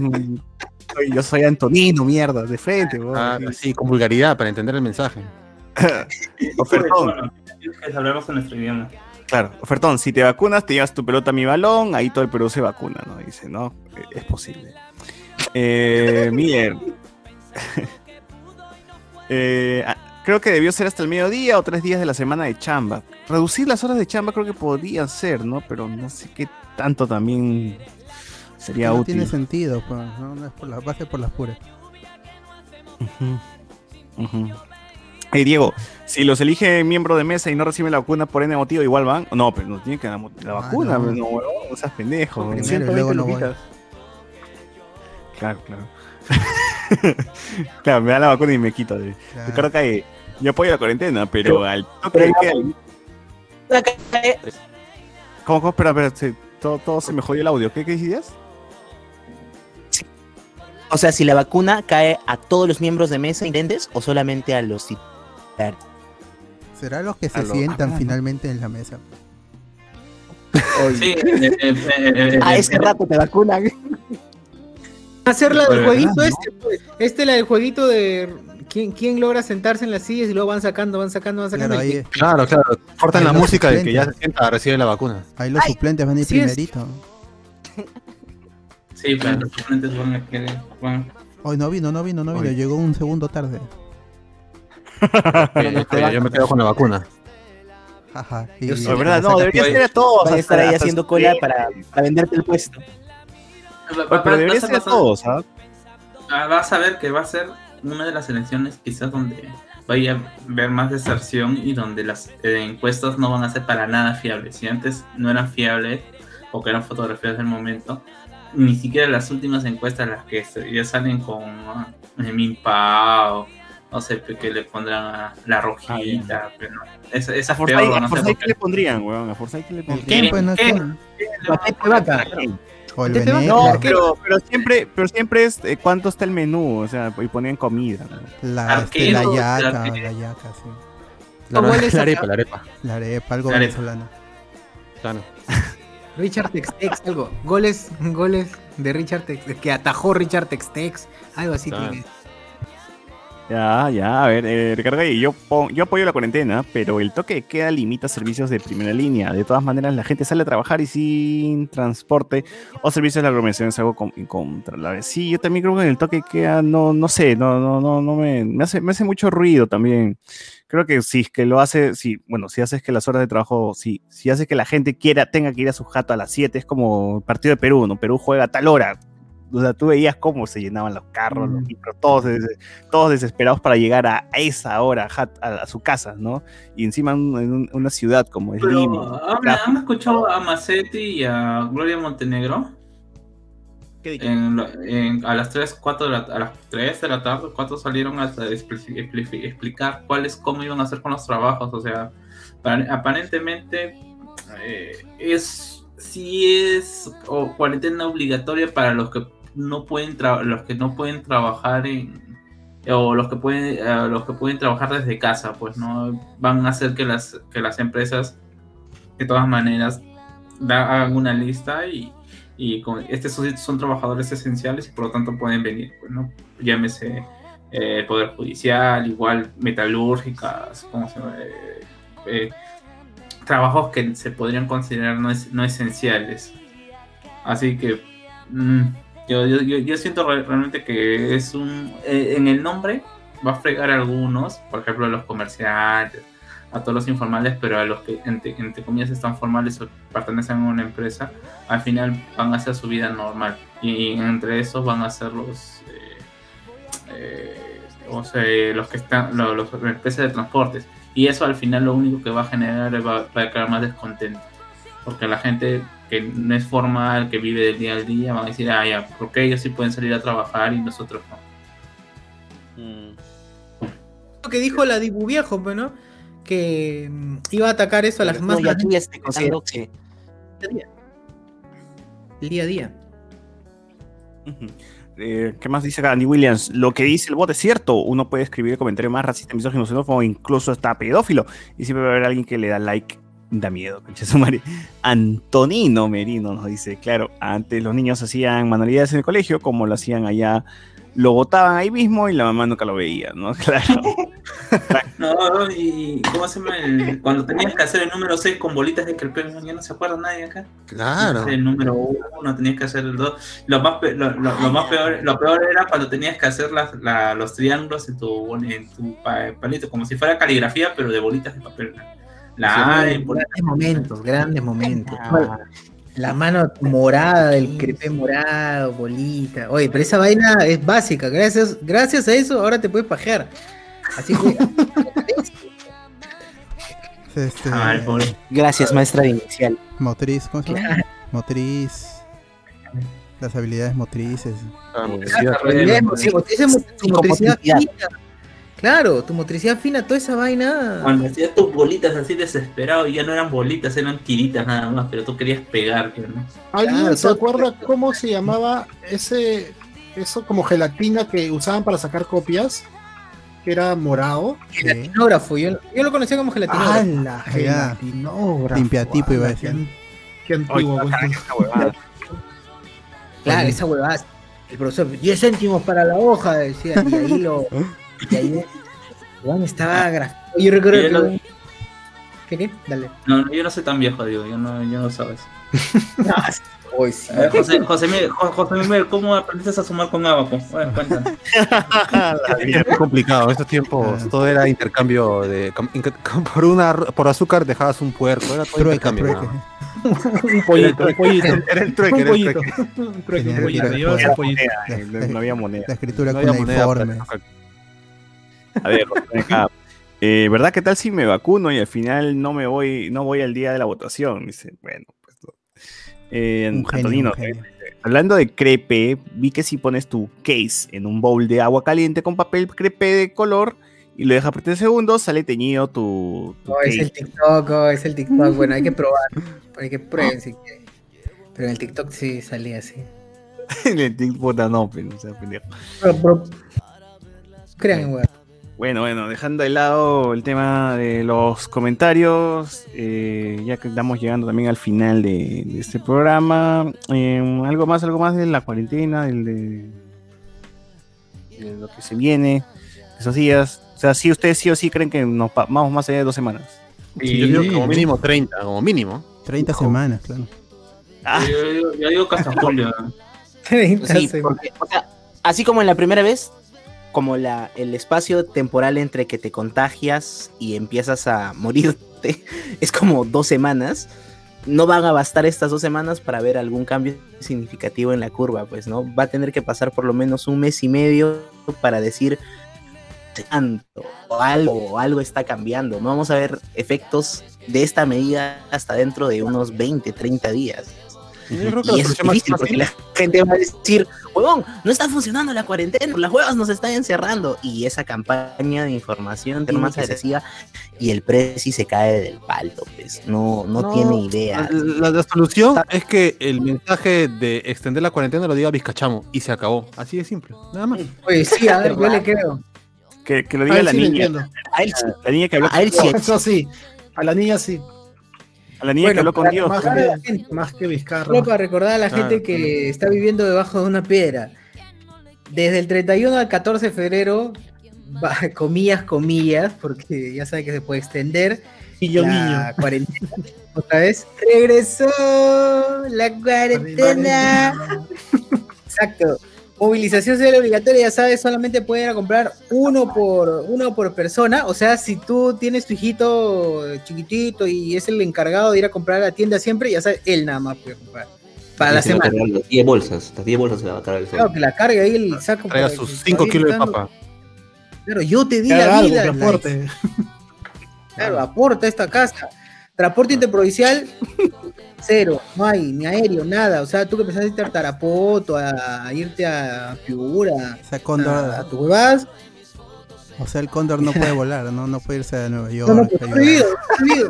soy- yo soy Antonino, mierda, de frente. Ah, sí, con vulgaridad para entender el mensaje. (laughs) Ofertón. Tienes que en nuestro idioma. Claro, ofertón, si te vacunas, te llevas tu pelota a mi balón, ahí todo el Perú se vacuna, ¿no? Dice, ¿no? Es posible. Eh, Miller. (laughs) Eh, creo que debió ser hasta el mediodía o tres días de la semana de chamba. Reducir las horas de chamba creo que podían ser, ¿no? Pero no sé qué tanto también sería no útil. tiene sentido, pues, no, no es por la base por las puras. Ujú. Ujú. Hey, Diego, si los elige miembro de mesa y no reciben la vacuna por N motivo, igual van. No, pero no tienen que la, la vacuna, no. no, no, huevón, no seas pendejo. Primero y 120 luego no voy. Claro, claro. (laughs) claro, me da la vacuna y me quito. De... Claro. Ricardo Calle, yo apoyo la cuarentena, pero, al toque pero de queda- ¿Cómo, cómo? Espera, espera, se- todo, todo se me jodió el audio. ¿Qué, qué decías? O sea, si la vacuna cae a todos los miembros de mesa intendentes o solamente a los titulares. Será los que se lo- sientan ah, finalmente en la mesa. Sí, A ese rato te vacunan. Hacer la del jueguito este, pues. Este la del jueguito de quién, quién logra sentarse en las sillas y luego van sacando, van sacando, van sacando. Claro, ahí, Claro, claro. Cortan Ahí la música de que ya se sienta a recibir la vacuna. ahí los suplentes van a ir así es. primerito. Sí, pero los suplentes van a querer. van- Hoy no vino, no vino, no vino. Hoy. Llegó un segundo tarde. (laughs) Eh, pero yo me quedo con la vacuna. Sí, De verdad, no, debería ser a todos. Van a estar ahí haciendo cola para, para venderte el puesto. Pero debería ser a todos, ¿ah? Ah, Vas a ver que va a ser una de las elecciones quizás donde vaya a haber más deserción y donde las eh, encuestas no van a ser para nada fiables. Si antes no eran fiables o que eran fotografías del momento, ni siquiera las últimas encuestas, las que ya salen con ah, Minpao, no sé, que le pondrán a la rojita, pero no, esa, esa peor, a no sé ¿qué qué. le pondrían, weón? A Forsyth, ¿qué le ¿El pondrían? no? O el. No, pero, pero siempre, pero siempre es eh, cuánto está el menú, o sea, y ponían comida. ¿no? La, este, la yaca, la- la yaca, sí. La, ¿Cómo la, arepa, la arepa. La arepa, algo La arepa. venezolano. Claro. (laughs) Richard Textex, algo. Goles, goles de Richard Textex, que atajó Richard Textex, algo así. Claro. tiene que- Ya, ya, a ver, eh, Ricardo yo, apoyo la cuarentena, pero el toque de queda limita servicios de primera línea. De todas maneras, la gente sale a trabajar y sin transporte o servicios de aglomeración es algo con- incontrolable. Sí, yo también creo que el toque de queda, no, no sé, no, no, no, no me, me hace, me hace mucho ruido también. Creo que si es que lo hace, si, bueno, si haces que las horas de trabajo, si, si hace que la gente quiera, tenga que ir a su jato a las 7, es como el partido de Perú, ¿no? Perú juega a tal hora. O sea, tú veías cómo se llenaban los carros, los micros, todos, todos desesperados para llegar a, esa hora a, su casa, ¿no? Y encima en, un- en un- una ciudad como es Pero, Lima. ¿han, escuchado a Macetti y a Gloria Montenegro? en lo- en- a las 3, 4 de la, a las 3 de la tarde, 4 salieron a expli- expli- explicar cuáles, cómo iban a hacer con los trabajos. O sea, pa- aparentemente eh, es si es o cuarentena obligatoria para los que no pueden los que no pueden trabajar en o los que pueden eh, los que pueden trabajar desde casa pues no van a hacer que las que las empresas de todas maneras da- hagan una lista y, y con, estos son, trabajadores esenciales y por lo tanto pueden venir pues, no llámese eh, poder judicial igual metalúrgicas ¿cómo se? Eh, eh, trabajos que se podrían considerar no, es- no esenciales. Así que mm, yo, yo, yo, siento re- realmente que es un... eh, en el nombre va a fregar algunos, por ejemplo a los comerciantes, a todos los informales, pero a los que entre, entre comillas están formales o pertenecen a una empresa, al final van a hacer su vida normal. Y entre esos van a ser los... eh, eh, o sea, los que están, los, los empresas de transportes. Y eso al final lo único que va a generar va, va a crear más descontento. Porque la gente que no es formal, que vive del día al día, van a decir, ah, ya, porque ellos sí pueden salir a trabajar y nosotros no. Lo que dijo la Dibu Viejo, pues, ¿no? Que mm, iba a atacar eso a las No, más. y aquí estoy contando que El día a día. Eh, ¿Qué más dice Andy Williams? Lo que dice el bot es cierto. Uno puede escribir el comentario más racista, misógino, xenófobo, incluso hasta pedófilo. Y siempre va a haber alguien que le da like. Da miedo, concha su madre. Antonino Merino nos dice, claro, antes los niños hacían manualidades en el colegio, como lo hacían allá, lo botaban ahí mismo y la mamá nunca lo veía, ¿no? (laughs) Claro. No, no, y ¿cómo se llama? El- cuando tenías que hacer el número 6 con bolitas de crepé, ya no se acuerda nadie acá. Claro. El número 1, tenías que hacer el 2. Lo más, pe- lo, lo- lo más peor, lo peor era cuando tenías que hacer las- la- los triángulos en tu, en tu pa- palito, como si fuera caligrafía, pero de bolitas de papel. La grandes momentos, grandes momentos. Ah. La mano morada del crepé morado, bolita. Oye, pero esa vaina es básica. Gracias, gracias a eso ahora te puedes pajear. Así que. (laughs) Este, Ah. Gracias, maestra de inicial. Motriz, ¿cómo se llama? Motriz. Las habilidades motrices. Motrices, motricidad-. Claro, tu motricidad fina, toda esa vaina. Cuando hacías tus bolitas así desesperado, y ya no eran bolitas, eran tiritas nada más, pero tú querías pegar, ¿no? ¿Alguien Claro, se todo- acuerda cómo se llamaba ese eso como gelatina que usaban para sacar copias? Que era morado. Gelatinógrafo, yo, yo lo conocía como gelatinógrafo. ¡Ah, la gelatinógrafo! Limpiatipo iba a ¡Hala, decir. Qué, qué antiguo. güey. Claro, esa huevada. El profesor, 10 céntimos para la hoja, decía, y ahí lo. (laughs) Y ahí. Juan estaba grafado. Yo recuerdo Yo que. lo- ¿Qué qué? Dale. No, no, yo no soy tan viejo, digo, yo no, yo no sabes. (laughs) Hoy sí. Ver, José, José, Miguel, Jo- José Miguel, ¿cómo aprendiste a sumar con Abaco? Bueno, cuéntame. (laughs) Era muy complicado. En estos tiempos todo era intercambio de por una por azúcar dejabas un puerco, era todo Trueque, intercambio. trueque. ¿no? (laughs) un pollito, un pollito. Era el trueque, era el pollito. trueque. Un trueque, Tenía un pollito. pollito. Eh, no, no había moneda. La escritura No había moneda para cuneiforme. escoger. A ver, acá. Eh, ¿Verdad qué tal si me vacuno y al final no me voy, no voy al día de la votación? Dice, bueno, pues. no. Eh, Un genio, Antonino, un genio. hablando de crepe, vi que si pones tu case en un bowl de agua caliente con papel crepe de color y lo dejas por 3 segundos, sale teñido tu, tu No, es el TikTok, oh, es el TikTok. Bueno, hay que (laughs) probar. Hay que prueben si quieren. Pero en el TikTok sí salía así. En el puta, no, pero, o sea, pendejo. Pero, pero- Crean weón. Bueno, bueno, dejando de lado el tema de los comentarios, eh, ya que estamos llegando también al final de, de este programa, eh, algo más, algo más de la cuarentena, del de, de lo que se viene, esos días. O sea, si ustedes sí o sí creen que nos vamos más allá de dos semanas. Sí, yo digo como mínimo 30, como mínimo. 30 semanas, claro. Ah. Yo, yo- yo digo julio. (laughs) ¿no? Sí, porque, o sea, así como en la primera vez, como la, el espacio temporal entre que te contagias y empiezas a morirte (laughs) es como dos semanas. No van a bastar estas dos semanas para ver algún cambio significativo en la curva, pues, ¿no? Va a tener que pasar por lo menos un mes y medio para decir tanto o algo, o algo está cambiando. No vamos a ver efectos de esta medida hasta dentro de unos 20, 30 días. Yo creo que Y la es difícil porque la gente va a decir, huevón, no está funcionando la cuarentena, las huevas nos están encerrando. Y esa campaña de información tiene más agresiva y el precio se cae del palto, pues. No, no, tiene idea. La, la solución es que el mensaje de extender la cuarentena lo diga Vizcachamo y se acabó. Así de simple, nada más. Oye, sí, a ver, yo le creo. Que, que lo A diga él la sí niña. A él sí. La niña que habló, A él sí. Eso sí, a la niña sí. A la niña que habló con para Dios. Más Recordar a la que, gente. más que Vizcarra. Para recordar a la Claro. gente que está viviendo debajo de una piedra. Desde el 31 al 14 de febrero, (laughs) comillas, comillas, porque ya sabe que se puede extender. Guiño, la cuarentena. (laughs) Otra vez, regresó la cuarentena. Exacto. Movilización social obligatoria, ya sabes, solamente pueden ir a comprar uno por, uno por persona. O sea, si tú tienes tu hijito chiquitito y es el encargado de ir a comprar a la tienda siempre, ya sabes, él nada más puede comprar. Para la se semana. Las 10 bolsas, las 10 bolsas se va a cargar el Claro, que la cargue ahí el saco. Traiga para sus que 5 vaya kilos de papa. Claro, yo te di la algo, vida. que like. aporte. Claro, aporta esta casa. Transporte interprovincial, cero, no hay, ni aéreo, nada. O sea, tú que pensaste irte a Tarapoto, a, a irte a Piura, O sea, Cóndor, a, a tu huevas. o sea, el cóndor no puede (laughs) volar, no, no puede irse a Nueva York. No, no, pues, a prohibido, prohibido.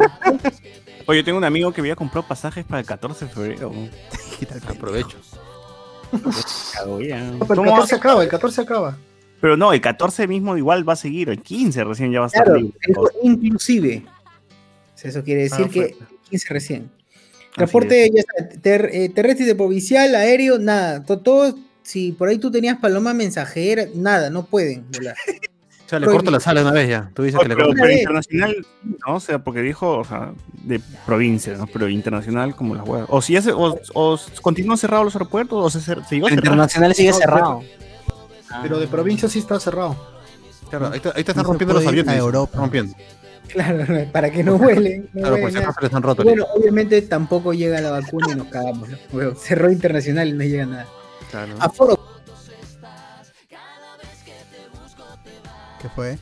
(laughs) Oye, yo tengo un amigo que había comprado pasajes para el 14 de febrero. (laughs) Aprovecho. Cago ya. No, pero el ¿Cómo 14 acaba, el 14 acaba. Pero no, el 14 mismo igual va a seguir, el 15 recién ya va a estar Claro, libre. inclusive. Eso quiere decir Ah, que 15 recién. Transporte ya sabes, ter- eh, terrestre de provincial, aéreo, nada. To- Todo, si por ahí tú tenías paloma mensajera, nada, no pueden volar. (laughs) O sea, le corto la sala una vez ya. Tú dices Oh, que le pero, corto. pero internacional, ¿no? O sea, porque dijo, o sea, de provincia, ¿no? Pero internacional como las huevas. O si ya se, o, o continúan cerrados los aeropuertos, o se, se internacional sigue No, cerrado. Pero de provincia sí está cerrado. Claro, ahí te, ahí te No están se rompiendo los ir a aviones. Europa. rompiendo. Claro, para que no vuelen. No Claro, por si acaso les han roto. Y Bueno, obviamente tampoco llega la vacuna y nos cagamos. ¿no? Bueno, cerró internacional y no llega nada. Claro. Aforo ¿Qué fue?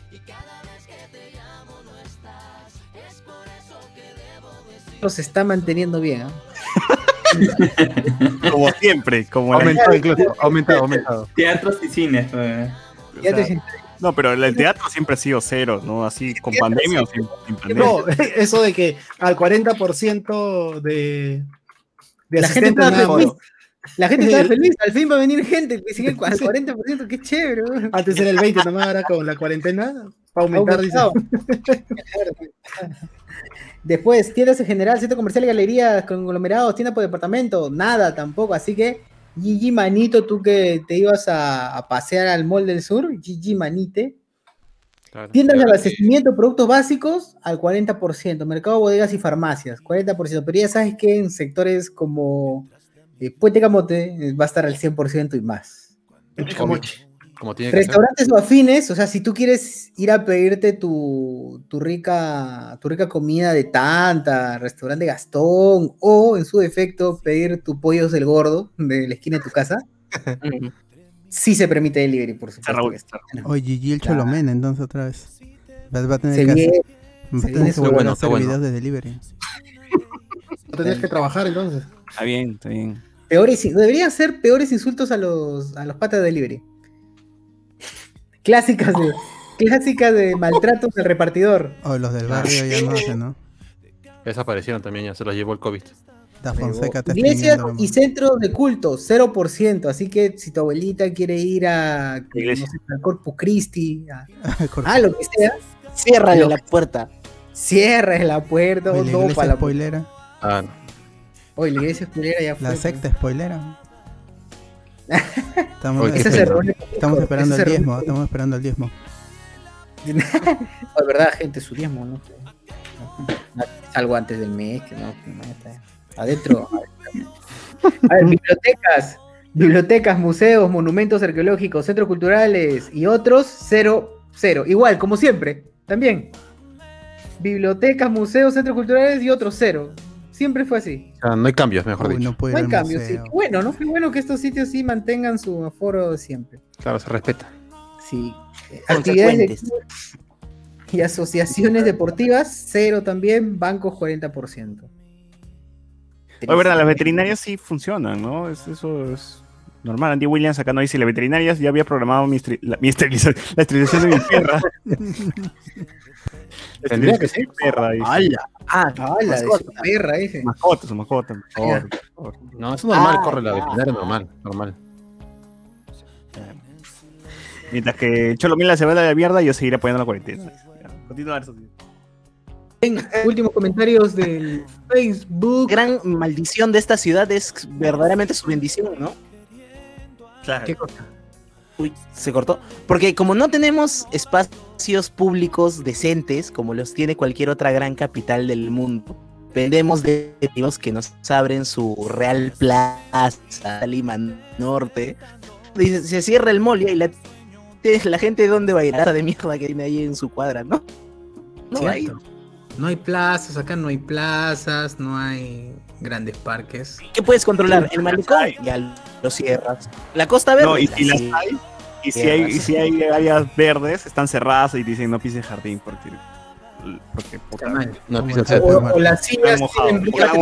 se está manteniendo bien. ¿ah? (laughs) Como siempre, como el Aumentado incluso, (laughs) aumentado, aumentado. Teatros y cines. pues. Ya O te sea, siento. No, pero el, el teatro siempre ha sido cero, ¿no? Así con pandemia o sin, sin pandemia. No, (laughs) eso de que al 40% de, de La gente el feliz. La gente estaba (laughs) feliz. Al fin va a venir gente que sigue al 40%. Qué chévere. Antes era el 20, nomás ahora con la cuarentena. Va a aumentar, dice. Después, tiendas en general, centro comercial, galerías, conglomerados, tiendas por departamento, nada tampoco. Así que, GG Manito, tú que te ibas a, a pasear al Mall del Sur, GG Manite. Claro. Tiendas de abastecimiento, productos básicos al 40%, mercado, bodegas y farmacias, 40%. Pero ya sabes que en sectores como eh, Puente Camote eh, va a estar al 100% y más. Chicamoche. Como tiene que ser. Restaurantes o afines, o sea, si tú quieres ir a pedirte tu, tu rica, tu rica comida de Tanta, restaurante Gastón, o en su defecto pedir tu pollos del gordo de la esquina de tu casa, sí se permite delivery, por supuesto. Oye, Gigi el Claro. Cholomena, entonces otra vez. Va, a tener Se que, hacer- viene- se bueno, hacer bueno. videos de delivery. (laughs) No tenías que trabajar entonces. Está bien, está bien. Peores, deberían ser peores insultos a los, a los patas de delivery. Clásicas de, clásicas de maltratos del repartidor. O los del barrio ya no hacen, ¿no? Desaparecieron también, ya se los llevó el COVID. Da Fonseca está Iglesias y centros de culto, 0%. Así que si tu abuelita quiere ir a, no sé, al Corpus Christi, a, (laughs) lo que sea, Ciérrale Lo- la puerta. cierra la puerta Oye, o la no para la spoilera. Ah, no. Oye, la iglesia esculera ya fue. La secta spoilera. Estamos, estamos esperando ese el diezmo, estamos esperando el diezmo. (laughs) De verdad, gente, su diezmo, ¿no? Algo antes del mes, que no, que no está (laughs) adentro. A ver, bibliotecas, bibliotecas, museos, monumentos arqueológicos, centros culturales y otros, cero, cero. Igual, como siempre, también. Bibliotecas, museos, centros culturales y otros, cero. Siempre fue así. O sea, no hay cambios, mejor Uy, dicho. no puedo No hay al cambio, sí. Bueno, ¿no? Qué bueno que estos sitios sí mantengan su aforo siempre. Claro, se respeta. Sí. Actividades de y asociaciones deportivas, cero también, bancos 40%. Oye, verdad, las veterinarias sí funcionan, ¿no? Es- eso es normal. Andy Williams acá no dice, las veterinarias ya había programado mi, estri- la, mi esterilización, la esterilización de mi perra. (laughs) La Tendría que esterilización de mi perra, dice. ¡Hala! Ah, ¡Hala! De su perra, ese. Mascota, su mascota, por favor. Ya. por favor. No, eso normal, Ah, corre la veterinaria normal, normal. Mientras que Cholo Mila se va a la mierda, yo seguiré apoyando la cuarentena. Ya, Continúa, eso. Bien, últimos comentarios del Facebook. Gran maldición de esta ciudad es verdaderamente su bendición, ¿no? ¿Qué cosa? Uy, se cortó. Porque como no tenemos espacios públicos decentes, como los tiene cualquier otra gran capital del mundo, dependemos de los que nos abren su Real Plaza, Lima Norte. Dice, se cierra el mall y ahí la, (laughs) la gente dónde va a ir, de mierda que tiene ahí en su cuadra, ¿no? No. Cierto. No hay plazas, acá no hay plazas, no hay grandes parques. ¿Qué puedes controlar? El malecón, ya lo cierras. La Costa Verde. No, y si la las hay, y si hay, y si hay áreas verdes, están cerradas y dicen no pises jardín porque. porque puta, No, el O, o las sillas tienen brea.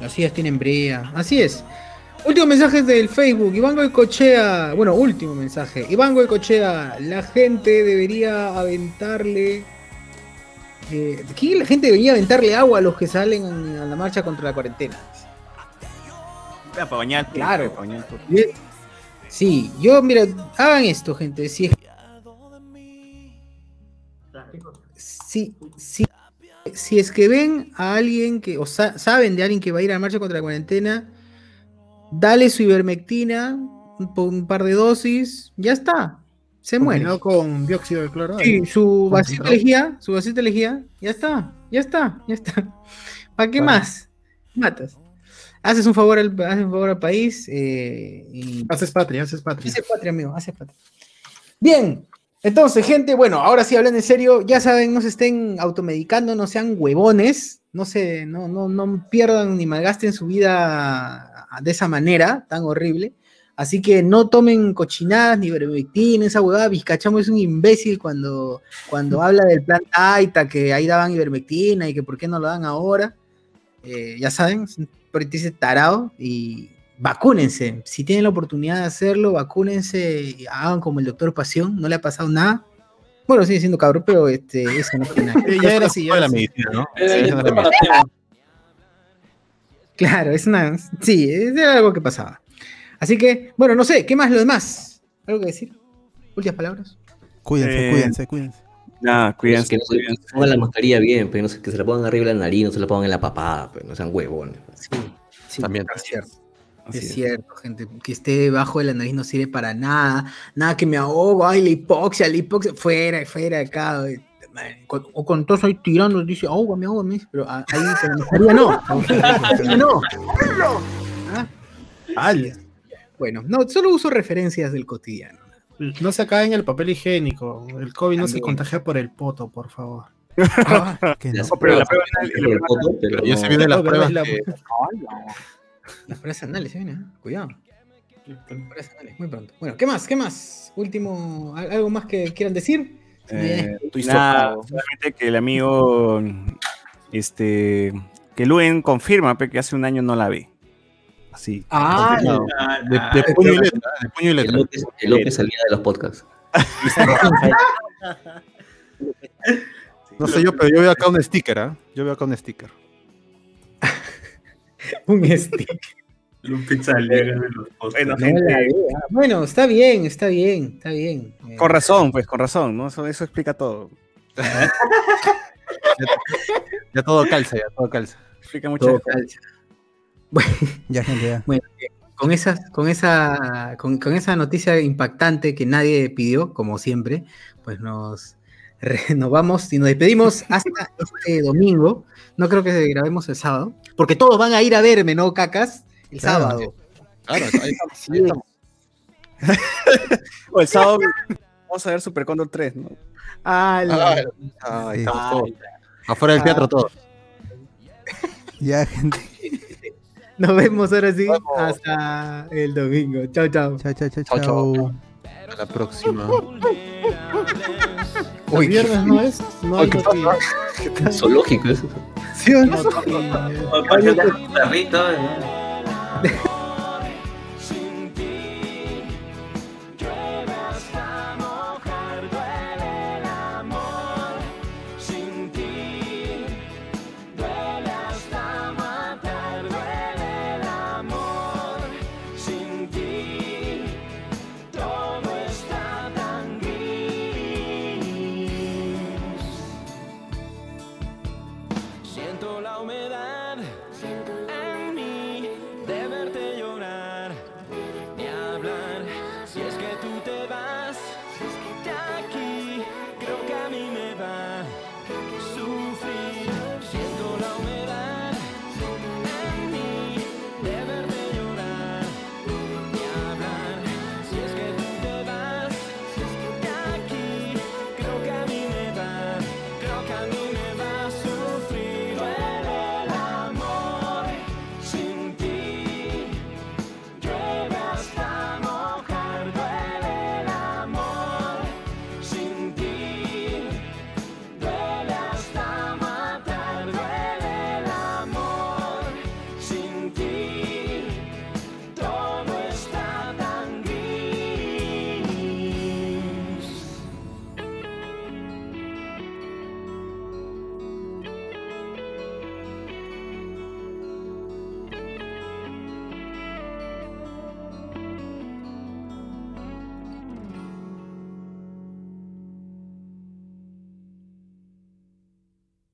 Las sillas tienen brea. Así es. Último mensaje del Facebook. Iván Goicochea. Bueno, último mensaje. Iván Goicochea. La gente debería aventarle. Eh, ¿qué? La gente debería aventarle agua a los que salen a la marcha contra la cuarentena. para bañarte, Claro. para bañarte. Sí, yo, mira, hagan esto, gente. Si es, si, si, si es que ven a alguien que, o sa- saben de alguien que va a ir a la marcha contra la cuarentena, dale su ivermectina, un par de dosis, ya está. Se muere. Con dióxido de cloro. Sí, su vasito de lejía, su vasito de lejía, ya está, ya está, ya está. (laughs) ¿Para qué más? Matas. Haces un favor al, haces un favor al país eh, y Haces patria, haces patria. Hace patria, amigo, hace patria. Bien, entonces, gente, bueno, ahora sí hablando en serio, ya saben, no se estén automedicando, no sean huevones, no se, no, no, no pierdan ni malgasten su vida de esa manera tan horrible. Así que no tomen cochinadas ni ivermectina, esa huevada. Vizcachamo es un imbécil cuando, cuando (laughs) habla del plan Taita, que ahí daban ivermectina y que por qué no lo dan ahora. Eh, ya saben, es un ese tarado y vacúnense. Si tienen la oportunidad de hacerlo, vacúnense, y hagan como el doctor Pasión, no le ha pasado nada. Bueno, sigue siendo cabrón, pero este, eso no tiene nada. (laughs) Ya era así, ya era la medicina, ¿no? Claro, es una. Sí, es algo que pasaba. Así que, bueno, no sé, ¿qué más lo demás? ¿Algo que decir? ¿Últimas palabras? Cuídense, Eh, cuídense, cuídense. Nada, Que cuídense. no se pongan la mascarilla bien, pero no sé, que se la pongan arriba de la nariz, no se la pongan en la papada, pero no sean huevones. Sí, sí, También. Es cierto. Así es es. cierto, gente. Que esté debajo de la nariz no sirve para nada. Nada que me ahogo. Ay, la hipoxia, la hipoxia. Fuera, fuera de acá. eh, man, con- O con todos ahí tirando, dice, ahógame, ahógame. Pero ah, ahí con la mascarilla no. (laughs) No. Ah, Bueno, no, solo uso referencias del cotidiano. no se cae en el papel higiénico. El COVID no se contagia por el poto, por favor. Que no. Las pero la prueba- ya se vienen las pruebas es la- que- Las pruebas anales, se vienen, ¿eh? Cuidado. Pruebas anales, muy pronto. Bueno, ¿qué más? ¿Qué más? Último, ¿al- ¿algo más que quieran decir? Eh, nada, solamente que el amigo este que Luen confirma que hace un año no la ve. Así. Ah, de, de puño y letra, de puño y El letra. López, el López salía de los podcasts. (laughs) No sé yo, pero yo veo acá un sticker, ¿ah? Yo veo acá un sticker. (laughs) un stick. Lupe salía de los podcasts. Bueno, está bien, está bien, está bien. Eh, con razón, pues, con razón, ¿no? Eso, eso explica todo. (laughs) Ya todo calza, ya todo calza. Explica mucho. todo calza. (laughs) Ya, gente, ya. Bueno, eh, con esa, con esa, con, con esa noticia impactante que nadie pidió, como siempre, pues nos, re- (laughs) nos vamos y nos despedimos hasta este domingo. No creo que grabemos el sábado, porque todos van a ir a verme, ¿no, cacas? El Claro. sábado. Claro, ahí estamos. ahí estamos. (laughs) O el sábado vamos a ver Super Condor 3, ¿no? Ah, la- Ah, ah, estamos todos. Afuera del teatro todos. Ya, gente. Nos vemos ahora sí hasta el domingo. Chao, chao. Chao, chao, chao, Chao, chao. chao. A la próxima. viernes no es, no hay noti- Zoológico eso. ¿Sí o no? Perrito, ¿eh?